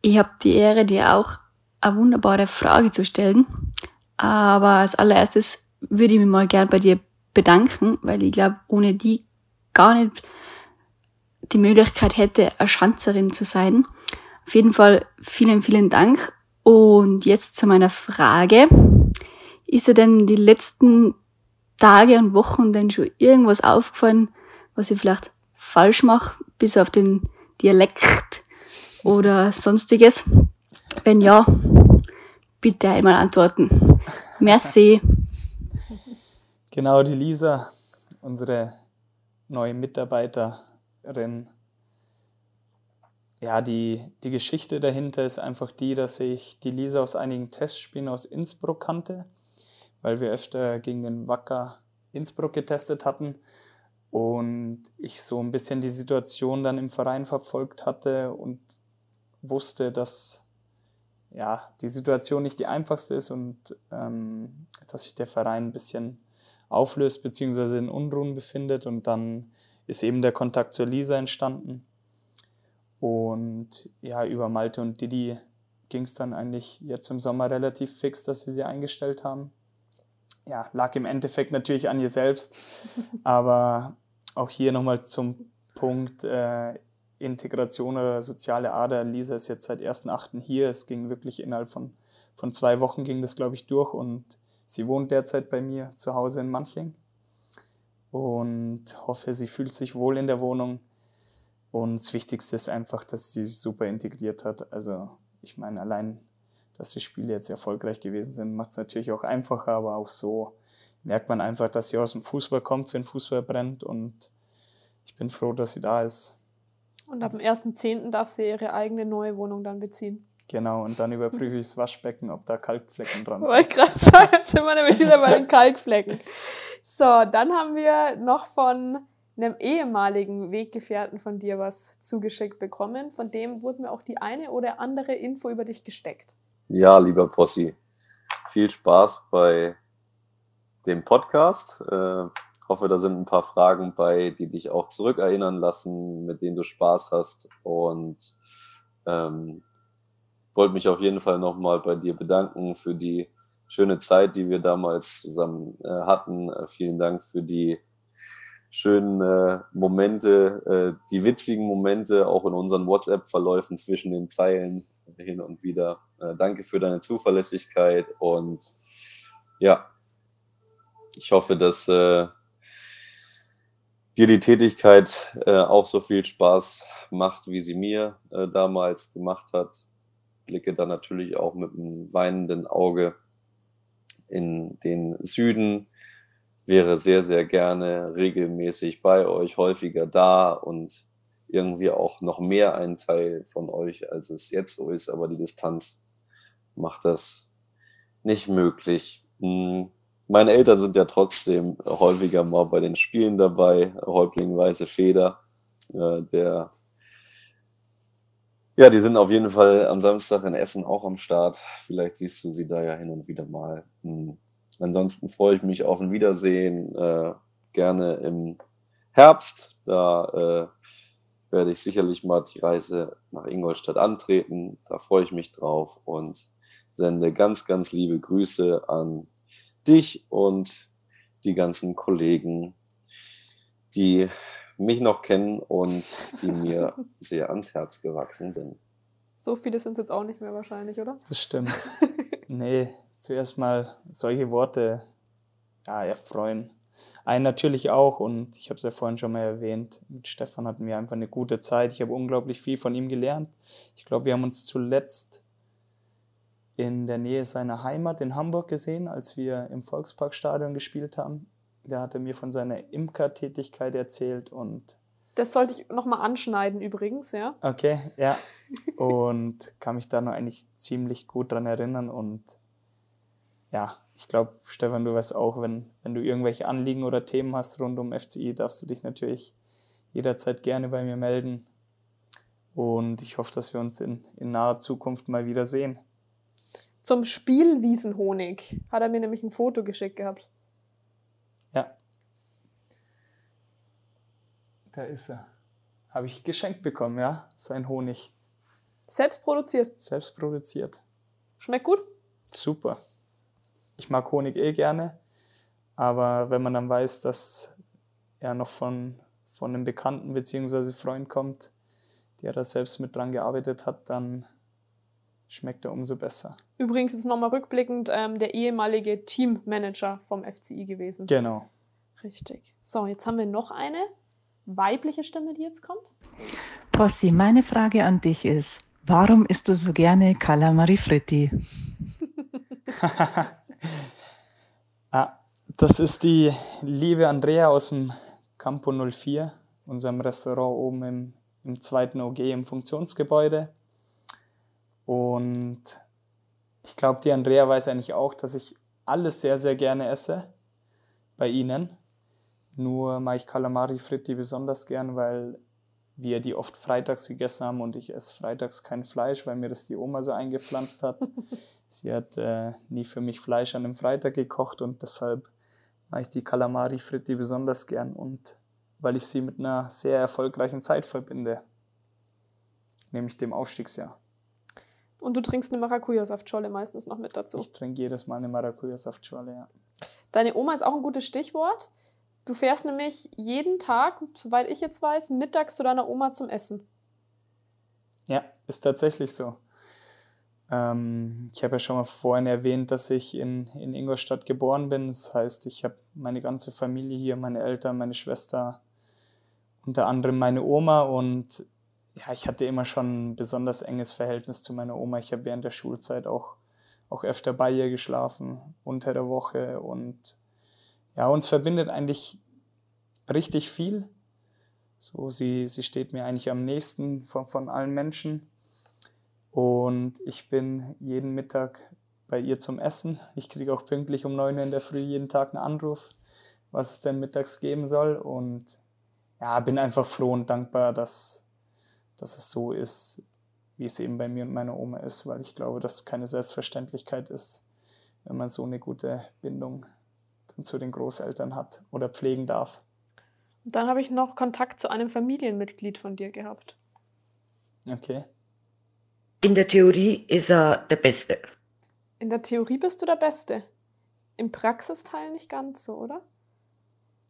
Ich habe die Ehre, dir auch eine wunderbare Frage zu stellen. Aber als allererstes würde ich mich mal gern bei dir bedanken, weil ich glaube, ohne die gar nicht die Möglichkeit hätte, eine Schanzerin zu sein. Auf jeden Fall vielen, vielen Dank. Und jetzt zu meiner Frage. Ist dir denn die letzten Tage und Wochen denn schon irgendwas aufgefallen, was ich vielleicht falsch mache, bis auf den Dialekt oder sonstiges? Wenn ja, bitte einmal antworten. Merci. Genau, die Lisa, unsere neue Mitarbeiterin. Ja, die, die Geschichte dahinter ist einfach die, dass ich die Lisa aus einigen Testspielen aus Innsbruck kannte, weil wir öfter gegen den Wacker Innsbruck getestet hatten und ich so ein bisschen die Situation dann im Verein verfolgt hatte und wusste, dass ja, die Situation nicht die einfachste ist und ähm, dass sich der Verein ein bisschen auflöst bzw. in Unruhen befindet. Und dann ist eben der Kontakt zur Lisa entstanden. Und ja, über Malte und Didi ging es dann eigentlich jetzt im Sommer relativ fix, dass wir sie eingestellt haben. Ja, lag im Endeffekt natürlich an ihr selbst, aber auch hier nochmal zum Punkt äh, Integration oder soziale Ader. Lisa ist jetzt seit 1.8. hier. Es ging wirklich innerhalb von, von zwei Wochen ging das, glaube ich, durch und Sie wohnt derzeit bei mir zu Hause in Manching und hoffe, sie fühlt sich wohl in der Wohnung. Und das Wichtigste ist einfach, dass sie sich super integriert hat. Also ich meine, allein, dass die Spiele jetzt erfolgreich gewesen sind, macht es natürlich auch einfacher, aber auch so merkt man einfach, dass sie aus dem Fußball kommt, für den Fußball brennt und ich bin froh, dass sie da ist. Und ab dem 1.10. darf sie ihre eigene neue Wohnung dann beziehen. Genau, und dann überprüfe ich das Waschbecken, ob da Kalkflecken dran sind. Wollte gerade sagen, jetzt sind wir nämlich wieder bei den Kalkflecken. So, dann haben wir noch von einem ehemaligen Weggefährten von dir was zugeschickt bekommen. Von dem wurde mir auch die eine oder andere Info über dich gesteckt. Ja, lieber Possi, viel Spaß bei dem Podcast. Hoffe, da sind ein paar Fragen bei, die dich auch zurückerinnern lassen, mit denen du Spaß hast. Und ähm, wollte mich auf jeden Fall nochmal bei dir bedanken für die schöne Zeit, die wir damals zusammen äh, hatten. Äh, vielen Dank für die schönen äh, Momente, äh, die witzigen Momente, auch in unseren WhatsApp-Verläufen zwischen den Zeilen, hin und wieder. Äh, danke für deine Zuverlässigkeit und ja, ich hoffe, dass äh, dir die Tätigkeit äh, auch so viel Spaß macht, wie sie mir äh, damals gemacht hat. Blicke dann natürlich auch mit einem weinenden Auge in den Süden. Wäre sehr, sehr gerne regelmäßig bei euch, häufiger da und irgendwie auch noch mehr ein Teil von euch, als es jetzt so ist. Aber die Distanz macht das nicht möglich. Hm meine Eltern sind ja trotzdem häufiger mal bei den Spielen dabei. Häuptling Weiße Feder, äh, der ja, die sind auf jeden Fall am Samstag in Essen auch am Start. Vielleicht siehst du sie da ja hin und wieder mal. Hm. Ansonsten freue ich mich auf ein Wiedersehen. Äh, gerne im Herbst. Da äh, werde ich sicherlich mal die Reise nach Ingolstadt antreten. Da freue ich mich drauf und sende ganz, ganz liebe Grüße an dich und die ganzen Kollegen, die mich noch kennen und die mir sehr ans Herz gewachsen sind. So viele sind es jetzt auch nicht mehr wahrscheinlich, oder? Das stimmt. nee, zuerst mal solche Worte ja, erfreuen. Einen natürlich auch und ich habe es ja vorhin schon mal erwähnt, mit Stefan hatten wir einfach eine gute Zeit. Ich habe unglaublich viel von ihm gelernt. Ich glaube, wir haben uns zuletzt in der Nähe seiner Heimat in Hamburg gesehen, als wir im Volksparkstadion gespielt haben. Da hat er mir von seiner Imkertätigkeit erzählt und das sollte ich nochmal anschneiden übrigens, ja. Okay, ja. Und kann mich da noch eigentlich ziemlich gut dran erinnern. Und ja, ich glaube, Stefan, du weißt auch, wenn, wenn du irgendwelche Anliegen oder Themen hast rund um FCI, darfst du dich natürlich jederzeit gerne bei mir melden. Und ich hoffe, dass wir uns in, in naher Zukunft mal wieder sehen zum Spielwiesenhonig. Hat er mir nämlich ein Foto geschickt gehabt. Ja. Da ist er. Habe ich geschenkt bekommen, ja, sein Honig. Selbst produziert. Selbst produziert. Schmeckt gut? Super. Ich mag Honig eh gerne, aber wenn man dann weiß, dass er noch von, von einem Bekannten bzw. Freund kommt, der da selbst mit dran gearbeitet hat, dann schmeckt er umso besser. Übrigens jetzt nochmal rückblickend ähm, der ehemalige Teammanager vom FCI gewesen. Genau. Richtig. So, jetzt haben wir noch eine weibliche Stimme, die jetzt kommt. Possi, meine Frage an dich ist, warum isst du so gerne Calamari Fritti? ah, das ist die liebe Andrea aus dem Campo 04, unserem Restaurant oben im, im zweiten OG im Funktionsgebäude. Und ich glaube, die Andrea weiß eigentlich auch, dass ich alles sehr, sehr gerne esse bei ihnen. Nur mache ich Calamari Fritti besonders gern, weil wir die oft freitags gegessen haben und ich esse freitags kein Fleisch, weil mir das die Oma so eingepflanzt hat. Sie hat äh, nie für mich Fleisch an einem Freitag gekocht und deshalb mache ich die Calamari Fritti besonders gern und weil ich sie mit einer sehr erfolgreichen Zeit verbinde, nämlich dem Aufstiegsjahr. Und du trinkst eine Maracuja-Saftschorle meistens noch mit dazu. Ich trinke jedes Mal eine Maracuja-Saftschorle, ja. Deine Oma ist auch ein gutes Stichwort. Du fährst nämlich jeden Tag, soweit ich jetzt weiß, mittags zu deiner Oma zum Essen. Ja, ist tatsächlich so. Ähm, ich habe ja schon mal vorhin erwähnt, dass ich in, in Ingolstadt geboren bin. Das heißt, ich habe meine ganze Familie hier, meine Eltern, meine Schwester, unter anderem meine Oma und ja, ich hatte immer schon ein besonders enges Verhältnis zu meiner Oma. Ich habe während der Schulzeit auch, auch öfter bei ihr geschlafen, unter der Woche. Und ja, uns verbindet eigentlich richtig viel. So, sie, sie steht mir eigentlich am nächsten von, von allen Menschen. Und ich bin jeden Mittag bei ihr zum Essen. Ich kriege auch pünktlich um 9 Uhr in der Früh jeden Tag einen Anruf, was es denn mittags geben soll. Und ja, bin einfach froh und dankbar, dass, dass es so ist, wie es eben bei mir und meiner Oma ist, weil ich glaube, dass es keine Selbstverständlichkeit ist, wenn man so eine gute Bindung dann zu den Großeltern hat oder pflegen darf. Und dann habe ich noch Kontakt zu einem Familienmitglied von dir gehabt. Okay. In der Theorie ist er der Beste. In der Theorie bist du der Beste. Im Praxisteil nicht ganz so, oder?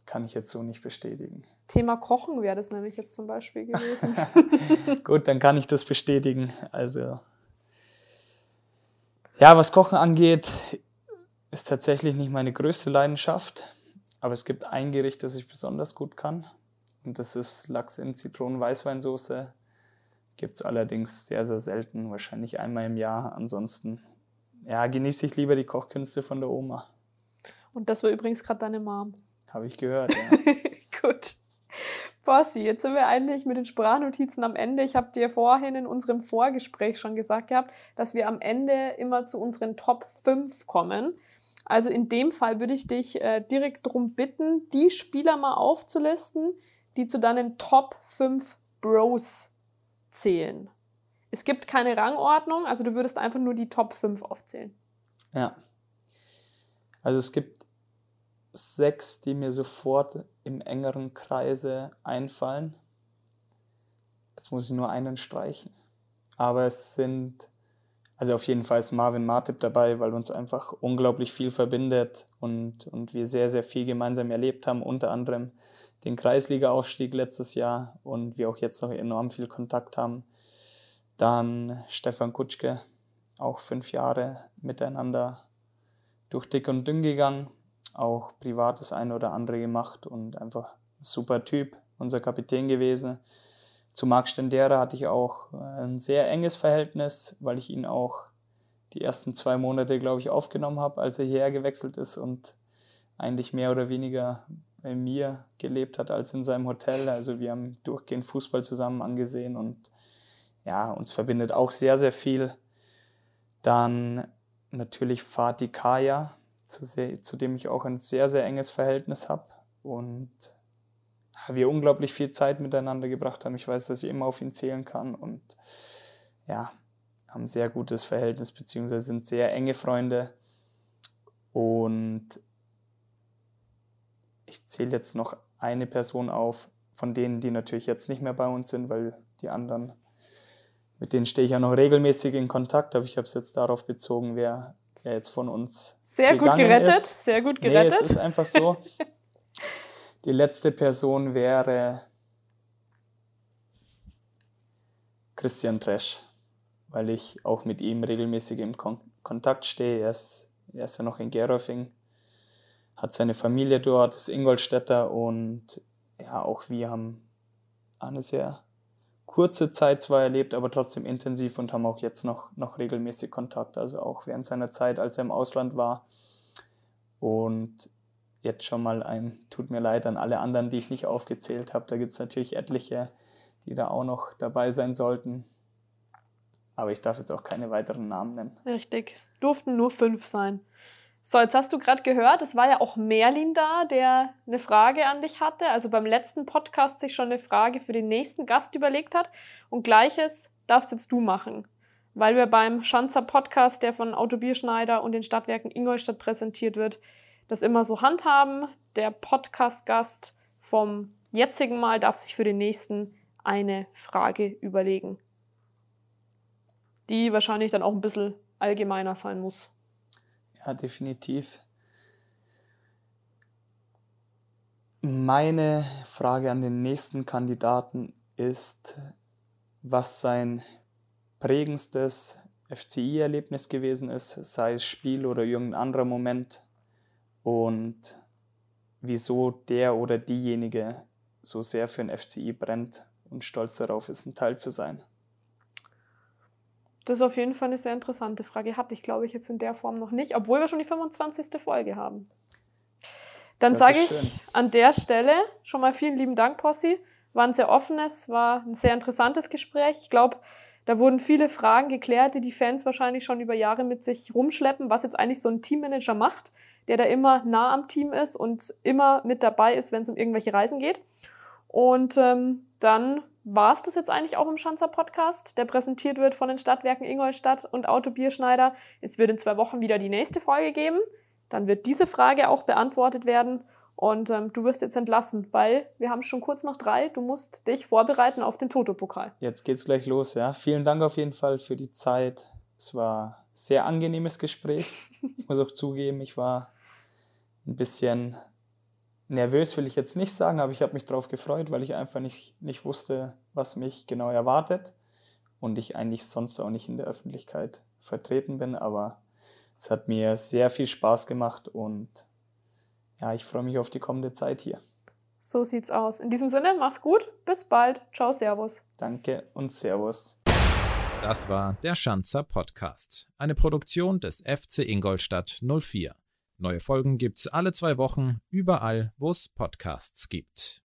Kann ich jetzt so nicht bestätigen. Thema Kochen wäre das nämlich jetzt zum Beispiel gewesen. Gut, dann kann ich das bestätigen. Also Ja, was Kochen angeht, ist tatsächlich nicht meine größte Leidenschaft. Aber es gibt ein Gericht, das ich besonders gut kann. Und das ist Lachs in Zitronen-Weißweinsoße. Gibt es allerdings sehr, sehr selten, wahrscheinlich einmal im Jahr. Ansonsten ja, genieße ich lieber die Kochkünste von der Oma. Und das war übrigens gerade deine Mom. Habe ich gehört, ja. Gut. Bossi, jetzt sind wir eigentlich mit den Sprachnotizen am Ende. Ich habe dir vorhin in unserem Vorgespräch schon gesagt gehabt, dass wir am Ende immer zu unseren Top 5 kommen. Also in dem Fall würde ich dich äh, direkt darum bitten, die Spieler mal aufzulisten, die zu deinen Top 5 Bros zählen. Es gibt keine Rangordnung, also du würdest einfach nur die Top 5 aufzählen. Ja. Also es gibt sechs, die mir sofort im engeren Kreise einfallen. Jetzt muss ich nur einen streichen. Aber es sind, also auf jeden Fall ist Marvin Martip dabei, weil uns einfach unglaublich viel verbindet und, und wir sehr, sehr viel gemeinsam erlebt haben, unter anderem den Kreisliga-Aufstieg letztes Jahr und wir auch jetzt noch enorm viel Kontakt haben. Dann Stefan Kutschke, auch fünf Jahre miteinander durch dick und dünn gegangen, auch privat das eine oder andere gemacht und einfach ein super Typ, unser Kapitän gewesen. Zu Marc Stendera hatte ich auch ein sehr enges Verhältnis, weil ich ihn auch die ersten zwei Monate, glaube ich, aufgenommen habe, als er hierher gewechselt ist und eigentlich mehr oder weniger bei mir gelebt hat als in seinem Hotel. Also wir haben durchgehend Fußball zusammen angesehen und ja, uns verbindet auch sehr, sehr viel. Dann natürlich Fatih Kaya, zu, sehr, zu dem ich auch ein sehr, sehr enges Verhältnis habe und wir unglaublich viel Zeit miteinander gebracht haben. Ich weiß, dass ich immer auf ihn zählen kann und ja, haben sehr gutes Verhältnis, beziehungsweise sind sehr enge Freunde. Und ich zähle jetzt noch eine Person auf, von denen, die natürlich jetzt nicht mehr bei uns sind, weil die anderen mit denen stehe ich ja noch regelmäßig in Kontakt, aber ich habe es jetzt darauf bezogen, wer, wer jetzt von uns. Sehr gut gerettet, ist. sehr gut gerettet. Nee, es ist einfach so. Die letzte Person wäre Christian Tresch, weil ich auch mit ihm regelmäßig im Kon Kontakt stehe. Er ist, er ist ja noch in Gerofing, hat seine Familie dort, ist Ingolstädter und ja, auch wir haben eine sehr kurze Zeit zwar erlebt, aber trotzdem intensiv und haben auch jetzt noch, noch regelmäßig Kontakt, also auch während seiner Zeit, als er im Ausland war. Und jetzt schon mal ein Tut mir leid an alle anderen, die ich nicht aufgezählt habe. Da gibt es natürlich etliche, die da auch noch dabei sein sollten. Aber ich darf jetzt auch keine weiteren Namen nennen. Richtig, es durften nur fünf sein. So, jetzt hast du gerade gehört, es war ja auch Merlin da, der eine Frage an dich hatte. Also beim letzten Podcast sich schon eine Frage für den nächsten Gast überlegt hat. Und gleiches darfst jetzt du machen. Weil wir beim Schanzer Podcast, der von Auto Bierschneider und den Stadtwerken Ingolstadt präsentiert wird, das immer so handhaben. Der Podcast-Gast vom jetzigen Mal darf sich für den nächsten eine Frage überlegen. Die wahrscheinlich dann auch ein bisschen allgemeiner sein muss. Ja, definitiv. Meine Frage an den nächsten Kandidaten ist, was sein prägendstes FCI-Erlebnis gewesen ist, sei es Spiel oder irgendein anderer Moment und wieso der oder diejenige so sehr für den FCI brennt und stolz darauf ist, ein Teil zu sein. Das ist auf jeden Fall eine sehr interessante Frage. Hatte ich, glaube ich, jetzt in der Form noch nicht, obwohl wir schon die 25. Folge haben. Dann sage ich an der Stelle schon mal vielen lieben Dank, Possi. War ein sehr offenes, war ein sehr interessantes Gespräch. Ich glaube, da wurden viele Fragen geklärt, die die Fans wahrscheinlich schon über Jahre mit sich rumschleppen, was jetzt eigentlich so ein Teammanager macht, der da immer nah am Team ist und immer mit dabei ist, wenn es um irgendwelche Reisen geht. Und ähm, dann war es das jetzt eigentlich auch im Schanzer Podcast, der präsentiert wird von den Stadtwerken Ingolstadt und Auto Bierschneider. Es wird in zwei Wochen wieder die nächste Folge geben. Dann wird diese Frage auch beantwortet werden. Und ähm, du wirst jetzt entlassen, weil wir haben schon kurz noch drei. Du musst dich vorbereiten auf den Toto-Pokal. Jetzt geht's gleich los, ja. Vielen Dank auf jeden Fall für die Zeit. Es war ein sehr angenehmes Gespräch. Ich muss auch zugeben, ich war ein bisschen nervös will ich jetzt nicht sagen, aber ich habe mich darauf gefreut, weil ich einfach nicht, nicht wusste, was mich genau erwartet und ich eigentlich sonst auch nicht in der Öffentlichkeit vertreten bin. Aber es hat mir sehr viel Spaß gemacht und ja, ich freue mich auf die kommende Zeit hier. So sieht's aus. In diesem Sinne, mach's gut, bis bald. Ciao, Servus. Danke und Servus. Das war der Schanzer Podcast, eine Produktion des FC Ingolstadt 04. Neue Folgen gibt's alle zwei Wochen, überall, wo es Podcasts gibt.